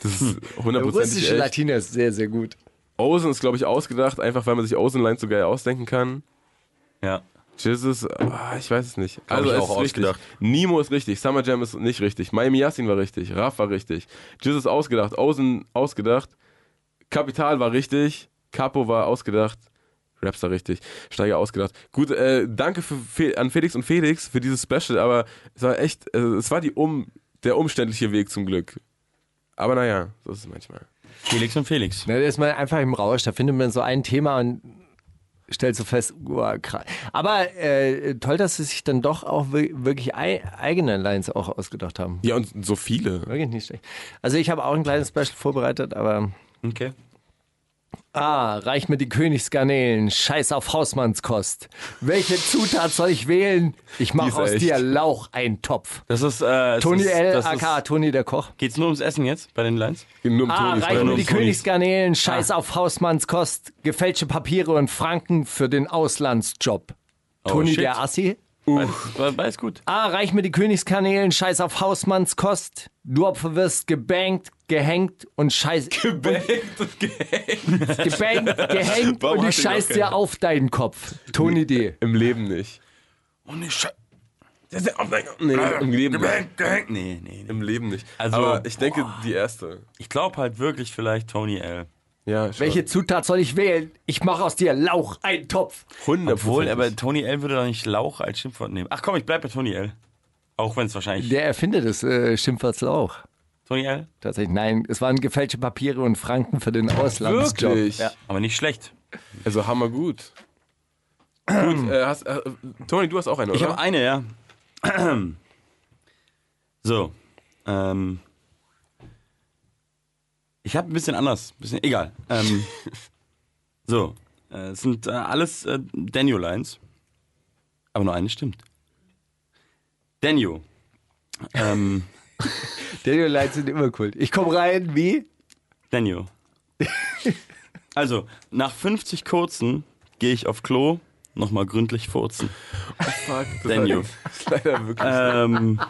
Das ist <laughs> hundertprozentig Russische echt. Latina ist sehr, sehr gut. Ozen ist, glaube ich, ausgedacht, einfach weil man sich Ozen-Lines so geil ausdenken kann. ja. Jesus, ah, ich weiß es nicht. Glaub also ich es auch ist richtig. ausgedacht. Nemo ist richtig, Summer Jam ist nicht richtig, Miami Yassin war richtig, Raff war richtig, Jesus ausgedacht, Ozen ausgedacht, Kapital war richtig, Capo war ausgedacht, Rapstar richtig, Steiger ausgedacht. Gut, äh, danke für, Fe- an Felix und Felix für dieses Special, aber es war echt, äh, es war die um, der umständliche Weg zum Glück. Aber naja, so ist es manchmal. Felix und Felix. Na, da ist man einfach im Rausch, da findet man so ein Thema und stellt so fest, wow, krass. Aber äh, toll, dass sie sich dann doch auch wir- wirklich ei eigene Lines auch ausgedacht haben. Ja, und so viele. Wirklich nicht schlecht. Also ich habe auch ein kleines Special vorbereitet, aber Okay. Ah, reich mir die Königsgarnelen, scheiß auf Hausmannskost. Welche Zutat soll ich wählen? Ich mache aus echt. dir Laucheintopf. Das ist. Äh, Toni das ist, L, das aka Ist, Toni der Koch. geht's nur ums Essen jetzt bei den Lines? Nur im Ah, Ton ist reich mir die Tonis. Königsgarnelen, scheiß auf Hausmannskost, gefälschte Papiere und Franken für den Auslandsjob. Toni shit. der Assi. Weiß, weiß gut. Ah, reich mir die Königskanälen, scheiß auf Hausmannskost. Du Opfer wirst gebankt, gehängt und scheiß. Gebankt und gehängt. Gebankt, gehängt Warum und ich scheiß dir auf deinen Kopf. Toni D. Im Leben nicht. Oh ne Scheiße. Nee, im Leben nicht. Nee, nee, nee. Im Leben nicht. Also- Aber ich denke, die erste. Ich glaube halt wirklich vielleicht Tony L. Ja, schon. Welche Zutat soll ich wählen? Ich mache aus dir Laucheintopf. 100 Obwohl, aber Tony L würde doch nicht Lauch als Schimpfwort nehmen. Ach komm, ich bleib bei Tony L. Auch wenn es wahrscheinlich. Der Erfinder des äh, Schimpfworts Lauch. Tony L? Tatsächlich, nein, es waren gefälschte Papiere und Franken für den Auslandsjob. Wirklich? Ja. Aber nicht schlecht. Also hammer gut. gut, äh, hast, äh, Toni, du hast auch eine, Ich oder? habe eine, ja. <clears throat> so. Ähm. Ich habe ein bisschen anders. Bisschen, egal. Ähm, <laughs> so. Äh, es sind äh, alles äh, Daniel-Lines. Aber nur eine stimmt. Daniel. Ähm, <laughs> Daniel Lights sind immer cool. Ich komme rein, wie? Daniel. <laughs> Also, nach 50 kurzen gehe ich auf Klo, nochmal gründlich furzen. Fuck, das Daniel. ist leider wirklich, Ähm,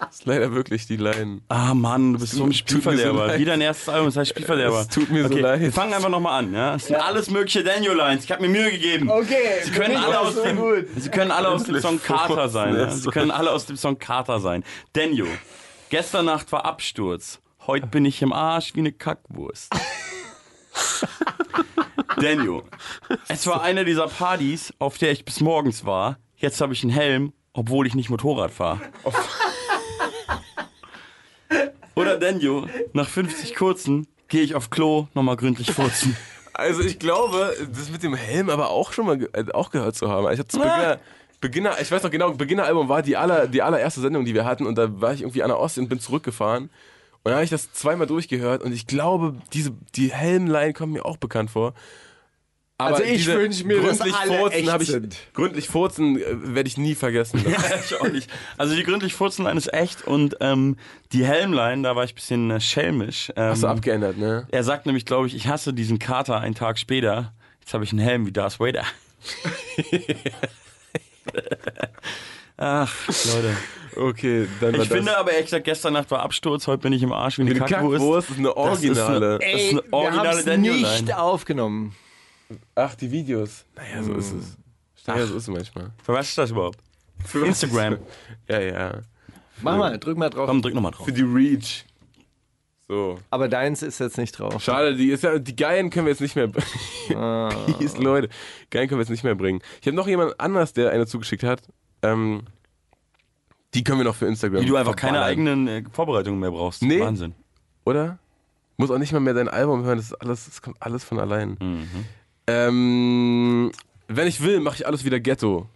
das ist leider wirklich die Line. ah Mann, du bist so ein so Spielverderber. leid. Wie dein erstes Album, das heißt Spielverderber. Es tut mir so okay, leid. Wir fangen einfach nochmal an. Ja? Es sind alles mögliche Daniel-Lines. Ich habe mir Mühe gegeben. Okay, Sie können, alle aus dem, Sie können alle aus dem Song Carter sein. Ja? Sie können alle aus dem Song Carter sein. Daniel, gestern Nacht war Absturz. Heute bin ich im Arsch wie eine Kackwurst. <laughs> Daniel, es war eine dieser Partys, auf der ich bis morgens war. Jetzt habe ich einen Helm, obwohl ich nicht Motorrad fahre. Oder Daniel, nach 50 kurzen gehe ich auf Klo, nochmal gründlich furzen. Also ich glaube, das mit dem Helm aber auch schon mal ge äh, auch gehört zu haben. Ich hatte zu Beginner, Beginner, ich weiß noch genau, Beginner-Album war die, aller, die allererste Sendung, die wir hatten und da war ich irgendwie an der Ostsee und bin zurückgefahren Und dann habe ich das zweimal durchgehört und ich glaube, diese, die Helmline kommt mir auch bekannt vor. Aber Also ich diese wünsch mir, dass gründlich alle Furzen echt ich, sind. Gründlich Furzen äh, werde ich nie vergessen. <laughs> ich auch nicht. Also die gründlich Furzenline ist echt und ähm, die Helmline, da war ich ein bisschen äh, schelmisch. Ähm, Hast du abgeändert, ne? Er sagt nämlich, glaube ich, ich hasse diesen Kater einen Tag später. Jetzt habe ich einen Helm wie Darth Vader. <laughs> Ach, Leute. Okay, dann war Ich das. finde aber ehrlich gesagt, gestern Nacht war Absturz, heute bin ich im Arsch wie eine die Kackwurst. Kackwurst ist eine Das ist Originale. eine- Das ist Ey, eine wir originale haben es nicht aufgenommen. Ach, die Videos. Naja, so ist es. Naja, so ist es manchmal. Für was ist das überhaupt? Für Instagram. Ja, ja. Mach mal, drück mal drauf. Komm, drück nochmal drauf. Für die Reach. So. Aber deins ist jetzt nicht drauf. Schade, die, ist ja, die Geilen können wir jetzt nicht mehr bringen. Ah. <laughs> Peace, Leute. Geilen können wir jetzt nicht mehr bringen. Ich habe noch jemand anders, der eine zugeschickt hat. Ähm, die können wir noch für Instagram. Wie du einfach keine verballern. eigenen äh, Vorbereitungen mehr brauchst. Nee. Wahnsinn. Oder? Muss auch nicht mal mehr dein Album hören, das ist alles, das kommt alles von allein. Mhm. Ähm, wenn ich will, mache ich alles wieder Ghetto.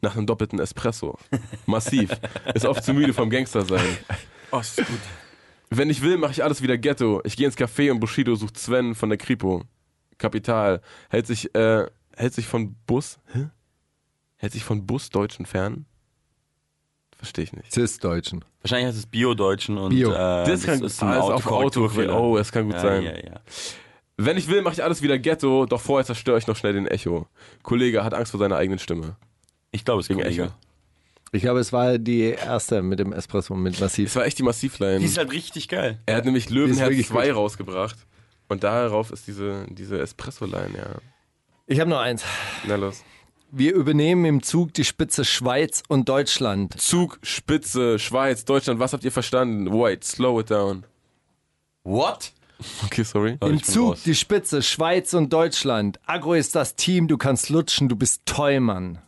Nach einem doppelten Espresso. Massiv. ist oft zu müde vom Gangster sein. <laughs> Oh, ist gut. Wenn ich will, mache ich alles wieder Ghetto. Ich gehe ins Café und Bushido sucht Sven von der Kripo. Kapital. Hält sich, äh, hält sich von Bus, hä? Hält sich von Busdeutschen fern? Verstehe ich nicht. Cis-Deutschen. Wahrscheinlich heißt es Bio-Deutschen und Bio. äh, Das kann- ist ah, ein ist auf. Auto- oh, das kann gut ja, sein. Ja, ja. Wenn ich will, mache ich alles wieder Ghetto, doch vorher zerstöre ich noch schnell den Echo. Kollege hat Angst vor seiner eigenen Stimme. Ich glaube, es Kollege. Echo. Ich glaube, es war die erste mit dem Espresso mit Massiv. Es war echt die Massivline. Die ist halt richtig geil. Er hat nämlich Löwenherz wirklich 2 gut. rausgebracht. Und darauf ist diese, diese Espresso-Line, ja. Ich habe noch eins. Na los. Wir übernehmen im Zug die Spitze Schweiz und Deutschland. Zug, Spitze, Schweiz, Deutschland, was habt ihr verstanden? Wait, slow it down. What? Okay, sorry. Im Zug raus. die Spitze Schweiz und Deutschland. Agro ist das Team, du kannst lutschen, du bist Teumann.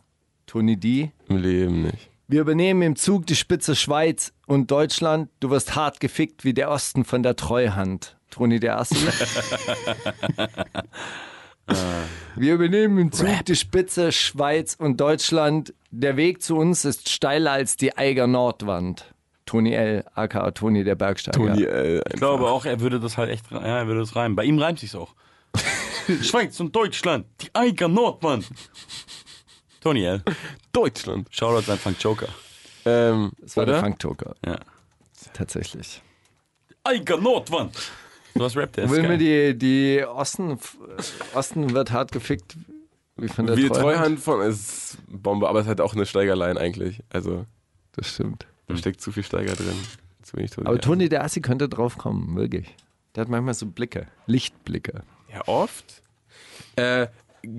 Toni D. Im Leben nicht. Wir übernehmen im Zug die Spitze Schweiz und Deutschland. Du wirst hart gefickt wie der Osten von der Treuhand. Toni der Erste. <laughs> Wir übernehmen im Zug die Spitze Schweiz und Deutschland. Der Weg zu uns ist steiler als die Eiger Nordwand. Toni L., aka Toni der Bergsteiger. Toni, äh, Ich glaube auch, er würde das halt echt, ja, er würde das reimen. Bei ihm reimt sich's auch. <laughs> Schweiz und Deutschland, die Eiger Nordmann. Tony L. Deutschland. Shoutout an Frank Joker. Ähm, Das war der oder? Frank Toker, Ja. tatsächlich. Eiger Nordmann. So was rappt er. ist Will mir die, die Osten, Osten wird hart gefickt wie von der Wie die Treuhand. Treuhand von ist Bombe, aber es hat auch eine Steigerlein eigentlich. Also Das stimmt. Da steckt zu viel Steiger drin. Zu wenig Toni. Aber Toni der Assi könnte drauf kommen, wirklich. Der hat manchmal so Blicke, Lichtblicke. Ja, oft. Äh,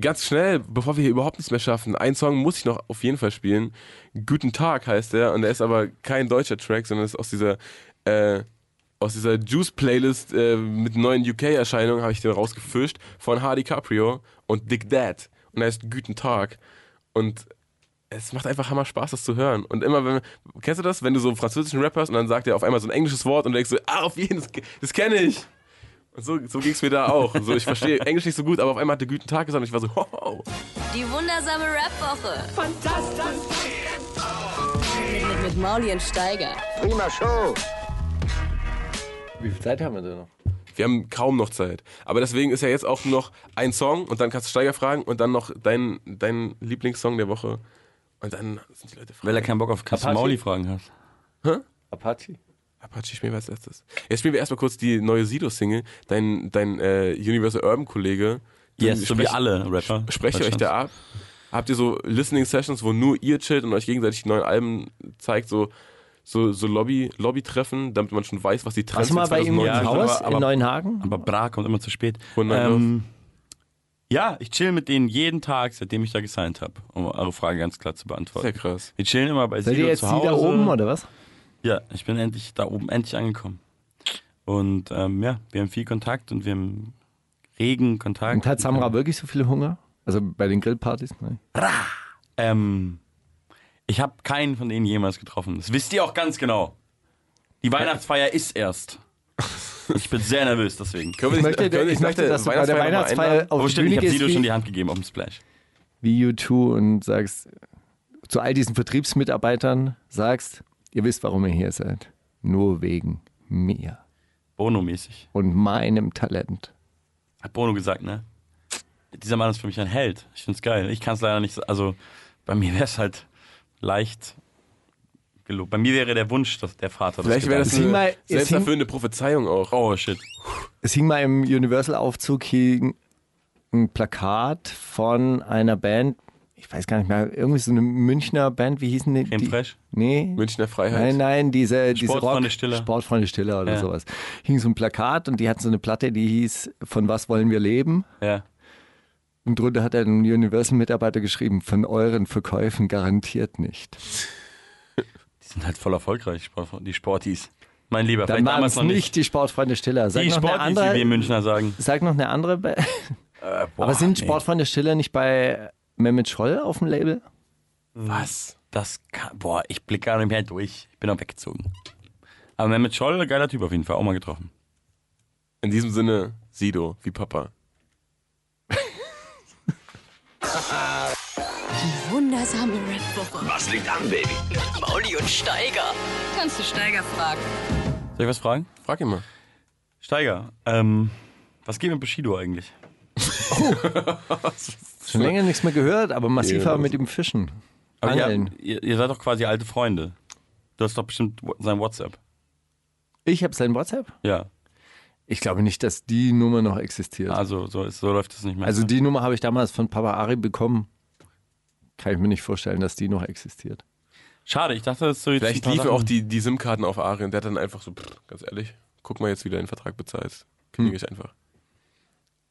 ganz schnell, bevor wir hier überhaupt nichts mehr schaffen, ein Song muss ich noch auf jeden Fall spielen. Guten Tag heißt der und der ist aber kein deutscher Track, sondern ist aus dieser äh, aus dieser Juice-Playlist äh, mit neuen UK-Erscheinungen habe ich den rausgefischt von Hardy Caprio und Dick Dad. Und er heißt Guten Tag. Und es macht einfach hammer Spaß, das zu hören. Und immer, wenn, kennst du das? Wenn du so einen französischen Rap hörst und dann sagt er auf einmal so ein englisches Wort und du denkst so, ah, auf jeden, das, das kenne ich. Und so, so ging es mir da auch. So, ich verstehe Englisch nicht so gut, aber auf einmal hat der Guten Tag gesagt und ich war so, ho, Die wundersame Rap-Woche. Fantastisch. Mit, mit, mit Mauli und Steiger. Prima Show. Wie viel Zeit haben wir denn noch? Wir haben kaum noch Zeit. Aber deswegen ist ja jetzt auch nur noch ein Song und dann kannst du Steiger fragen und dann noch dein, dein Lieblingssong der Woche. Und dann sind die Leute Weil er keinen Bock auf Kasse Apache? Mauli fragen hat. Apache? Apache spielen wir als letztes. Jetzt spielen wir erstmal kurz die neue Sido-Single. Dein, dein äh, Universal Urban-Kollege. Yes, so wie alle Rapper. Sprecht ihr euch da ab? Habt ihr so Listening Sessions, wo nur ihr chillt und euch gegenseitig die neuen Alben zeigt, so, so, so Lobby, Lobby-Treffen, damit man schon weiß, was die Trends Warst du mal bei ihm im Haus aber- aber- in Neuenhagen? Aber Bra kommt immer zu spät. Wunderlos. Ähm, ja, ich chill mit denen jeden Tag, seitdem ich da gesigned habe, um eure Frage ganz klar zu beantworten. Sehr krass. Wir chillen immer bei Seid Sido ihr jetzt zu Hause. da oben oder was? Ja, ich bin endlich da oben, endlich angekommen. Und ähm, ja, wir haben viel Kontakt und wir haben regen Kontakt. Und hat Samra wirklich so viel Hunger? Also bei den Grillpartys? Nein. Ähm, ich habe keinen von denen jemals getroffen. Das wisst ihr auch ganz genau. Die Weihnachtsfeier ist erst. Ich bin sehr nervös deswegen. Können wir Ich nicht- möchte, ich nicht möchte dass du bei der Weihnachtsfeier auf Aber stimmt, ich Bühne habe gehst Sido schon die Hand gegeben auf dem Splash. wie U2 und sagst zu all diesen Vertriebsmitarbeitern, sagst, ihr wisst, warum ihr hier seid. Nur wegen mir. Bono-mäßig. und meinem Talent. Hat Bono gesagt, ne? Dieser Mann ist für mich ein Held. Ich find's geil. Ich kann es leider nicht, also bei mir wäre es halt leicht gelobt. Bei mir wäre der Wunsch, dass der Vater Vielleicht wäre das gedacht Sieh eine mal, selbsterfüllende Prophezeiung auch. Oh shit. Es hing mal im Universal-Aufzug hing ein Plakat von einer Band, ich weiß gar nicht mehr, irgendwie so eine Münchner Band, wie hießen die? Creme die Fraiche? Nee. Münchner Freiheit. Nein, nein, diese, diese Sportfreunde Rock, Stiller. Sportfreunde Stiller oder Ja. sowas. Hing so ein Plakat und die hatten so eine Platte, die hieß Von was wollen wir leben? Ja. Und drunter hat ein Universal-Mitarbeiter geschrieben, von euren Verkäufen garantiert nicht. Die sind halt voll erfolgreich, die Sportis. Mein Lieber, Dann vielleicht waren damals es noch nicht die Sportfreunde Stiller. Sag Die noch eine Sportis, wie wir andere, Münchner sagen. sag noch eine andere Band. Äh, boah, Aber sind nee. Sportfreunde Stiller nicht bei Mehmet Scholl auf dem Label? Was? Das kann, boah, ich blicke gar nicht mehr durch. Ich bin auch weggezogen. Aber Mehmet Scholl, geiler Typ auf jeden Fall, auch mal getroffen. In diesem Sinne, Sido, wie Papa. <laughs> Wundersame Rap-Woche. Was liegt an, Baby? Mauli und Steiger. Kannst du Steiger fragen? Soll ich was fragen? Frag ihn mal. Steiger, ähm, was geht mit Bushido eigentlich? <laughs> Schon länger nichts mehr gehört, aber massiv Ja, aber mit dem Fischen. Aber ihr, Angeln. ihr, ihr seid doch quasi alte Freunde. Du hast doch bestimmt sein WhatsApp. Ich habe sein WhatsApp? Ja, Ich glaube nicht, dass die Nummer noch existiert. also so, ist, so läuft es nicht mehr. Also die Nummer habe ich damals von Papa Ari bekommen. Kann ich mir nicht vorstellen, dass die noch existiert. Schade, ich dachte, das ist so jetzt Vielleicht liefen auch die, die SIM-Karten auf Ari und der hat dann einfach so, pff, ganz ehrlich, guck mal jetzt, wie du den Vertrag bezahlst. Kündige Hm. ich einfach.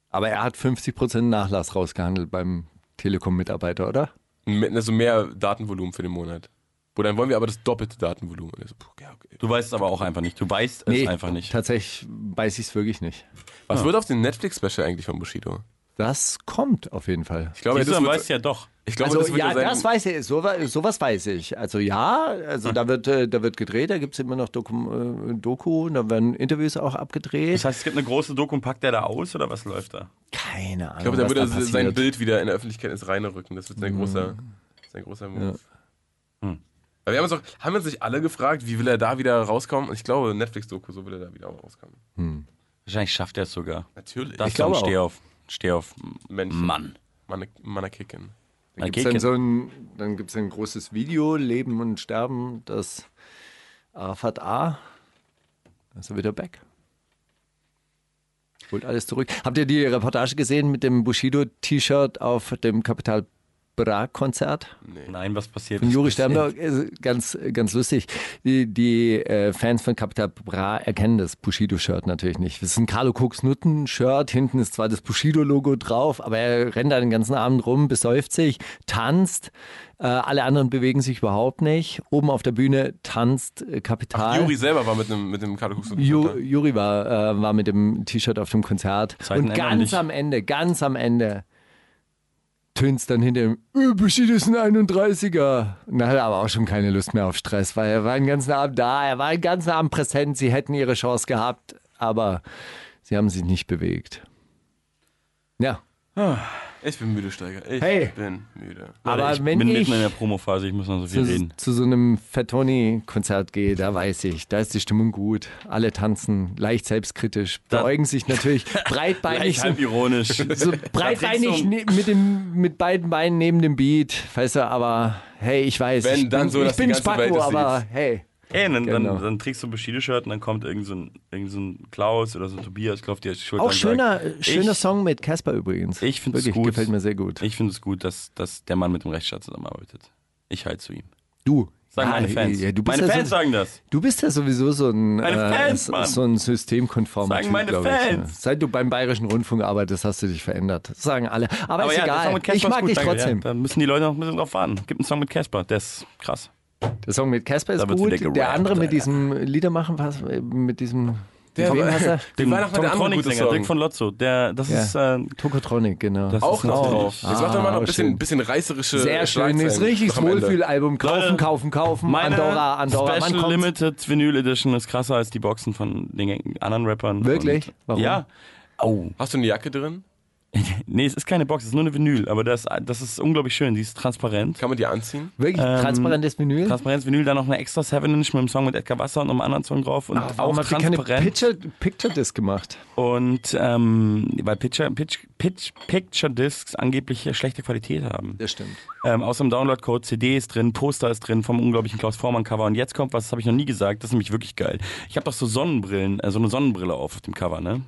Aber er hat 50% Nachlass rausgehandelt beim Telekom-Mitarbeiter, oder? Mit, also mehr Datenvolumen für den Monat. Wo dann wollen wir aber das doppelte Datenvolumen. Und er so, puh, ja, okay. Du weißt es aber auch einfach nicht. Du weißt es einfach nicht. Tatsächlich weiß ich es wirklich nicht. Was wird auf den Netflix-Special eigentlich von Bushido? Das kommt auf jeden Fall. Ich glaube, Siehst du, das du ja doch. ich glaube, also das ja, sein, das weiß ich, so, sowas weiß ich. Also ja, also da wird, äh, da wird gedreht, da gibt es immer noch Doku, äh, Doku, da werden Interviews auch abgedreht. Das heißt, es gibt eine große Doku und packt der da aus oder was läuft da? Keine Ahnung. Ich glaube, da würde da sein. Bild wieder in der Öffentlichkeit ins Reine rücken. Das wird sein großer, sein großer Move. Hm. Aber wir haben uns, auch, haben uns nicht alle gefragt, wie will er da wieder rauskommen? Und ich glaube, Netflix-Doku, so will er da wieder auch rauskommen. Wahrscheinlich schafft er es sogar. Natürlich. Das Ich glaube dann steh auch. auf. Steh auf. Menschen. Mann. Mann, Mann kicken. Dann gibt es dann, so ein, dann gibt's ein großes Video, Leben und Sterben, das Arafat A. Ist er wieder back. Holt alles zurück. Habt ihr die Reportage gesehen mit dem Bushido-T-Shirt auf dem Kapital Bra-Konzert? Nein, was passiert? Von Juri? Sternberg, ganz, ganz lustig. Die, die äh, Fans von Capital Bra erkennen das Bushido-Shirt natürlich nicht. Das ist ein Carlo Cooks Nutten-Shirt. Hinten ist zwar das Bushido-Logo drauf, aber er rennt da den ganzen Abend rum, besäuft sich, tanzt. Äh, alle anderen bewegen sich überhaupt nicht. Oben auf der Bühne tanzt äh, Kapital. Juri selber war mit einem mit dem Carlo Cooks Ju, Juri war, äh, war mit dem T-Shirt auf dem Konzert. Zeiten und ganz am Ende, ganz am Ende tönt's dann hinter ihm, Bushido ist ein 31er. Und dann hat er aber auch schon keine Lust mehr auf Stress, weil er war den ganzen Abend da, er war den ganzen Abend präsent, sie hätten ihre Chance gehabt, aber sie haben sich nicht bewegt. Ja, Ich bin müde, Steiger. Ich Hey. bin müde. aber ich wenn bin ich mitten in der Promophase, ich muss noch so viel zu, reden. zu so einem Fettoni-Konzert gehe, da weiß ich, da ist die Stimmung gut. Alle tanzen leicht selbstkritisch, Da- beäugen sich natürlich <laughs> breitbeinig. Leicht so halb ironisch. so breitbeinig ne, mit, dem, mit beiden Beinen neben dem Beat, weißt du, aber hey, ich weiß, Wenn, ich dann bin, so, dass ich bin die ganze Welt Spacko, es aber hey. Ey, dann, Genau. dann, dann trägst du ein Bushido-Shirt und dann kommt irgend so ein, irgend so ein Klaus oder so ein Tobias, klopft dir die Schulter Auch schöner, sagt, schöner ich, Song mit Casper übrigens. Ich finde es gut. gefällt mir sehr gut. Ich finde es gut, dass, dass der Mann mit dem Rechtsstaat zusammenarbeitet. Ich halte zu ihm. du. Sagen Ja, meine Fans. Ja, meine ja Fans so, sagen das. Du bist ja sowieso so ein, Meine Fans, Mann. so ein systemkonformer Sagen Typ, meine glaub Ich. Fans. Seit du beim Bayerischen Rundfunk arbeitest, hast du dich verändert. Das sagen alle. Aber, ist ja, egal. Ich mag gut, dich danke. trotzdem. Ja, da müssen die Leute noch ein bisschen drauf warten. Gibt einen Song mit Casper, der ist krass. Der Song mit Casper ist gut. Der andere mit diesem Liedermachen, was mit diesem Der- mit wem er? <laughs> Die Dem Weihnachten hat der andere Tokotronic-Sänger, Song. Dirk von Lotzo, der, das Ja. ist, äh, Tokotronic, genau. Das Auch ist noch drauf. Jetzt macht er mal noch ein bisschen, schön. bisschen reißerische Sehr schön, ist richtig noch am Ende. Wohlfühlalbum. Kaufen, kaufen, kaufen. meine Andorra, Andorra. Special? Limited Vinyl Edition ist krasser als die Boxen von den anderen Rappern. Wirklich? Und, Warum? Ja. Oh. Hast du eine Jacke drin? <laughs> nee, es ist keine Box, es ist nur eine Vinyl, aber das, das ist unglaublich schön. Die ist transparent. Kann man die anziehen? Wirklich Ähm, transparentes Vinyl? Transparenz Vinyl, dann noch eine extra 7 Inch mit einem Song mit Edgar Wasser und einem anderen Song drauf und Warum auch ihr keine transparent. Picture, Picture Disc gemacht? Und ähm, weil Picture, Pitch, Pitch, Picture Discs angeblich schlechte Qualität haben. Das stimmt. Ähm, außer dem Download-Code, CD ist drin, Poster ist drin vom unglaublichen Klaus Vormann-Cover. Und jetzt kommt was, das habe ich noch nie gesagt, das ist nämlich wirklich geil. Ich habe doch so Sonnenbrillen, äh, so eine Sonnenbrille auf, auf dem Cover, ne?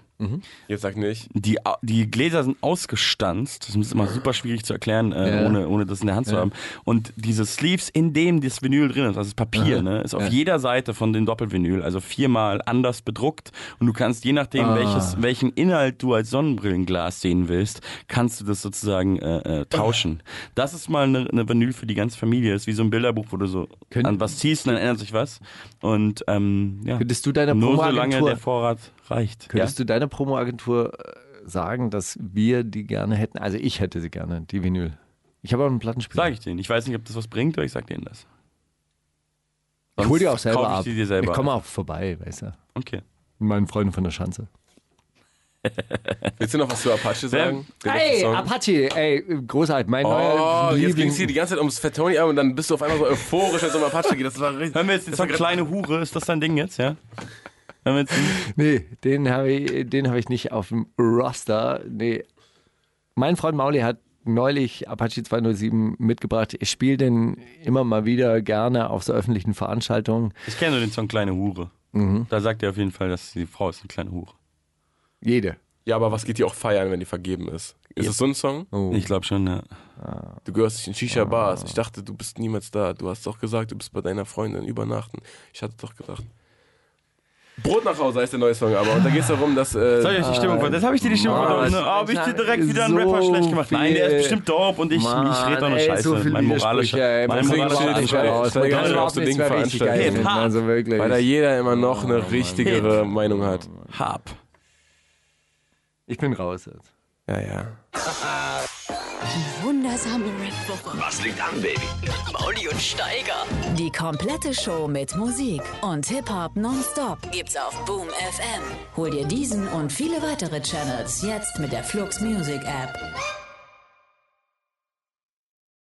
Jetzt sag nicht. Die, die Gläser sind ausgestanzt. Das ist immer super schwierig zu erklären, äh, Ja. ohne, ohne das in der Hand zu haben. Und diese Sleeves, in dem das Vinyl drin ist, also das Papier, ne, ist auf Ja. jeder Seite von dem Doppelvinyl, also viermal anders bedruckt. Und du kannst, je nachdem, Ah. welches, welchen Inhalt du als Sonnenbrillenglas sehen willst, kannst du das sozusagen äh, äh, tauschen. Das ist mal eine, eine Vinyl für die ganze Familie. Das ist wie so ein Bilderbuch, wo du so Könnt- an was ziehst und dann ändert sich was. Und ähm, ja, Könntest du deiner nur solange der Vorrat reicht. Ja? könntest du deiner Promoagentur äh, sagen, dass wir die gerne hätten? Also ich hätte sie gerne, die Vinyl. Ich habe auch einen Plattenspieler. Sag ich denen. Ich weiß nicht, ob das was bringt, aber ich sag denen das. Ich hol die auch Sonst selber ich ab. selber ich komme auch vorbei, weißt du. Okay. Mit meinen Freunden von der Schanze. <laughs> Willst du noch was zu Apache sagen? Song? Apache, ey, großartig. Mein Oh, neuer jetzt Liebling. ging es hier die ganze Zeit ums Fatoni und dann bist du auf einmal so euphorisch, wenn es um Apache geht. Das war richtig. Hören wir jetzt den Song Kleine Hure? Ist das dein Ding jetzt, ja? Nee, den habe ich, den hab ich nicht auf dem Roster. Nee. Mein Freund Mauli hat neulich Apache 207 mitgebracht. Ich spiele den immer mal wieder gerne auf so öffentlichen Veranstaltungen. Ich kenne nur den Song Kleine Hure. Mhm. Da sagt er auf jeden Fall, dass die Frau ist eine kleine Hure. Jede. Ja, aber was geht die auch feiern, wenn die vergeben ist? Ist es so ein Song? Oh. Ich glaube schon, ja. Du gehörst nicht in Shisha-Bars. Ich dachte, du bist niemals da. Du hast doch gesagt, du bist bei deiner Freundin übernachten. Ich hatte doch gedacht. Brot nach Hause heißt der neue Song, aber und da geht es darum, dass. Äh, Soll ich die Stimmung von? Das habe ich dir die Stimmung Mann, von. Habe ich dir direkt wieder einen Rapper schlecht gemacht? Nein, der ist bestimmt dope und ich, ich rede doch nur ey, Scheiße. So mein moralischer, mein moralischer nicht raus. raus. Weil Man kann gar nicht überhaupt auf so nichts Ding mehr richtig geil veranstalten. Also wirklich. weil da jeder immer noch eine richtigere Meinung hat. Hab. Ich bin raus jetzt. Ja, ja. <laughs> Wundersame Rap-Woche. Was liegt an, Baby? Mauli und Steiger. Die komplette Show mit Musik und Hip-Hop nonstop Gibt's auf Boom FM. Hol dir diesen und viele weitere Channels jetzt mit der Flux Music App.